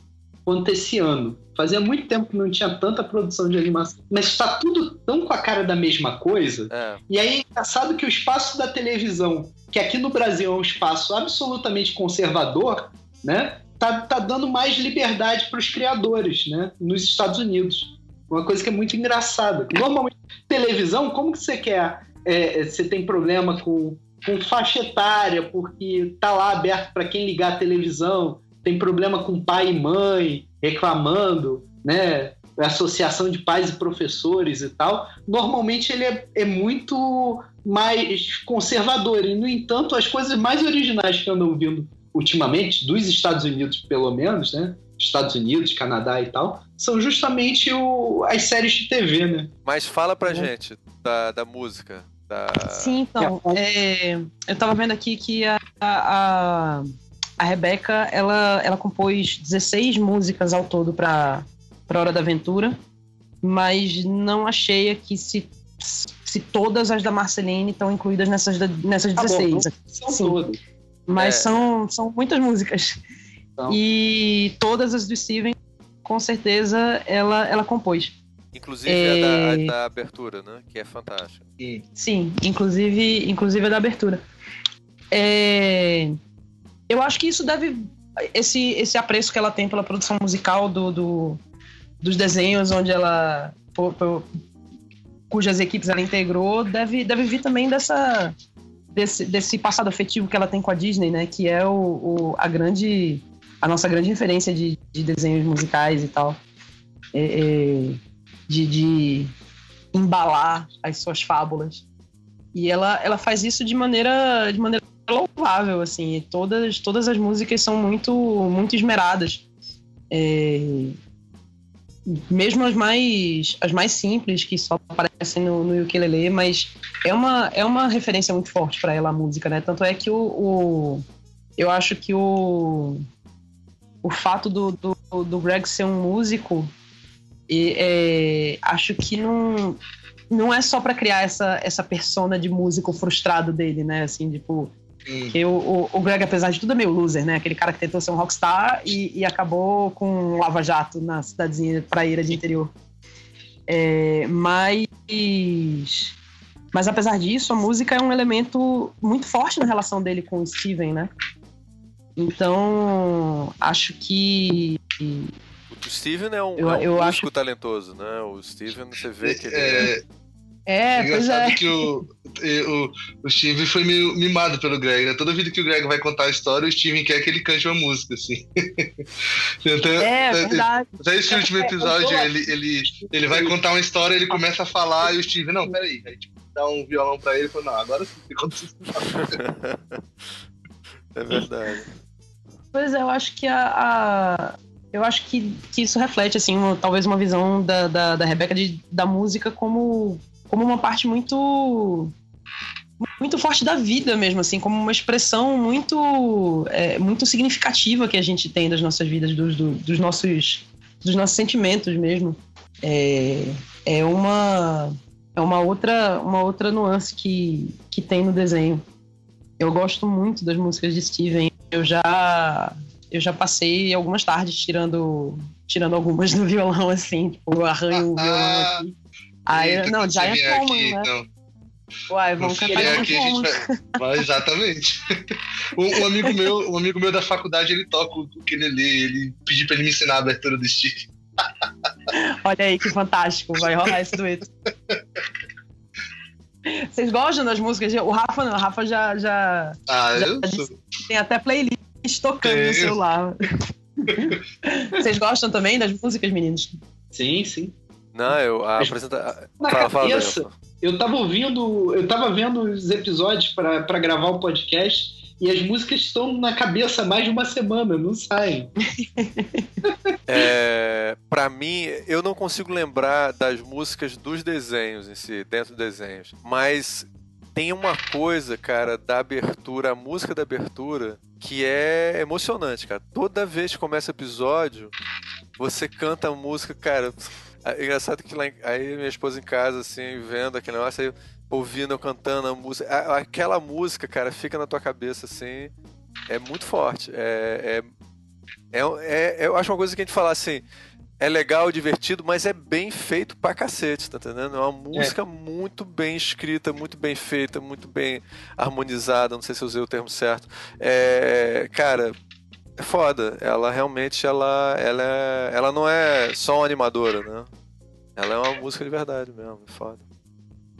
quanto esse ano. Fazia muito tempo que não tinha tanta produção de animação. Mas está tudo tão com a cara da mesma coisa. É, E aí é engraçado que o espaço da televisão, que aqui no Brasil é um espaço absolutamente conservador, né? Tá, tá dando mais liberdade para os criadores, né? Nos Estados Unidos. Uma coisa que é muito engraçada. Normalmente, televisão, como que você quer? é, você tem problema com, com faixa etária, porque tá lá aberto para quem ligar a televisão, tem problema com pai e mãe reclamando, né? Associação de pais e professores e tal. Normalmente ele é, é muito mais conservador. E, no entanto, as coisas mais originais que andam vindo ultimamente, dos Estados Unidos pelo menos, né? Estados Unidos, Canadá e tal, são justamente o- as séries de TV, né? mas fala pra É. gente da, da música. Da... Sim, então. é, eu tava vendo aqui que a, a, a Rebeca, ela, ela compôs 16 músicas ao todo pra, pra Hora da Aventura, mas não achei aqui se, se todas as da Marceline estão incluídas nessas, nessas Tá bom, 16. São Sim. todas. Mas É. são, são muitas músicas. Então. E todas as do Steven, com certeza, ela, ela compôs. Inclusive É. a, da, a da abertura, né? Que é fantástica. Sim, inclusive, inclusive a da abertura. É, eu acho que isso deve. Esse, esse apreço que ela tem pela produção musical do, do- dos desenhos, onde ela. cujas equipes ela integrou, deve, deve vir também dessa. Desse, desse passado afetivo que ela tem com a Disney, né? Que é o, o- a grande. a nossa grande referência de, de desenhos musicais e tal. É, é, de, de embalar as suas fábulas. E ela, ela faz isso de maneira, de maneira louvável, assim. Todas, todas as músicas são muito, muito esmeradas. É, mesmo as mais, as mais simples, que só aparecem no, no ukulele, mas é uma, é uma referência muito forte para ela a música, né? Tanto é que o, o- eu acho que o, o fato do, do, do Greg ser um músico, e, é, acho que não, não é só para criar essa, essa persona de músico frustrado dele, né? Assim, tipo, Sim. que o, o, o Greg, apesar de tudo, é meio loser, né? Aquele cara que tentou ser um rockstar e, e acabou com um lava-jato na cidadezinha praieira de interior. É, mas, mas apesar disso, a música é um elemento muito forte na relação dele com o Steven, né? Então, acho que O Steven é um, Eu- é um eu músico acho- talentoso, né? O Steven, você vê que ele é... É, é, pois engraçado é. que o, o, o Steven foi meio mimado pelo Greg, né? Toda vida que o Greg vai contar a história, o Steven quer que ele cante uma música, assim. então, É, verdade. Até esse último episódio, ele, ele, ele vai contar uma história, ele começa a falar e o Steven, não, peraí. Aí tipo, dá um violão pra ele e fala, não, agora sim, você conta. É verdade. Pois é, eu acho que a. a- eu acho que, que isso reflete, assim, uma- talvez uma visão da, da, da Rebeca de, da música como, como uma parte muito. muito forte da vida mesmo, assim, como uma expressão muito. é, muito significativa que a gente tem das nossas vidas, dos, do- dos nossos. dos nossos sentimentos mesmo. É, é uma. É uma outra, uma outra nuance que, que tem no desenho. Eu gosto muito das músicas de Steven. Eu já eu já passei algumas tardes tirando tirando algumas do violão assim, tipo, eu arranho o violão aqui. Aí, Eita, não, Giant Woman, aqui, né? Não, Uai, vamos cantar aqui, a gente vai... vai- Exatamente. um, um amigo meu, um amigo meu da faculdade, ele toca o ukulele, ele pediu pra ele me ensinar a abertura do Steve. Olha aí que fantástico, vai rolar esse dueto. Vocês gostam das músicas? O Rafa não, o Rafa já, já Ah, Já sou... tem até playlist tocando no Tenho. celular. Vocês gostam também das músicas, meninos? Sim, sim. Não, eu a apresenta... Na Fala, fala, cabeça, Daniel. eu tava ouvindo, eu tava vendo os episódios pra pra gravar o podcast e as músicas estão na cabeça mais de uma semana, não saem. É, para mim, eu não consigo lembrar das músicas dos desenhos em si, dentro dos desenhos. Mas tem uma coisa, cara, da abertura, a música da abertura, que é emocionante, cara. Toda vez que começa o episódio, você canta a música, cara. É engraçado que lá em, aí minha esposa em casa, assim, vendo aquele negócio, aí ouvindo eu cantando a música. Aquela música, cara, fica na tua cabeça, assim. É muito forte. É, é, é, é- eu acho uma coisa que a gente fala assim. É legal, divertido, mas é bem feito pra cacete, tá entendendo? É uma música muito bem escrita, muito bem feita, muito bem harmonizada. Não sei se eu usei o termo certo. É, cara, é foda. Ela realmente, ela, ela, é- ela não é só uma animadora, né? Ela é uma música de verdade mesmo. É foda.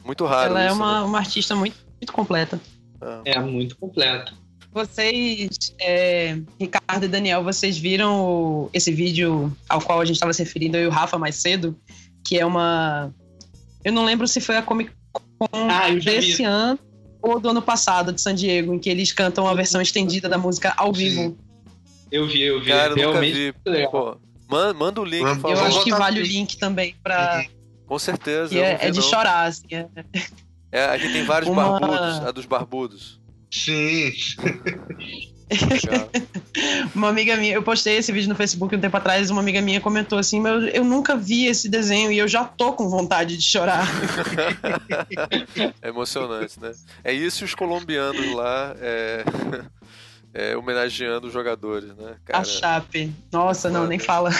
Muito raro Ela é isso, uma, né? uma artista muito, muito completa. É. É muito completo. Vocês, é, Ricardo e Daniel, vocês viram o- esse vídeo ao qual a gente estava se referindo, eu e o Rafa mais cedo, que é uma. Eu não lembro se foi a Comic Con Ah, desse ano ou do ano passado, de San Diego, em que eles cantam a versão estendida da música ao vivo. Eu vi, eu vi. Cara, eu Realmente vi. Pô, man- manda o link, Eu acho que vale o aqui. link também, pra, Com certeza. é, é de não. chorar. Assim, é. É, aqui tem vários Uma- barbudos, a dos barbudos. Sim. Uma amiga minha, eu postei esse vídeo no Facebook um tempo atrás, uma amiga minha comentou assim, mas eu, nunca vi esse desenho e eu já tô com vontade de chorar. é emocionante, né? É isso e os colombianos lá é, é, homenageando os jogadores, né? A Cara, Chape. Nossa, não, nem fala.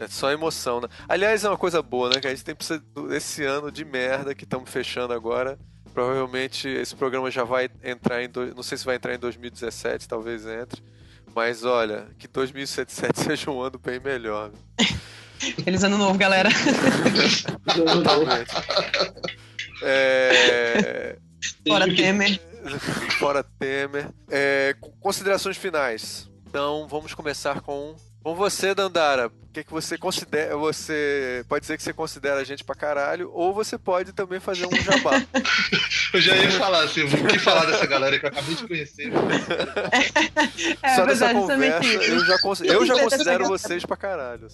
É só emoção, né? Aliás, é uma coisa boa, né? Que a gente tem precisa esse ano de merda que estamos fechando agora. Provavelmente esse programa já vai entrar em. Do... Não sei se vai entrar em 2017, talvez entre. Mas olha, que 2017 seja um ano bem melhor. Feliz ano novo, galera. Totalmente. É... Fora Temer. Fora Temer. É, considerações finais. Então vamos começar com com você, Dandara, o que, que você considera? Você pode dizer que você considera a gente pra caralho, ou você pode também fazer um jabá. eu já ia falar assim, o que falar dessa galera que eu acabei de conhecer. É, Só verdade, nessa conversa, também. eu já, cons- eu já considero vocês pra caralho.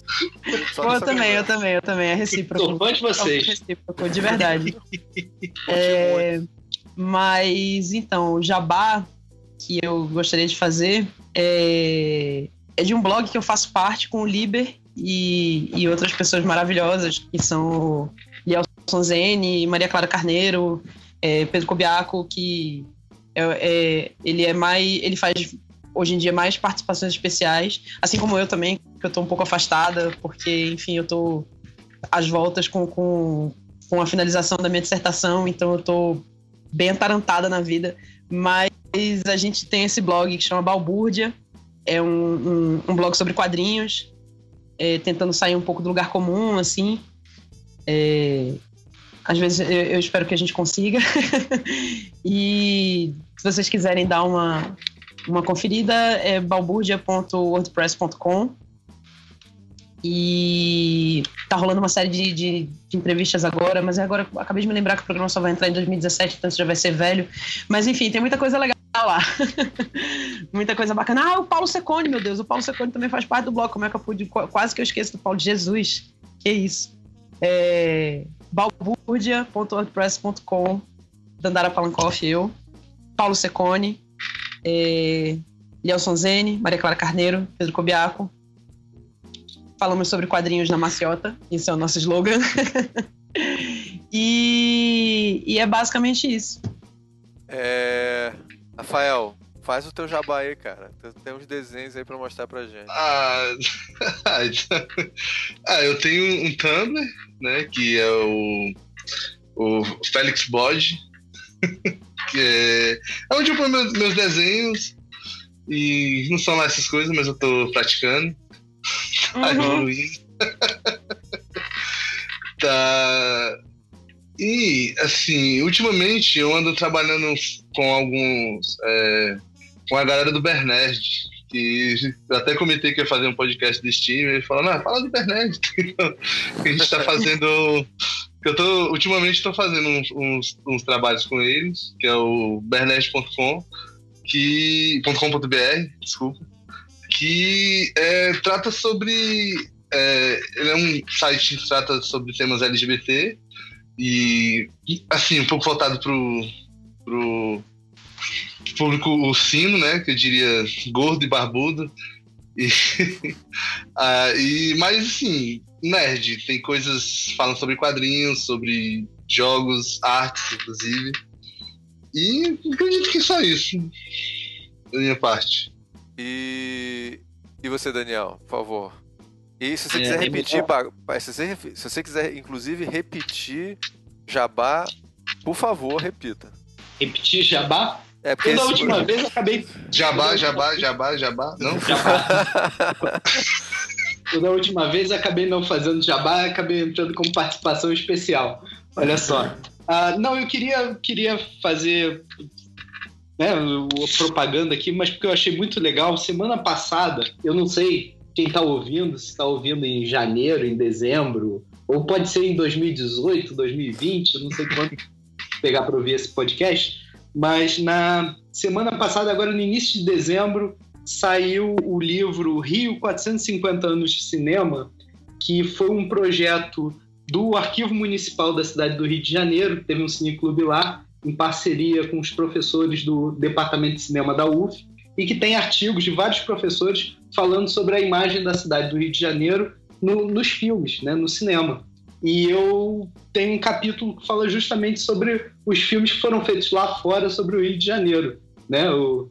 Só eu também, eu conversa. também, eu também. É recíproco. Fã de vocês. É recíproco, de verdade. É, mas, então, o jabá que eu gostaria de fazer é, é de um blog que eu faço parte com o Liber e, e outras pessoas maravilhosas, que são Lielson Zene, Maria Clara Carneiro, é, Pedro Cobiaco, que é, é- ele é mais. ele faz hoje em dia mais participações especiais, assim como eu também, que eu tô um pouco afastada, porque, enfim, eu tô às voltas com, com, com a finalização da minha dissertação, então eu tô bem atarantada na vida. Mas a gente tem esse blog que chama Balbúrdia, é um, um, um blog sobre quadrinhos, é, tentando sair um pouco do lugar comum, assim. É, às vezes eu, eu espero que a gente consiga. e se vocês quiserem dar uma, uma conferida, é balbúrdia.wordpress.com. E tá rolando uma série de, de, de entrevistas agora, mas agora acabei de me lembrar que o programa só vai entrar em 2017, então isso já vai ser velho. Mas enfim, tem muita coisa legal lá. muita coisa bacana. Ah, o Paulo Secone, meu Deus, o Paulo Secone também faz parte do blog. Como é que eu pude? Qu- Quase que eu esqueço do Paulo Jesus. Que isso. É, balbúrdia.wordpress.com Dandara Palankoff, eu. Paulo Secone, é, Lielson Zene, Maria Clara Carneiro, Pedro Cobiaco. Falamos sobre quadrinhos na maciota, esse é o nosso slogan. e, e é basicamente isso. É... Rafael, faz o teu jabá aí, cara. Tem- Tem uns desenhos aí pra mostrar pra gente. Ah, ah, eu tenho um Tumblr, né? Que é o, o Félix Bode. que é, é onde eu ponho meus, meus desenhos. E não são lá essas coisas, mas eu tô praticando. Tá Uhum. evoluindo. tá. E, assim, ultimamente eu ando trabalhando com alguns. é, com a galera do Bernerd. Que eu até comentei que ia fazer um podcast desse time. Ele falou: Não, fala do Bernerd. que a gente tá fazendo. Eu tô, ultimamente estou fazendo uns, uns, uns trabalhos com eles, que é o bernerd.com, que. .com.br, desculpa que é, trata sobre. é, ele é um site que trata sobre temas LGBT e, assim, um pouco voltado pro, pro público ursino, né? Que eu diria gordo e barbudo. E, ah, e, mas, assim, nerd. Tem coisas falam sobre quadrinhos, sobre jogos, artes, inclusive. E acredito que só isso. Da minha parte. E. E você, Daniel, por favor. E se você É, quiser é repetir, se você, se você quiser, inclusive, repetir jabá, por favor, repita. Repetir jabá? É porque Eu da esse- última vez acabei. Jabá, jabá, jabá, jabá. Não? Jabá. Eu da última vez acabei não fazendo jabá, acabei entrando como participação especial. Olha só. Ah, não, eu queria, queria fazer né, propaganda aqui, mas porque eu achei muito legal. Semana passada, eu não sei quem está ouvindo, se está ouvindo em janeiro, em dezembro, ou pode ser em 2018, 2020, eu não sei quando pegar para ouvir esse podcast, mas na semana passada, agora no início de dezembro, saiu o livro Rio 450 anos de cinema, que foi um projeto do Arquivo Municipal da cidade do Rio de Janeiro, teve um cineclube lá, em parceria com os professores do Departamento de Cinema da UF, e que tem artigos de vários professores falando sobre a imagem da cidade do Rio de Janeiro no- nos filmes, né, no cinema. E eu tenho um capítulo que fala justamente sobre os filmes que foram feitos lá fora sobre o Rio de Janeiro, né? O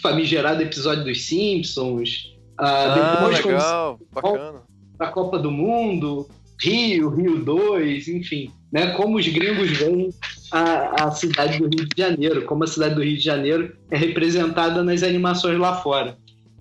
famigerado episódio dos Simpsons. ah, Ah, depois, legal, bacana. para a Copa do Mundo, Rio, Rio 2, enfim, né? Como os gringos veem a, a cidade do Rio de Janeiro, como a cidade do Rio de Janeiro é representada nas animações lá fora.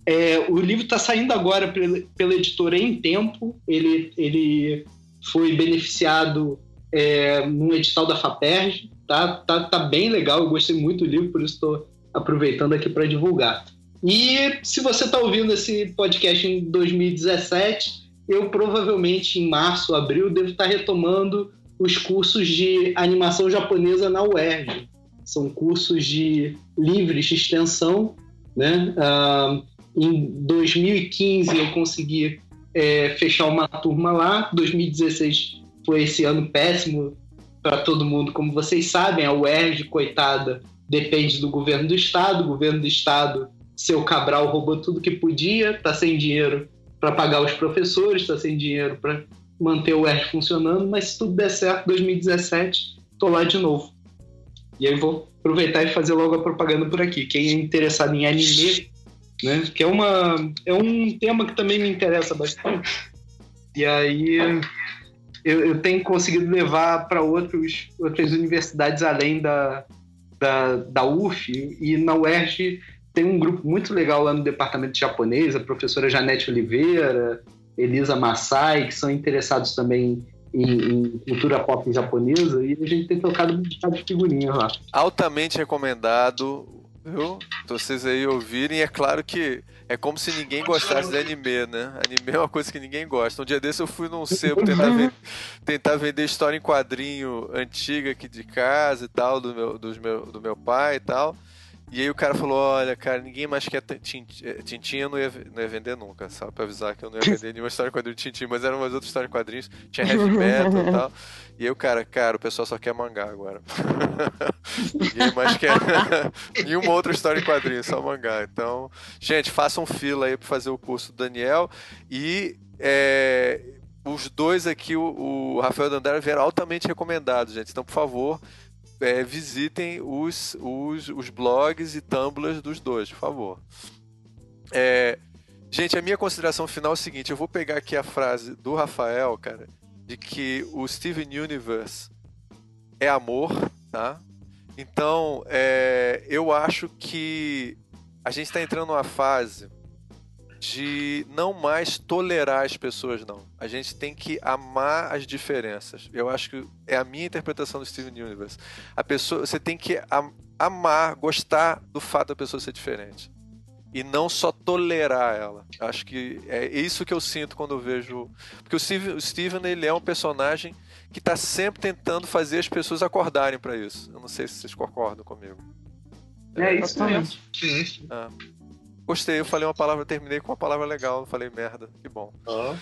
É, o livro está saindo agora pela, pela, editora Em Tempo. Ele, ele foi beneficiado é, num edital da FAPERJ. Tá, tá, tá bem legal, eu gostei muito do livro, por isso estou aproveitando aqui para divulgar. E se você está ouvindo esse podcast em 2017, eu provavelmente em março, abril, devo estar tá retomando os cursos de animação japonesa na UERJ. São cursos de livres de extensão. Né? Uh, em 2015 eu consegui é, fechar uma turma lá. 2016 foi esse ano péssimo para todo mundo. Como vocês sabem, a UERJ, coitada, depende do governo do estado. O governo do estado, seu Cabral, roubou tudo que podia, está sem dinheiro para pagar os professores, está sem dinheiro para manter o UERJ funcionando. Mas se tudo der certo, 2017, estou lá de novo. E aí vou aproveitar e fazer logo a propaganda por aqui. Quem é interessado em anime né? Que é uma é um tema que também me interessa bastante. E aí eu, eu tenho conseguido levar para outros outras universidades além da, da, da UF e na UERJ tem um grupo muito legal lá no departamento de japonês, a professora Janete Oliveira, Elisa Massai, que são interessados também em, em, cultura pop japonesa, e a gente tem trocado um bocado de figurinha lá. Altamente recomendado Viu? Então, vocês aí ouvirem, é claro que é como se ninguém gostasse de anime, né? Anime é uma coisa que ninguém gosta. Um dia desse eu fui num sebo tentar, vender, tentar vender história em quadrinho antiga aqui de casa e tal, do meu, dos meu, do meu pai e tal. E aí o cara falou, olha, cara, ninguém mais quer eh, Tintin, eu não ia, não ia vender nunca, sabe? Pra avisar que eu não ia vender nenhuma história em quadrinho de Tintin, mas eram umas outras histórias em quadrinhos, tinha heavy metal e tal. E aí o cara, cara, o pessoal só quer mangá agora. ninguém mais quer nenhuma outra história em quadrinho, só mangá. Então, gente, façam fila aí pra fazer o curso do Daniel. E é, os dois aqui, o, o Rafael Dandara, vieram altamente recomendados, gente. Então, por favor, é, visitem os, os, os blogs e tumblrs dos dois, por favor. É, gente, a minha consideração final é o seguinte: eu vou pegar aqui a frase do Rafael, cara, de que o Steven Universe é amor, tá? Então, é, eu acho que a gente está entrando numa fase de não mais tolerar as pessoas, não. A gente tem que amar as diferenças. Eu acho que é a minha interpretação do Steven Universe. A pessoa, você tem que amar, gostar do fato da pessoa ser diferente e não só tolerar ela. Acho que é isso que eu sinto quando eu vejo, porque o Steven, o Steven ele é um personagem que está sempre tentando fazer as pessoas acordarem para isso. Eu não sei se vocês concordam comigo. É, isso mesmo. Sim. Ah. Gostei, eu falei uma palavra, terminei com uma palavra legal, não falei merda. Que bom. Oh.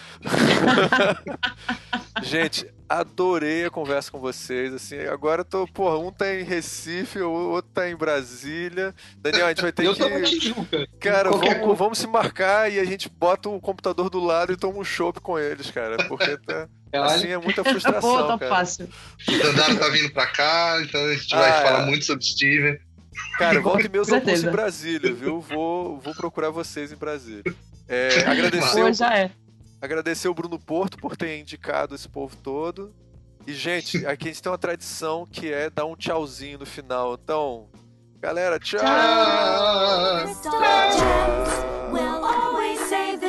Gente, adorei a conversa com vocês. Assim, agora eu tô, porra, um tá em Recife, o outro tá em Brasília. Daniel, a gente vai ter eu que. Tô Tijuca. Cara, vamos, vamos, se marcar e a gente bota o computador do lado e toma um chopp com eles, cara. Porque tá. Assim é muita frustração. Pô, tá cara. fácil. O Dandara tá vindo pra cá, então a gente ah, vai é. falar muito sobre Steven. Cara, volta e eu curso em Brasília, viu? Vou, vou procurar vocês em Brasília. É, agradecer, Pô, já é. agradecer o Bruno Porto por ter indicado esse povo todo. E, gente, aqui a gente tem uma tradição que é dar um tchauzinho no final. Então, galera, tchau! We'll always save